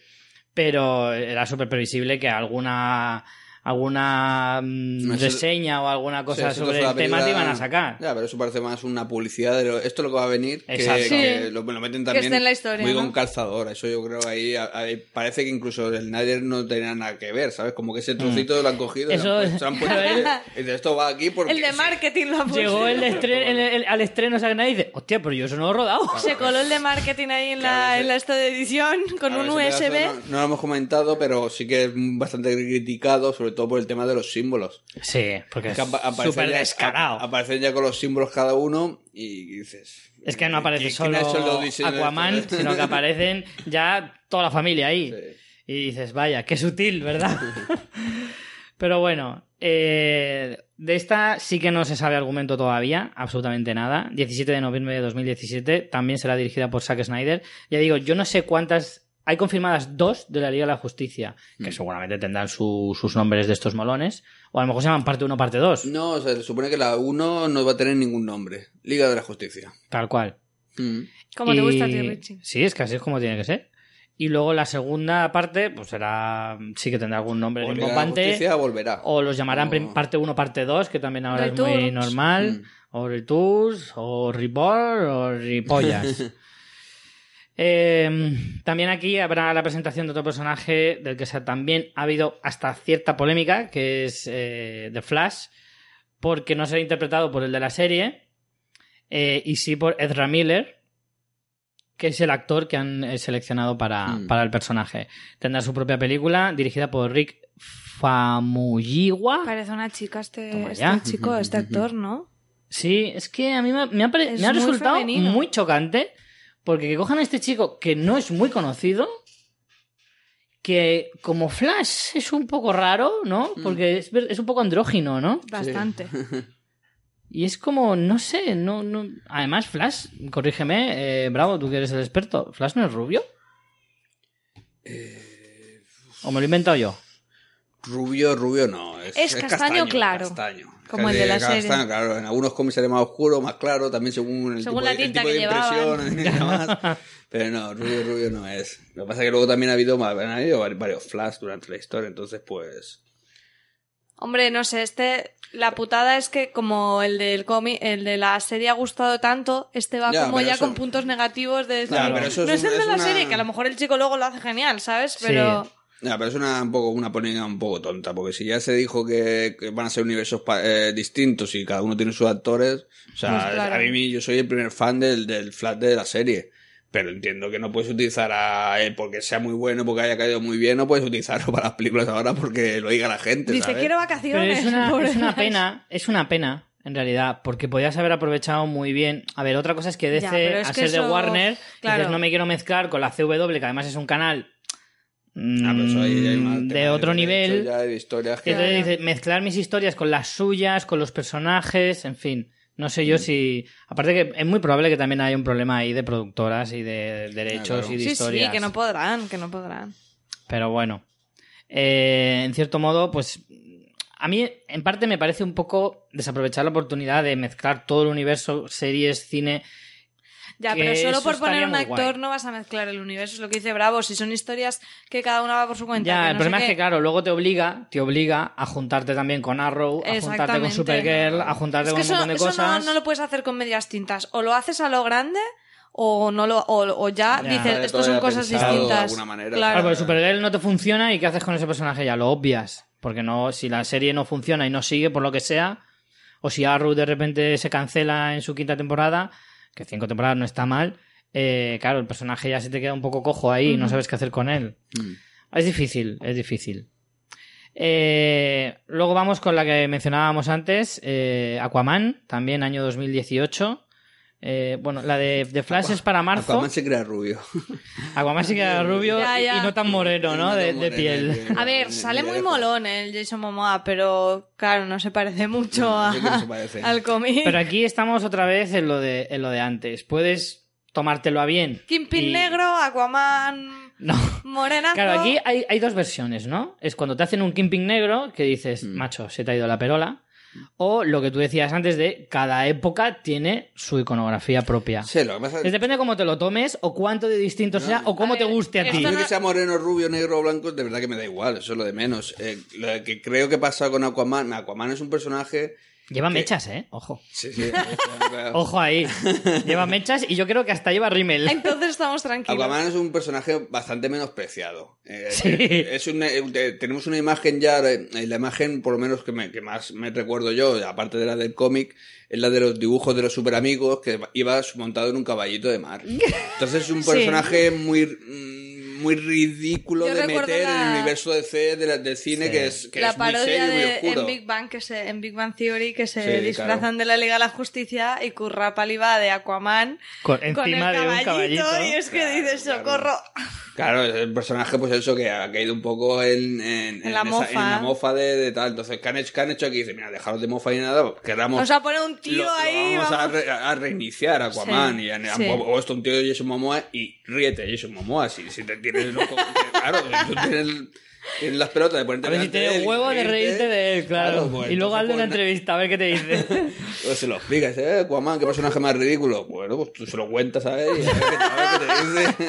Pero era súper previsible que alguna alguna mm, reseña o alguna cosa Sí, sobre el tema te iban a sacar. Ya, pero eso parece más una publicidad de lo- esto es lo que va a venir. Que, Exacto. que Sí. lo, lo meten Que también esté en la historia, muy ¿no? con calzador. Eso yo creo ahí, ahí parece que incluso el Snyder no tenía nada que ver, ¿sabes? Como que ese trocito lo han cogido Mm. Eso se lo han puesto Pero él- ahí. Y dice, esto va aquí porque... El de marketing lo ha puesto. Llegó el, estre- el- el- al estreno Zack Snyder y dice, hostia, pero yo eso no lo he rodado. Se coló el de marketing ahí en Claro, la, ese- en la esto de edición con Claro, un pedazo USB. No, no lo hemos comentado, pero sí que es bastante criticado, sobre todo por el tema de los símbolos. Sí, porque es súper descarado. aparecen ya con los símbolos cada uno y dices... Es que no aparece ¿quién- solo Aquaman, esto? sino que aparecen ya toda la familia ahí. Sí. Y dices, vaya, qué sutil, ¿verdad? Pero bueno, eh, de esta sí que no se sabe argumento todavía, absolutamente nada. 17 de noviembre de 2017, también será dirigida por Zack Snyder. Ya digo, yo no sé cuántas... Hay confirmadas dos de la Liga de la Justicia, que Mm. seguramente tendrán su- sus nombres de estos molones. O a lo mejor se llaman parte 1, parte 2. No, se supone que la 1 no va a tener ningún nombre. Liga de la Justicia. Tal cual. Mm. Como te gusta a ti, Richie. Sí, es que así es como tiene que ser. Y luego la segunda parte, pues será. Sí que tendrá algún nombre O Liga de la bombante. Justicia volverá. O los llamarán O- parte 1, parte 2, que también ahora es muy normal. Mm. O Returns, o Reborn, o Ripollas. Eh, también aquí habrá la presentación de otro personaje del que se- también ha habido hasta cierta polémica, que es eh, The Flash, porque no será interpretado por el de la serie, eh, y sí por Ezra Miller, que es el actor que han eh, seleccionado para, Mm. para el personaje. Tendrá su propia película, dirigida por Rick Famuyiwa. Parece una chica este, este chico, este actor, ¿no? Sí, es que a mí me, me ha, pare- Es me ha muy resultado femenino. muy chocante porque que cojan a este chico que no es muy conocido, que como Flash es un poco raro, ¿no? Mm. Porque es, es un poco andrógino, ¿no? Bastante. Y es como, no sé, no, no... Además, Flash, corrígeme, eh, Bravo, tú que eres el experto, ¿Flash no es rubio? Eh, ¿O me lo he inventado yo? Rubio, rubio no. Es, Es castaño claro. castaño. Como el de la serie. claro. En algunos cómics era más oscuro, más claro, también según el Según tipo, la el tinta tipo que de impresión. y demás. Pero no, rubio, rubio no es. Lo que pasa es que luego también ha habido, han habido varios flash durante la historia, entonces pues... Hombre, no sé, este. La putada es que como el del cómic, el de la serie ha gustado tanto, este va Ya, como pero ya eso- con puntos negativos de pero eso no es es el de la una- serie, que a lo mejor el chico luego lo hace genial, ¿sabes? Sí. Pero Ya, pero es una, un poco, una polémica un poco tonta, porque si ya se dijo que, que van a ser universos pa- eh, distintos y cada uno tiene sus actores, o sea, Pues claro. a mí yo soy el primer fan del, del Flash de la serie, pero entiendo que no puedes utilizar a él porque sea muy bueno, porque haya caído muy bien, no puedes utilizarlo para las películas ahora porque lo diga la gente, dice, ¿sabes? quiero Pero vacaciones. es una, es pena, es una pena, en realidad, porque podías haber aprovechado muy bien. A ver, otra cosa es que DC, es a que ser de Warner, claro. dices, no me quiero mezclar con la CW, que además es un canal Ah, pero eso ahí hay más mm, de otro nivel. ya, de historias que... Entonces dices, mezclar mis historias con las suyas, con los personajes, en fin. No sé Mm. yo si. Aparte que es muy probable que también haya un problema ahí de productoras y de derechos claro. y de Sí, historias. sí, que no podrán, que no podrán. Pero bueno. Eh, en cierto modo, pues. A mí, en parte, me parece un poco desaprovechar la oportunidad de mezclar todo el universo, series, cine. Ya, Que pero solo por poner un actor guay. no vas a mezclar el universo, es lo que dice Bravo. Si son historias que cada una va por su cuenta. Ya, que el no problema sé es qué. que, claro, luego te obliga, te obliga a juntarte también con Arrow, a juntarte con. Supergirl, a juntarte Es que con un montón de eso no, cosas. no lo puedes hacer con medias tintas. O lo haces a lo grande o no lo o, o ya, Ya. dices, estos son cosas de distintas. manera. Claro, Claro. porque Supergirl no te funciona y ¿qué haces con ese personaje? Ya lo obvias. Porque no, si la serie no funciona y no sigue por lo que sea, o si Arrow de repente se cancela en su quinta temporada, que cinco temporadas no está mal, eh, claro, el personaje ya se te queda un poco cojo ahí no sabes qué hacer con él. Mm. Es difícil, es difícil. Eh, luego vamos con la que mencionábamos antes, eh, Aquaman, también año 2018. Eh, bueno, la de, de Flash es para marzo. Aquaman se crea rubio. Aquaman sí que era rubio Ya, ya. y no tan moreno, ¿no? No De, tan de moreno, piel. de- A ver, sale muy molón el Jason Momoa, pero claro, no se parece mucho No, a- no se parece. al cómic. Pero aquí estamos otra vez en lo de, en lo de antes. Puedes tomártelo a bien. Kingpin y- negro, Aquaman No. morenazo. Claro, aquí hay, hay dos versiones, ¿no? Es cuando te hacen un Kingpin negro que dices, Mm. macho, se te ha ido la perola. O lo que tú decías antes de cada época tiene su iconografía propia. Sí, lo que pasa Es depende de cómo te lo tomes, o cuánto de distinto sea, o cómo te guste a ti. no- que sea moreno, rubio, negro o blanco, de verdad que me da igual, eso es lo de menos. Eh, lo que creo que pasa con Aquaman, Aquaman es un personaje... Lleva que- mechas, ¿eh? Ojo. Sí, sí, Ojo ahí. lleva mechas y yo creo que hasta lleva rímel. Entonces estamos tranquilos. Aquaman es un personaje bastante menospreciado. Eh, Sí. eh, es un- eh, te- tenemos una imagen ya, eh, la imagen por lo menos que, me, que más me recuerdo yo, aparte de la del cómic, es la de los dibujos de los super amigos que iba montado en un caballito de mar. Entonces es un Sí. personaje muy mm, muy ridículo Yo de meter en la- el universo de C de la- del cine Sí. que es, que la es muy parodia serio y muy de oscuro. en Big Bang que se, en Big Bang Theory que se Sí, disfrazan claro. de la Liga de la Justicia y Curra Paliva de Aquaman Con- con el encima de un caballito, caballito. y es que Claro, dices claro. socorro. Claro, es el personaje, pues eso, que ha caído un poco en, en, En la esa- mofa. en la mofa de, de tal. Entonces, ¿qué han hecho, qué han hecho aquí? Dice, mira, dejaros de mofa y nada, queramos. Vamos a poner un tío lo, lo ahí. vamos, A, vamos. re- a reiniciar a Aquaman Sí, y a, o esto un tío de Jason Momoa y ríete Jason Momoa si, si te los claro tú tienes, tienes las pelotas de ponerte A ver si y huevo de reírte de él, claro. pues, y luego hazle una entrevista a ver qué te dice. pues se lo explicas ¿eh? Aquaman qué personaje más ridículo bueno pues tú se lo cuentas a él y a ver qué, a ver qué te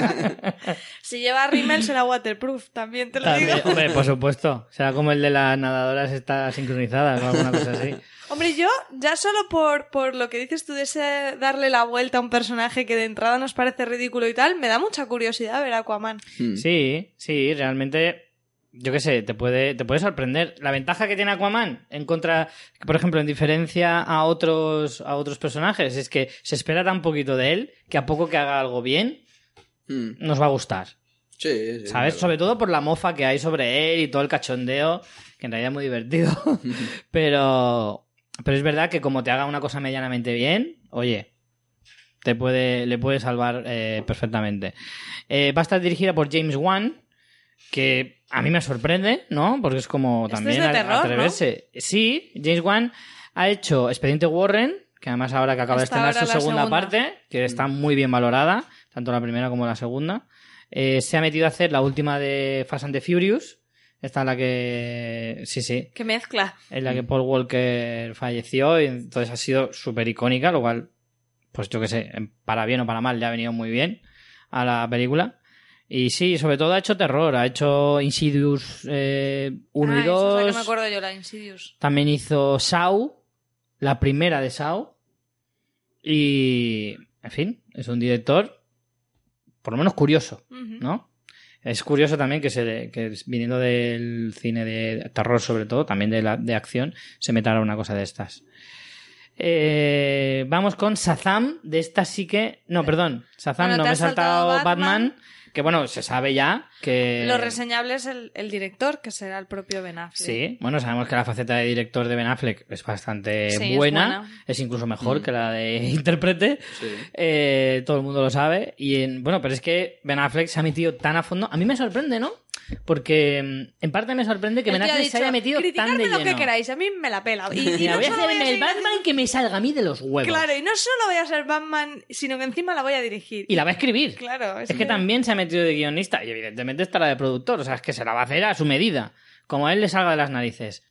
dice Si lleva rímel será waterproof, también te lo También, digo. hombre, por supuesto. Será como el de las nadadoras está sincronizada o alguna cosa así. Hombre, yo, ya solo por, por lo que dices tú de ese darle la vuelta a un personaje que de entrada nos parece ridículo y tal, me da mucha curiosidad ver a Aquaman. Hmm. Sí, sí, realmente, yo qué sé, te puede, te puede sorprender. La ventaja que tiene Aquaman en contra, por ejemplo, en diferencia a otros, a otros personajes, es que se espera tan poquito de él que a poco que haga algo bien, Hmm. nos va a gustar. sí, sí, ¿Sabes? claro. Sobre todo por la mofa que hay sobre él y todo el cachondeo, que en realidad es muy divertido. pero, pero es verdad que como te haga una cosa medianamente bien, oye, te puede, le puede salvar eh, perfectamente. Eh, va a estar dirigida por James Wan, que a mí me sorprende, ¿no? Porque es como Este es también de a- terror. Sí, James Wan ha hecho Expediente Warren, que además ahora que acaba de estrenar su segunda. parte, que está muy bien valorada, tanto la primera como la segunda. Eh, se ha metido a hacer la última de Fast and the Furious. Esta es la que. Sí, sí. Que mezcla. En la que Paul Walker falleció. Y entonces ha sido súper icónica, lo cual, pues yo qué sé, para bien o para mal, le ha venido muy bien a la película. Y sí, sobre todo ha hecho terror. Ha hecho Insidious eh, 1 ah, y esa 2. es la que me acuerdo yo, la Insidious. También hizo Saw, la primera de Saw. Y, en fin, es un director, por lo menos curioso. ¿no? Es curioso también que, se, que viniendo del cine de terror, sobre todo, también de, la, de acción, se metara una cosa de estas. Eh, vamos con Shazam, de esta sí que... No, perdón, Bueno, no me he saltado saltado Batman. Batman, que bueno, se sabe ya que... Lo reseñable es el, el director, que será el propio Ben Affleck. Sí, bueno, sabemos que la faceta de director de Ben Affleck es bastante Sí, es buena, buena. es, incluso mejor Mm. que la de intérprete, Sí. Eh, todo el mundo lo sabe. Y en- bueno, pero es que Ben Affleck se ha metido tan a fondo. A mí me sorprende, ¿no? Porque mm, en parte me sorprende que Ben se haya metido tan "Criticadme de lo lleno. que queráis, a mí me la pela. Y, y no voy a hacer voy a el Batman que me salga a mí de los huevos. Claro, y no solo voy a ser Batman, sino que encima la voy a dirigir. Y la va a escribir. Claro, Es que también se ha metido de guionista y evidentemente estará de productor. O sea, es que se la va a hacer a su medida. Como a él le salga de las narices.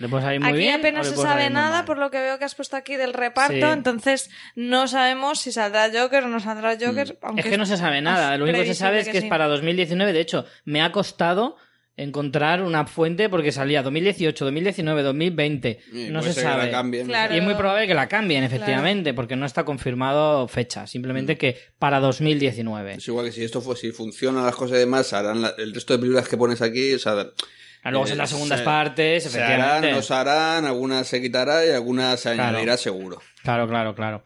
Le puede salir muy Aquí bien. apenas se sabe nada por lo que veo que has puesto aquí del reparto, Sí. entonces no sabemos si saldrá Joker o no saldrá Joker. aunque Mm. Es que no se sabe nada. Lo único que se sabe es que, es sí. para 2019. De hecho, me ha costado encontrar una fuente porque salía 2018, 2019, 2020. Y no se que sabe. cambien. Claro. Y es muy probable que la cambien, efectivamente, porque no está confirmado fecha. Mm. Simplemente que para 2019. Es igual que si esto fue, si funcionan las cosas y demás, harán la- el resto de películas que pones aquí, o sea, Luego en eh, las segundas se- partes, se harán, efectivamente. no se harán, algunas se quitará y algunas se Claro. añadirá seguro. Claro, claro, claro.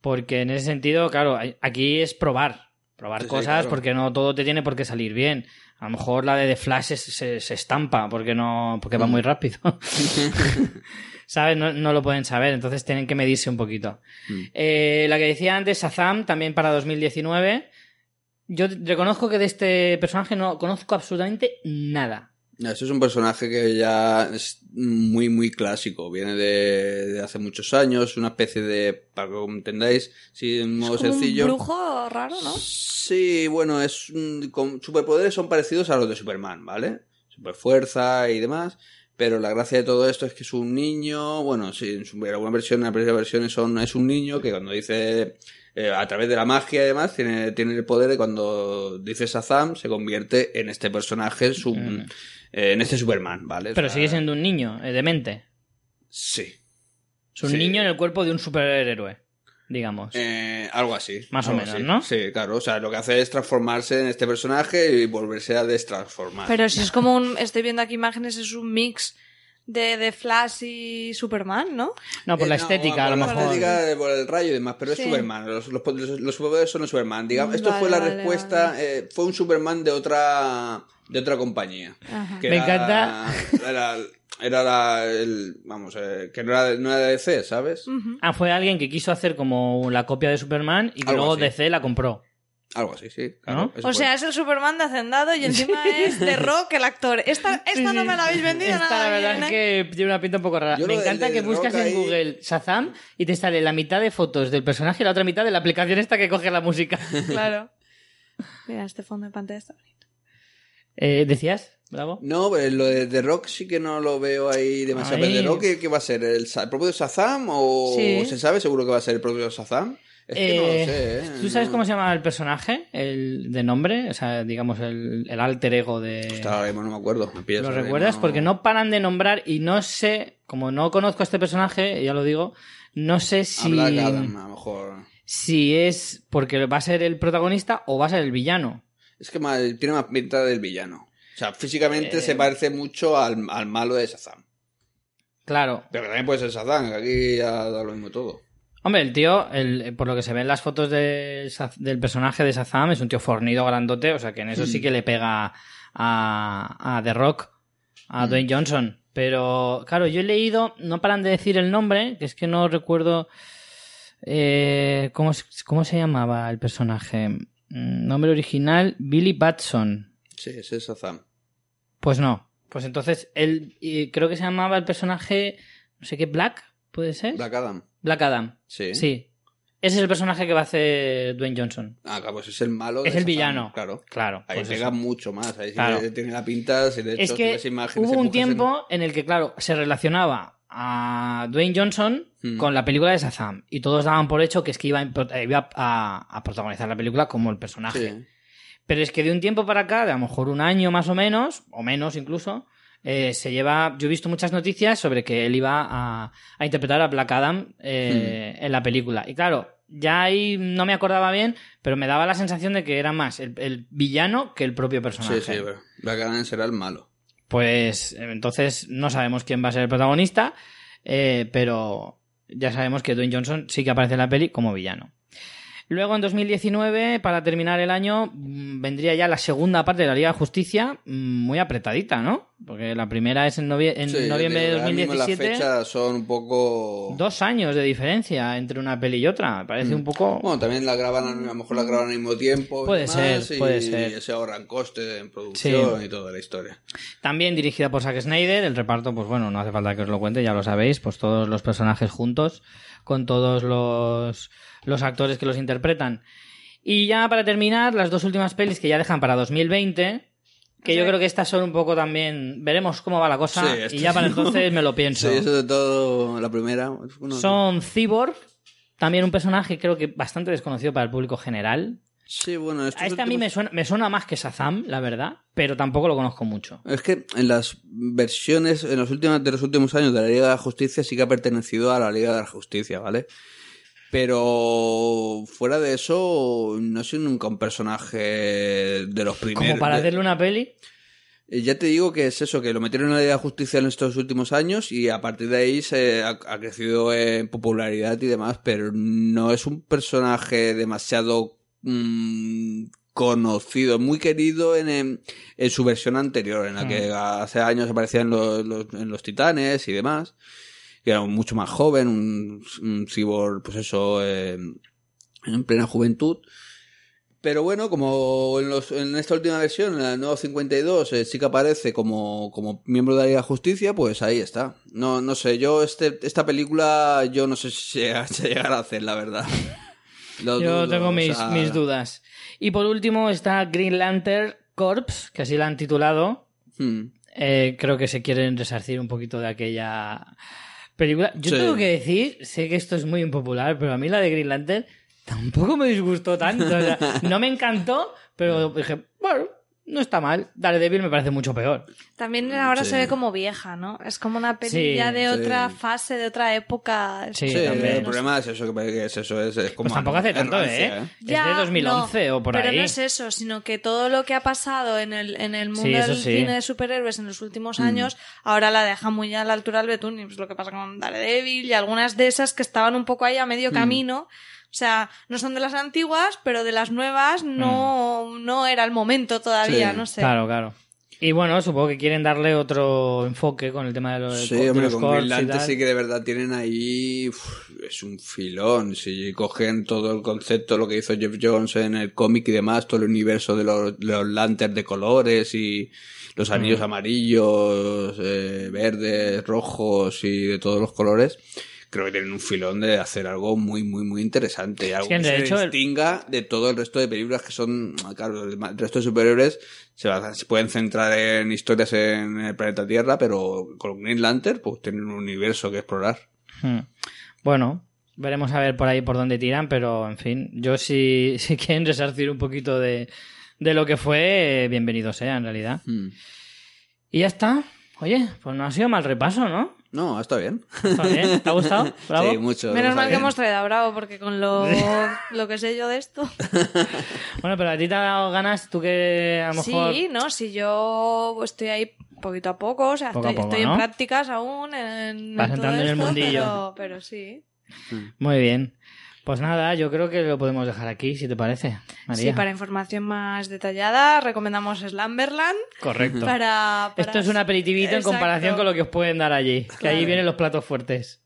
Porque en ese sentido, claro, aquí es probar. Probar Sí, sí, cosas claro. porque no todo te tiene por qué salir bien. A lo mejor la de The Flash se, se- se estampa porque no porque Mm. va muy rápido. ¿Sabes? No, no lo pueden saber, entonces tienen que medirse un poquito. Mm. Eh, la que decía antes, Shazam, también para 2019. Yo reconozco que de este personaje no conozco absolutamente nada. Ese es un personaje que ya es muy, muy clásico. Viene de, de hace muchos años, una especie de, para que lo entendáis, sí, en modo Es como sencillo. un brujo raro, ¿no? Sí, bueno, es un- con superpoderes son parecidos a los de Superman, ¿vale? Superfuerza y demás. Pero la gracia de todo esto es que es un niño, bueno, sí, en su- en alguna versión, en primeras versiones son, es un niño que cuando dice, eh, a través de la magia y demás, tiene, tiene el poder de cuando dice Shazam, se convierte en este personaje, su- Mm. Eh, en este Superman, ¿vale? O Pero sea, sigue siendo un niño, eh, demente. Sí. Es un Sí. niño en el cuerpo de un superhéroe, digamos. Eh, algo así. Más o menos, así. ¿no? Sí, claro. O sea, lo que hace es transformarse en este personaje y volverse a destransformar. Pero si es como un. Estoy viendo aquí imágenes, es un mix de, de Flash y Superman, ¿no? no, por Eh, la no, estética, a lo por mejor. La estética, eh, por el rayo y demás, pero es. Superman. Los, los, los- los superpoderes son de Superman. Digamos, esto Vale, fue la vale, respuesta. eh, fue un Superman de otra de otra compañía. Ajá. que Me era- encanta. Era, era la, el, vamos, eh, que no era, no era de DC, ¿sabes? Ah, fue alguien que quiso hacer como la copia de Superman y que Algo luego así. DC la compró. Algo así, sí. Claro, ¿No? eso O sea, es el Superman de Hacendado y encima es de Rock el actor. Esta, esta no me la habéis vendido Esta, nada la verdad bien, es ¿eh? que tiene una pinta un poco rara. Yo Me encanta que buscas en ahí- Google Shazam y te sale la mitad de fotos del personaje y la otra mitad de la aplicación esta que coge la música. Claro. Mira, este fondo de pantalla está bonito. Eh, ¿Decías? Bravo. No, eh, lo de The Rock sí que no lo veo ahí demasiado. Ahí. ¿El The Rock qué, qué va a ser? ¿El, propio Shazam o Sí. se sabe seguro que va a ser el propio Shazam? Es que no lo Eh, sé, ¿eh? ¿Tú sabes cómo se llama el personaje? El de nombre, o sea, digamos el, el alter ego de... Hostia, no me acuerdo. me ¿Lo recuerdas? Porque no paran de nombrar y no sé, como no conozco a este personaje, ya lo digo, no sé si, Black Adam, a lo mejor. si es porque va a ser el protagonista o va a ser el villano. Es que tiene más pinta del villano. O sea, físicamente Eh. se parece mucho al, al malo de Shazam. Claro. Pero también puede ser Shazam, que aquí ya da lo mismo todo. Hombre, el tío, el- por lo que se ve en las fotos de del personaje de Shazam, es un tío fornido, grandote, o sea que en eso sí que le pega a, a The Rock, a Mm. Dwayne Johnson. Pero, claro, yo he leído, no paran de decir el nombre, que es que no recuerdo eh, ¿cómo, se- cómo se llamaba el personaje. Mm, Nombre original, Billy Batson. Sí, ese es Shazam. Pues no. Pues entonces, él, creo que se llamaba el personaje, no sé qué, Black, ¿puede ser? Black Adam. Black Adam. Sí. Sí. Ese es el personaje que va a hacer Dwayne Johnson. Ah, claro, pues es el malo. de Es el Shazam, villano. Claro. Claro. Ahí pues pega eso. mucho más. Ahí Claro. tiene la pinta. Si hecho Es que imágenes, hubo un en- tiempo en el que, claro, se relacionaba a Dwayne Johnson Mm. con la película de Shazam. Y todos daban por hecho que es que iba, a eh, iba a, a protagonizar la película como el personaje. Sí. Pero es que de un tiempo para acá, de a lo mejor un año más o menos, o menos incluso, eh, se lleva. Yo he visto muchas noticias sobre que él iba a, a interpretar a Black Adam eh, en la película. Y claro, ya ahí no me acordaba bien, pero me daba la sensación de que era más el, el villano que el propio personaje. Sí, sí, pero Black Adam será el malo. Pues entonces no sabemos quién va a ser el protagonista, eh, pero ya sabemos que Dwayne Johnson sí que aparece en la peli como villano. Luego en 2019, para terminar el año, mm, vendría ya la segunda parte de la Liga de Justicia, mm, muy apretadita, ¿no? Porque la primera es en, novie- en Sí, noviembre de digo, ahora mismo 2017. Las fechas son un poco. Dos años de diferencia entre una peli y otra. Me parece un poco. Mm. Bueno, también la graban, a lo mejor la graban al mismo tiempo. y Puede ser, y puede ser. se ahorran costes en producción y toda la historia. También dirigida por Zack Snyder. El reparto, pues bueno, no hace falta que os lo cuente, ya lo sabéis. Pues todos los personajes juntos, con todos los, los actores que los interpretan. Y ya para terminar, las dos últimas pelis que ya dejan para 2020. Que yo creo que estas son un poco también. Veremos cómo va la cosa. Sí, y ya para entonces me lo pienso. Sí, eso de todo, la primera. uno- Son Cyborg. También un personaje creo que bastante desconocido para el público general. Sí, bueno, A este a mí últimos- me suena, me suena más que Shazam, la verdad. Pero tampoco lo conozco mucho. Es que en las versiones, en los últimos, de los últimos años de la Liga de la Justicia sí que ha pertenecido a la Liga de la Justicia, ¿vale? Pero fuera de eso, no soy nunca un personaje de los primeros. Como para hacerle una peli. Eh, Ya te digo que es eso, que lo metieron en la Liga de Justicia en estos últimos años y a partir de ahí se ha, ha crecido en popularidad y demás, pero no es un personaje demasiado mm, conocido, muy querido en, en, en su versión anterior, en la que hace años aparecían los, los- en los titanes y demás. Que era mucho más joven, un, un cyborg, pues eso, eh, en plena juventud. Pero bueno, como en, los, en esta última versión, en la nueva 52, eh, sí que aparece como, como miembro de la Liga de Justicia, pues ahí está. No, no sé, yo este, esta película, yo no sé si se, se llegará a hacer, la verdad. Lo Yo tengo mis, sea, mis dudas. Y por último está Green Lantern Corps, que así la han titulado. hmm. Eh, creo que se quieren resarcir un poquito de aquella película. Yo Sí. tengo que decir, sé que esto es muy impopular, pero a mí la de Green Lantern tampoco me disgustó tanto. O sea, no me encantó, pero dije, bueno, no está mal. Daredevil me parece mucho peor. También ahora Sí. se ve como vieja, ¿no? Es como una peli Sí, ya de sí. otra fase, de otra época. Sí, Sí, también. el problema es eso, que que es eso, es, es como... Pues tampoco hace tanto, rancia, ¿eh? es de 2011 no, o por pero ahí. no es eso, sino que todo lo que ha pasado en el, en el mundo del sí. cine de superhéroes en los Mm. últimos años, ahora la deja muy a la altura del betún. Y pues lo que pasa con Daredevil y algunas de esas que estaban un poco ahí a Mm. medio camino. O sea, no son de las antiguas, pero de las nuevas no, no era el momento todavía, Mm. Sí, no sé. Claro, claro. Y bueno, supongo que quieren darle otro enfoque con el tema de, lo de, Sí, de hombre, los con corps Green y Lantern tal. sí que de verdad tienen ahí... uf, es un filón. Si cogen todo el concepto, lo que hizo Jeff Jones en el cómic y demás, todo el universo de los, los lanterns de colores y los anillos amarillos, eh, verdes, rojos y de todos los colores, creo que tienen un filón de hacer algo muy, muy, muy interesante. Algo que, se hecho, el- distinga de todo el resto de películas que son, claro, el resto de superhéroes se pueden centrar en historias en el planeta Tierra, pero con Green Lantern, pues tienen un universo que explorar. Hmm. Bueno, veremos a ver por ahí por dónde tiran, pero en fin, yo si, si quieren resarcir un poquito de, de lo que fue, eh, bienvenido sea en realidad. Hmm. Y ya está. Oye, pues no ha sido mal repaso, ¿no? No, está bien. ¿Está bien? ¿Te ha gustado? Bravo. Sí, mucho. Menos mal que bien. hemos traído a Bravo, porque con lo, lo que sé yo de esto. Bueno, pero a ti te ha dado ganas, tú que a lo mejor... Sí, no, si yo estoy ahí poquito a poco, o sea, Poco estoy, poco, estoy ¿no? en prácticas aún. En, Vas todo entrando en el esto, mundillo. Pero, pero sí. Muy bien. Pues nada, yo creo que lo podemos dejar aquí, si te parece, María. Sí, para información más detallada, recomendamos Slumberland. Correcto. Para, para- Esto es un aperitivito en comparación con lo que os pueden dar allí, que allí Claro. vienen los platos fuertes.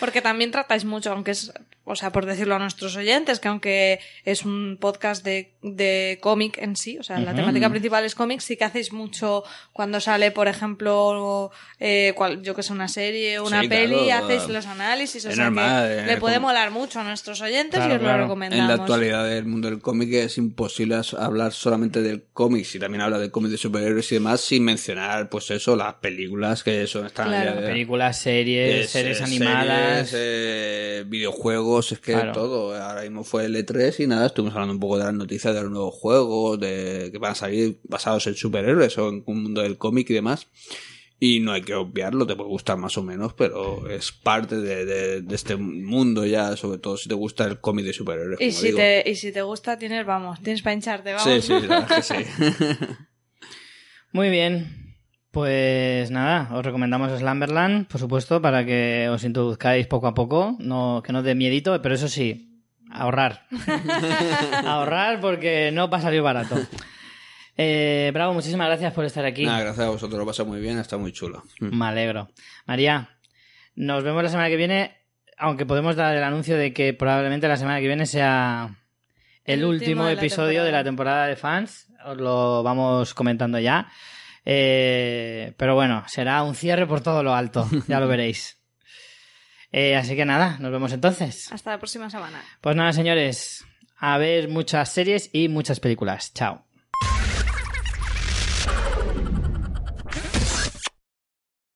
Porque también tratáis mucho, aunque es, o sea, por decirlo a nuestros oyentes, que aunque es un podcast de, de cómic en sí, o sea, la temática principal es cómic, sí que hacéis mucho cuando sale, por ejemplo, eh, cual- yo que sé, una serie o una Sí, peli, claro. hacéis los análisis, o sea, normal, que eh, le puede como- molar mucho a nuestros oyentes Claro, y os claro. lo En recomendamos. la actualidad del mundo del cómic es imposible hablar solamente del cómic, si también habla del cómic de superhéroes y demás, sin mencionar, pues eso, las películas que son están Películas, series, es, series eh, animadas. series, eh, videojuegos, es que Claro. todo. Ahora mismo fue el E3 y nada, estuvimos hablando un poco de las noticias de los nuevos juegos, de que van a salir basados en superhéroes o en un mundo del cómic y demás. Y no hay que obviarlo, te puede gustar más o menos, pero es parte de, de- de este mundo ya, sobre todo si te gusta el cómic de superhéroes. Y como si, digo. te, y si te gusta, tienes, vamos, tienes para hincharte, vamos. Sí, sí, la verdad es que sí. Muy bien. Pues nada, os recomendamos Slumberland, por supuesto, para que os introduzcáis poco a poco, no, que no dé miedito, pero eso sí, ahorrar. ahorrar porque no va a salir barato. Eh, Bravo, muchísimas gracias por estar aquí. Nada, gracias a vosotros, lo pasa muy bien, está muy chulo. Mm. Me alegro. María, nos vemos la semana que viene, aunque podemos dar el anuncio de que probablemente la semana que viene sea el, El último último de la episodio de la temporada de fans. Os lo vamos comentando ya. Eh, pero bueno, será un cierre por todo lo alto, ya lo veréis. Eh, así que nada, nos vemos entonces. Hasta la próxima semana. Pues nada, señores, a ver muchas series y muchas películas. Chao.